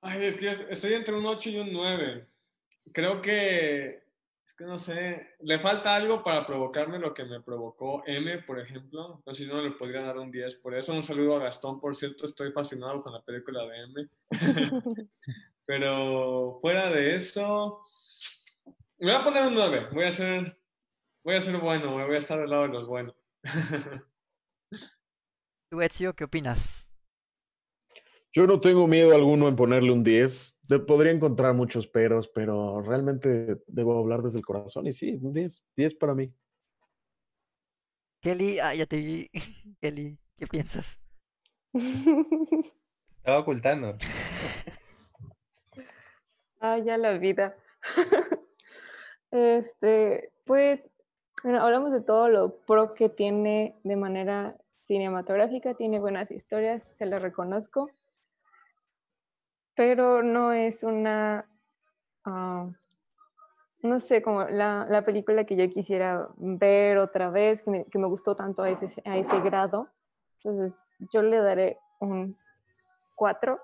L: Ay, es que estoy entre un 8 y un 9. Creo que, es que no sé, le falta algo para provocarme lo que me provocó M, por ejemplo. No sé si no le podría dar un 10 por eso. Un saludo a Gastón, por cierto, estoy fascinado con la película de M. [laughs] Pero fuera de eso, me voy a poner un 9. Voy a ser, voy a ser bueno, me voy a estar del lado de los buenos. [laughs]
J: ¿Tú, Ezio, qué opinas?
P: Yo no tengo miedo alguno en ponerle un 10. De, podría encontrar muchos peros, pero realmente debo hablar desde el corazón. Y sí, un 10. 10 para mí.
J: Kelly, ah, ya te vi. [laughs] Kelly, ¿qué piensas? [laughs]
N: Estaba ocultando.
M: Ah, ya la vida. este, pues, bueno, hablamos de todo lo pro que tiene de manera cinematográfica, tiene buenas historias, se lo reconozco, pero no es una, uh, no sé, como la, la, película que yo quisiera ver otra vez, que me, que me gustó tanto a ese, a ese grado. Entonces, yo le daré un 4.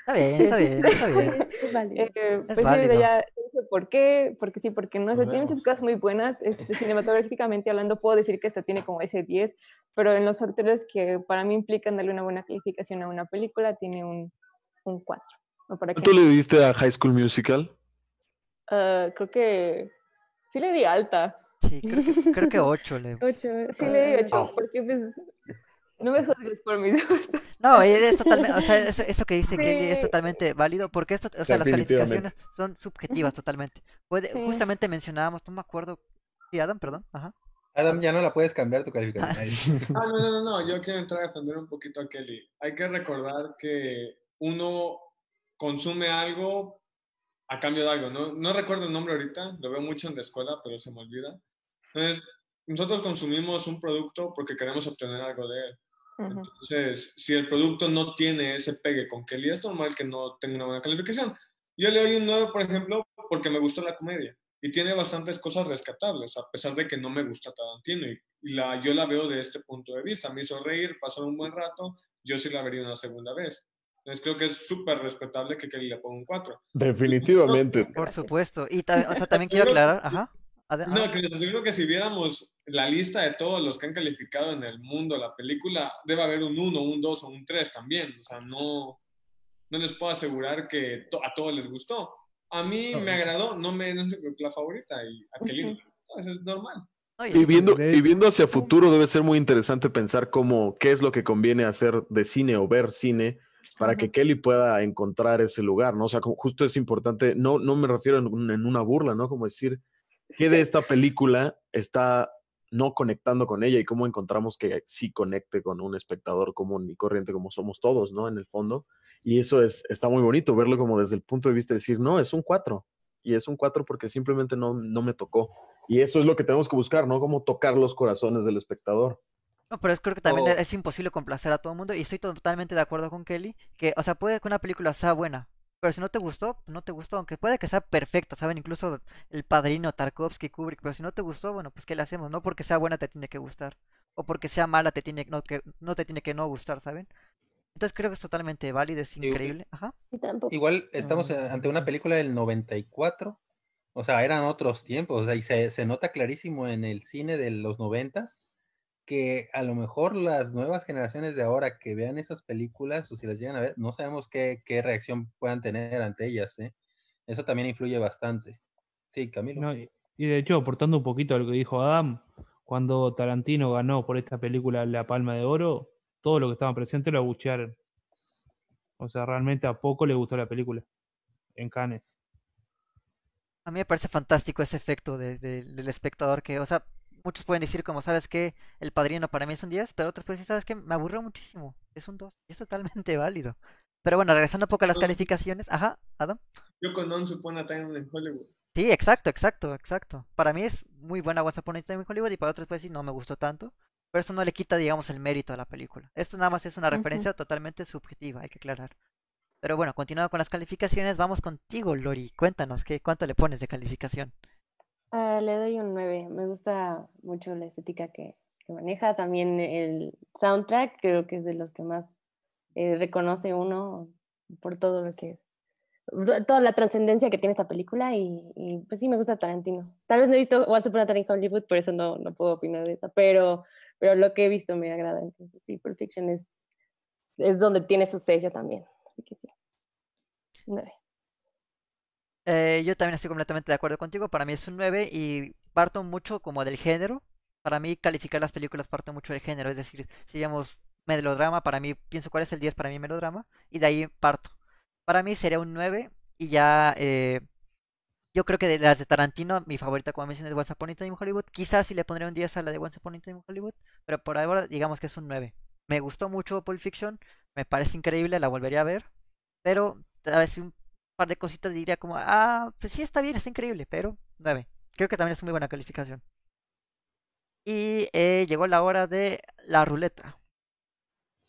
J: Está bien, está bien, está bien.
M: válido. Eh, pues válido. ya por qué, porque sí, porque no, sé, tiene muchas cosas muy buenas. Este, cinematográficamente hablando, puedo decir que esta tiene como ese 10, pero en los factores que para mí implican darle una buena calificación a una película, tiene un, un 4. ¿no? Para
P: ¿Tú le diste a High School Musical?
M: Uh, creo que sí le di alta.
J: Sí, creo que, creo que 8 le
M: 8, sí le di 8, oh. porque pues no me juzgues por mis gustos. [laughs]
J: No, es totalmente, o sea, eso, eso que dice sí. Kelly es totalmente válido porque esto, o sea, las calificaciones son subjetivas totalmente. Puede, sí. Justamente mencionábamos, no me acuerdo, sí, Adam, perdón, ajá.
N: Adam, ya no la puedes cambiar tu calificación. [laughs]
L: ah, no, no, no, yo quiero entrar a defender un poquito a Kelly. Hay que recordar que uno consume algo a cambio de algo, ¿no? No recuerdo el nombre ahorita, lo veo mucho en la escuela, pero se me olvida. Entonces, nosotros consumimos un producto porque queremos obtener algo de él. Entonces, si el producto no tiene ese pegue con Kelly, es normal que no tenga una buena calificación. Yo le doy un 9, por ejemplo, porque me gustó la comedia y tiene bastantes cosas rescatables, a pesar de que no me gusta Tarantino. Y, y la, yo la veo de este punto de vista. Me hizo reír, pasó un buen rato, yo sí la vería una segunda vez. Entonces creo que es súper respetable que Kelly le ponga un 4.
P: Definitivamente.
J: Por supuesto. Y o sea, también [laughs] quiero aclarar, ajá.
L: No, que les aseguro que si viéramos la lista de todos los que han calificado en el mundo la película, debe haber un 1, un 2 o un 3 también. O sea, no, no les puedo asegurar que to a todos les gustó. A mí me agradó, no me no es la favorita y a Kelly uh -huh. eso es normal.
P: Y viendo, y viendo hacia futuro debe ser muy interesante pensar cómo, qué es lo que conviene hacer de cine o ver cine para que Kelly pueda encontrar ese lugar, ¿no? O sea, justo es importante, no, no me refiero en, en una burla, ¿no? Como decir, ¿qué de esta película está no conectando con ella y cómo encontramos que sí conecte con un espectador común y corriente como somos todos, ¿no? En el fondo. Y eso es, está muy bonito verlo como desde el punto de vista de decir, no, es un 4. Y es un 4 porque simplemente no, no me tocó. Y eso es lo que tenemos que buscar, ¿no? Cómo tocar los corazones del espectador.
J: No, pero es creo que también oh. es imposible complacer a todo el mundo y estoy totalmente de acuerdo con Kelly, que, o sea, puede que una película sea buena, Pero si no te gustó, no te gustó, aunque puede que sea perfecta, ¿saben? Incluso el padrino Tarkovsky, Kubrick, pero si no te gustó, bueno, pues ¿qué le hacemos? No porque sea buena te tiene que gustar, o porque sea mala te tiene no, que, no te tiene que no gustar, ¿saben? Entonces creo que es totalmente válido, es increíble. Ajá.
N: Igual estamos ante una película del 94, o sea, eran otros tiempos, o sea, y se, se nota clarísimo en el cine de los noventas que a lo mejor las nuevas generaciones de ahora que vean esas películas o si las llegan a ver, no sabemos qué, qué reacción puedan tener ante ellas, ¿eh? Eso también influye bastante. Sí, Camilo.
O: No, y, y de hecho, aportando un poquito a lo que dijo Adam, cuando Tarantino ganó por esta película La Palma de Oro, todos los que estaban presentes lo abuchearon. O sea, realmente a poco le gustó la película. En Cannes.
J: A mí me parece fantástico ese efecto de- de- del espectador que, o sea, muchos pueden decir como, ¿sabes qué? El Padrino para mí es un 10, pero otros pueden decir, ¿sabes qué? Me aburrió muchísimo, es un 2, y es totalmente [laughs] válido. Pero bueno, regresando un poco a las calificaciones, ajá, Adam.
L: Yo con Once Upon a Time in Hollywood.
J: Sí, exacto, exacto, exacto. Para mí es muy buena Once Upon a Time in Hollywood y para otros pueden decir, no me gustó tanto, pero eso no le quita, digamos, el mérito a la película. Esto nada más es una referencia totalmente subjetiva, hay que aclarar. Pero bueno, continuando con las calificaciones, vamos contigo, Lori. Cuéntanos, ¿qué, ¿cuánto le pones de calificación?
K: Ah, le doy un 9. Me gusta mucho la estética que, maneja. También el soundtrack, creo que es de los que más eh, reconoce uno por todo lo que. toda la trascendencia que tiene esta película. Y, pues sí, me gusta Tarantino. Tal vez no he visto Upon a Time Hollywood, por eso no, no puedo opinar de esa. Pero, pero lo que he visto me agrada. Entonces, sí, Pulp Fiction es, es donde tiene su sello también. Así que sí. 9.
J: Eh, yo también estoy completamente de acuerdo contigo. Para mí es un 9 y parto mucho como del género. Para mí calificar las películas parte mucho del género. Es decir, si digamos melodrama, para mí pienso cuál es el 10 para mí melodrama y de ahí parto. Para mí sería un 9 y ya eh, yo creo que de las de Tarantino, mi favorita como mencioné es Once Upon a in Hollywood. Quizás sí le pondré un 10 a la de Once Upon a in Hollywood, pero por ahora digamos que es un 9. Me gustó mucho Pulp Fiction, me parece increíble, la volvería a ver, pero a veces un par de cositas diría como, ah, pues sí está bien, está increíble, pero 9. Creo que también es muy buena calificación. Y eh, llegó la hora de la ruleta.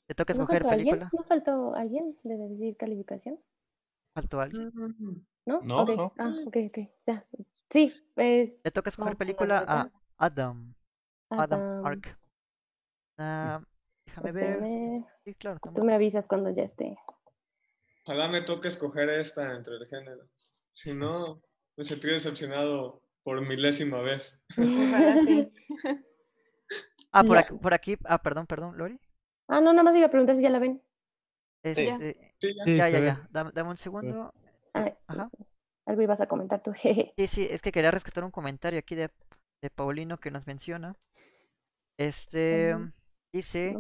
J: Te toca
K: ¿No
J: escoger
K: alguien?
J: película.
K: ¿No faltó alguien de decir calificación?
J: ¿Faltó alguien?
K: ¿No?
J: No,
K: Ok,
J: no.
K: Ah, ok, ok. Ya. Sí, pues.
J: Le toca escoger película a. Adam. Adam
K: Adam.
J: Ark. Ah, déjame ver.
K: Espérame.
J: Sí, claro.
K: Tú me avisas cuando ya esté.
L: Ojalá me toque escoger esta entre el género. Si no, me sentiré decepcionado por milésima vez. [laughs]
J: Ah, por aquí, por aquí. Ah, perdón, perdón, Lori.
K: Ah, no, nada más iba a preguntar si ya la ven.
J: Este,
L: Sí, ya.
O: Sí,
J: ya, ya,
O: ve.
J: ya. Dame, dame un segundo. Ajá.
K: algo ibas a comentar tú. [laughs] jeje.
J: Sí, sí, es que quería rescatar un comentario aquí de, de Paulino que nos menciona. Este
K: Ujú.
J: dice.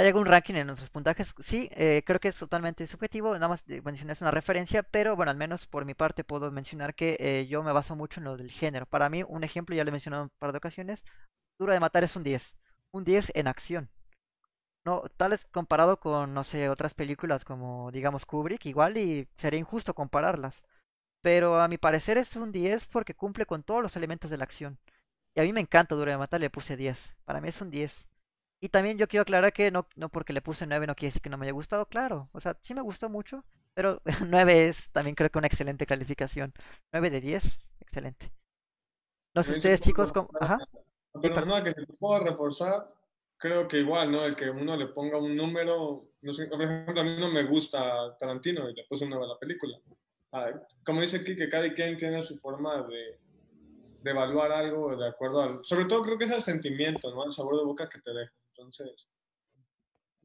J: ¿Hay algún ranking en nuestros puntajes? Sí, eh, creo que es totalmente subjetivo, nada más de- mencionar es una referencia, pero bueno, al menos por mi parte puedo mencionar que eh, yo me baso mucho en lo del género. Para mí, un ejemplo, ya lo he mencionado un par de ocasiones, Duro de Matar es un 10, un 10 en acción. No, tal es comparado con, no sé, otras películas como, digamos, Kubrick, igual y sería injusto compararlas. Pero a mi parecer es un 10 porque cumple con todos los elementos de la acción. Y a mí me encanta Duro de Matar, le puse 10. Para mí es un 10. Y también yo quiero aclarar que no, no porque le puse 9 no quiere decir que no me haya gustado, claro. O sea, sí me gustó mucho, pero [laughs] 9 es también creo que una excelente calificación. 9 de 10, excelente. No sé ustedes chicos, ¿cómo? Ajá.
L: Pero no, que si te puedo reforzar, creo que igual, ¿no? El que uno le ponga un número, no sé, por ejemplo, a mí no me gusta Tarantino y le puse un 9 a la película. Ah, como dice aquí, que cada quien tiene su forma de, de evaluar algo de acuerdo al... Sobre todo creo que es el sentimiento, ¿no? El sabor de boca que te deja. Entonces,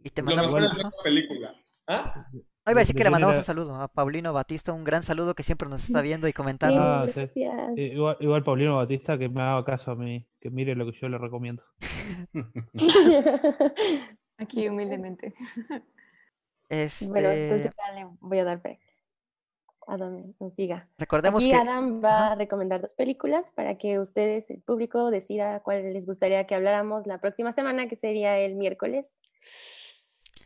J: Y te
L: lo
J: mandamos
L: mejor es la película. ¿Ah?
J: No, iba a decir que le
O: Decirle
J: mandamos un saludo a Paulino Batista, un gran saludo que siempre nos está viendo y comentando.
O: Ah, sí. Igual, igual Paulino Batista que me haga caso a mí, que mire lo que yo le recomiendo. [laughs]
M: Aquí humildemente.
J: Este,
K: Bueno, entonces voy a dar que Adam nos diga.
J: Recordemos
K: Aquí
J: que-
K: Adam va a recomendar dos películas para que ustedes, el público, decida cuál les gustaría que habláramos la próxima semana, que sería el miércoles.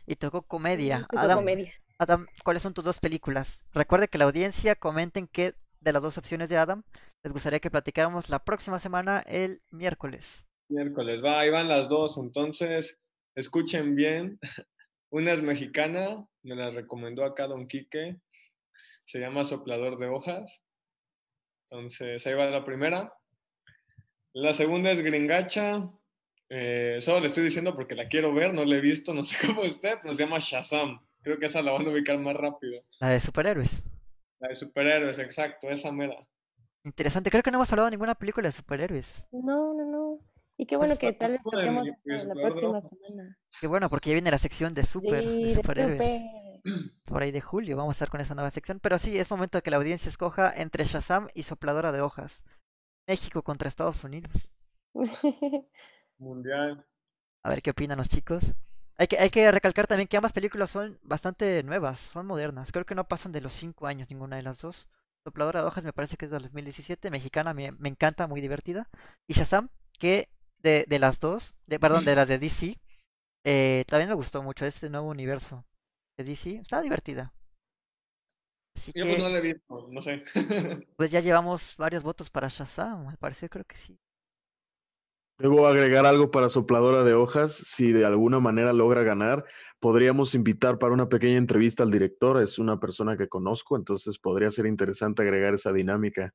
J: Y tocó comedia.
K: Tocó
J: Adam,
K: comedia.
J: Adam, ¿cuáles son tus dos películas? Recuerde que la audiencia comenten qué de las dos opciones de Adam les gustaría que platicáramos la próxima semana, el miércoles.
L: Miércoles, va, ahí van las dos. Entonces, escuchen bien. [laughs] Una es mexicana, me la recomendó acá Don Quique. Se llama Soplador de Hojas. Entonces, ahí va la primera. La segunda es Gringacha. Eh, solo le estoy diciendo porque la quiero ver, no la he visto, no [laughs] sé cómo esté, pero se llama Shazam. Creo que esa la van a ubicar más rápido.
J: La de superhéroes.
L: La de superhéroes, exacto, esa mera.
J: Interesante, creo que no hemos hablado de ninguna película de superhéroes.
K: No, no, no. Y qué bueno que tal vez toquemos
L: pues,
K: la próxima semana.
J: Qué bueno, porque ya viene la sección de super,
K: Sí,
J: de
K: de
J: superhéroes.
K: super. [clears throat]
J: Por ahí de julio vamos a estar con esa nueva sección. Pero sí, es momento de que la audiencia escoja entre Shazam y Sopladora de Hojas. México contra Estados Unidos. [laughs]
L: Mundial.
J: A ver qué opinan los chicos. Hay que, hay que recalcar también que ambas películas son bastante nuevas, son modernas. Creo que no pasan de los 5 años ninguna de las dos. Sopladora de hojas me parece que es del 2017, mexicana, me, me encanta, muy divertida. Y Shazam, que de, de las dos, de, perdón, de las de DC, eh, también me gustó mucho este nuevo universo de DC. Está divertida. Así
L: Yo pues no la he visto, no sé. [laughs]
J: pues ya llevamos varios votos para Shazam, al parecer creo que sí.
P: Debo agregar algo para Sopladora de Hojas. Si de alguna manera logra ganar, podríamos invitar para una pequeña entrevista al director. Es una persona que conozco, entonces podría ser interesante agregar esa dinámica.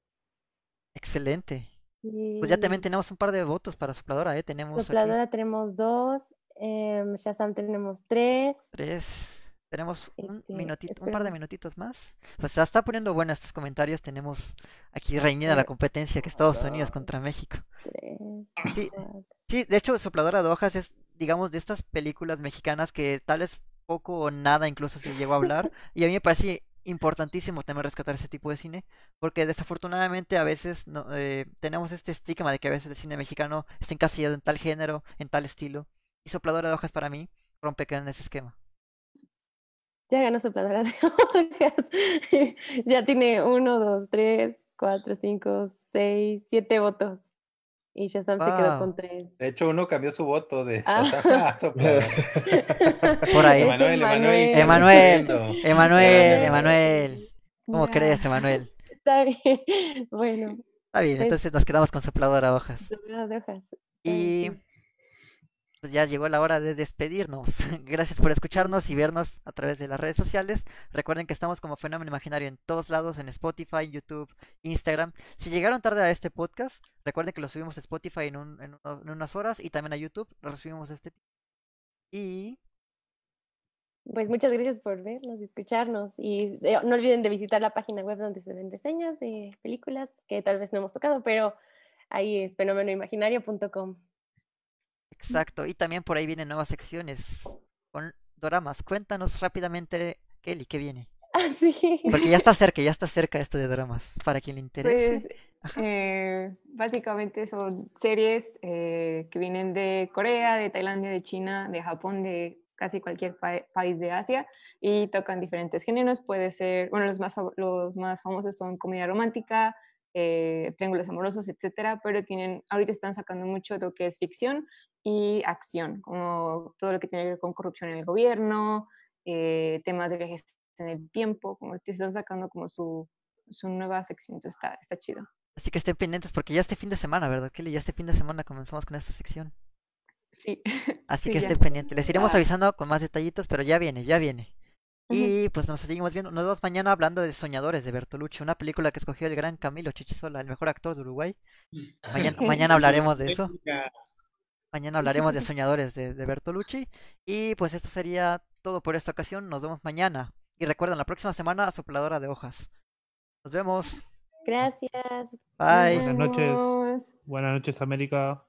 J: Excelente. Pues ya también tenemos un par de votos para Sopladora, ¿eh? Tenemos aquí
K: Sopladora tenemos dos, em, Shazam tenemos tres.
J: tres. Tenemos un
K: Este,
J: minutito, un par de minutitos más. Pues se está poniendo buena estos comentarios. Tenemos aquí reñida la competencia que Estados Unidos contra México. Sí, sí, de hecho, Sopladora de Hojas es, digamos, de estas películas mexicanas que tal vez poco o nada incluso se llegó a hablar. [laughs] Y a mí me parece importantísimo también rescatar ese tipo de cine, porque desafortunadamente a veces no, eh, tenemos este estigma de que a veces el cine mexicano está encasillado en tal género, en tal estilo. Y Sopladora de Hojas para mí rompe con ese esquema.
K: Ya ganó Sopladora de [laughs] hojas. ya tiene uno, dos, tres, cuatro, cinco, seis, siete votos. Y Shazam se quedó
N: Wow.
K: con tres.
N: De hecho, uno cambió su voto de
K: Ah.
N: Shazam a [laughs] Sopladora.
J: Por ahí.
N: Emanuel, Emanuel.
J: Emanuel,
N: Emanuel.
J: Emanuel. ¿Cómo crees, Emanuel?
K: Está bien. [laughs] Bueno,
J: Está bien,
K: Es-
J: entonces nos quedamos con Sopladora de Hojas.
K: Sopladora de hojas.
J: Y pues ya llegó la hora de despedirnos. [laughs] Gracias por escucharnos y vernos a través de las redes sociales. Recuerden que estamos como Fenómeno Imaginario en todos lados, en Spotify, YouTube, Instagram. Si llegaron tarde a este podcast, recuerden que lo subimos a Spotify en, unas horas y también a YouTube. Lo recibimos este. Y
K: Pues muchas gracias por vernos y escucharnos. Y eh, no olviden de visitar la página web donde se ven reseñas de películas que tal vez no hemos tocado, pero ahí es fenomenoimaginario.com.
J: exacto. Y también por ahí vienen nuevas secciones con doramas. Cuéntanos rápidamente, Kelly, ¿qué viene? [laughs]
K: Ah, sí.
J: Porque ya está cerca, ya está cerca esto de doramas. Para quien le interese.
M: Pues eh, básicamente son series eh, que vienen de Corea, de Tailandia, de China, de Japón, de casi cualquier pa- país de Asia y tocan diferentes géneros. Puede ser, bueno, los más, los más famosos son comedia romántica, eh, triángulos amorosos, etcétera, pero tienen, ahorita están sacando mucho lo que es ficción y acción, como todo lo que tiene que ver con corrupción en el gobierno, eh, temas de viajes en el tiempo, como que están sacando como su, su nueva sección, entonces está, está chido.
J: Así que estén pendientes porque ya este fin de semana, ¿verdad, Kelly? Ya este fin de semana comenzamos con esta sección.
M: Sí. [laughs]
J: Así
M: Sí,
J: que estén pendientes. Les iremos
M: Ah.
J: avisando con más detallitos, pero ya viene, ya viene. Y pues nos seguimos viendo. Nos vemos mañana hablando de Soñadores de Bertolucci, una película que escogió el gran Camilo Chichisola, el mejor actor de Uruguay. [laughs] Mañana, mañana hablaremos de [laughs] eso. Mañana hablaremos de Soñadores de, de Bertolucci. Y pues esto sería todo por esta ocasión. Nos vemos mañana. Y recuerden, la próxima semana, Sopladora de Hojas. Nos vemos.
K: Gracias.
J: Bye.
O: Buenas noches. Buenas noches, América.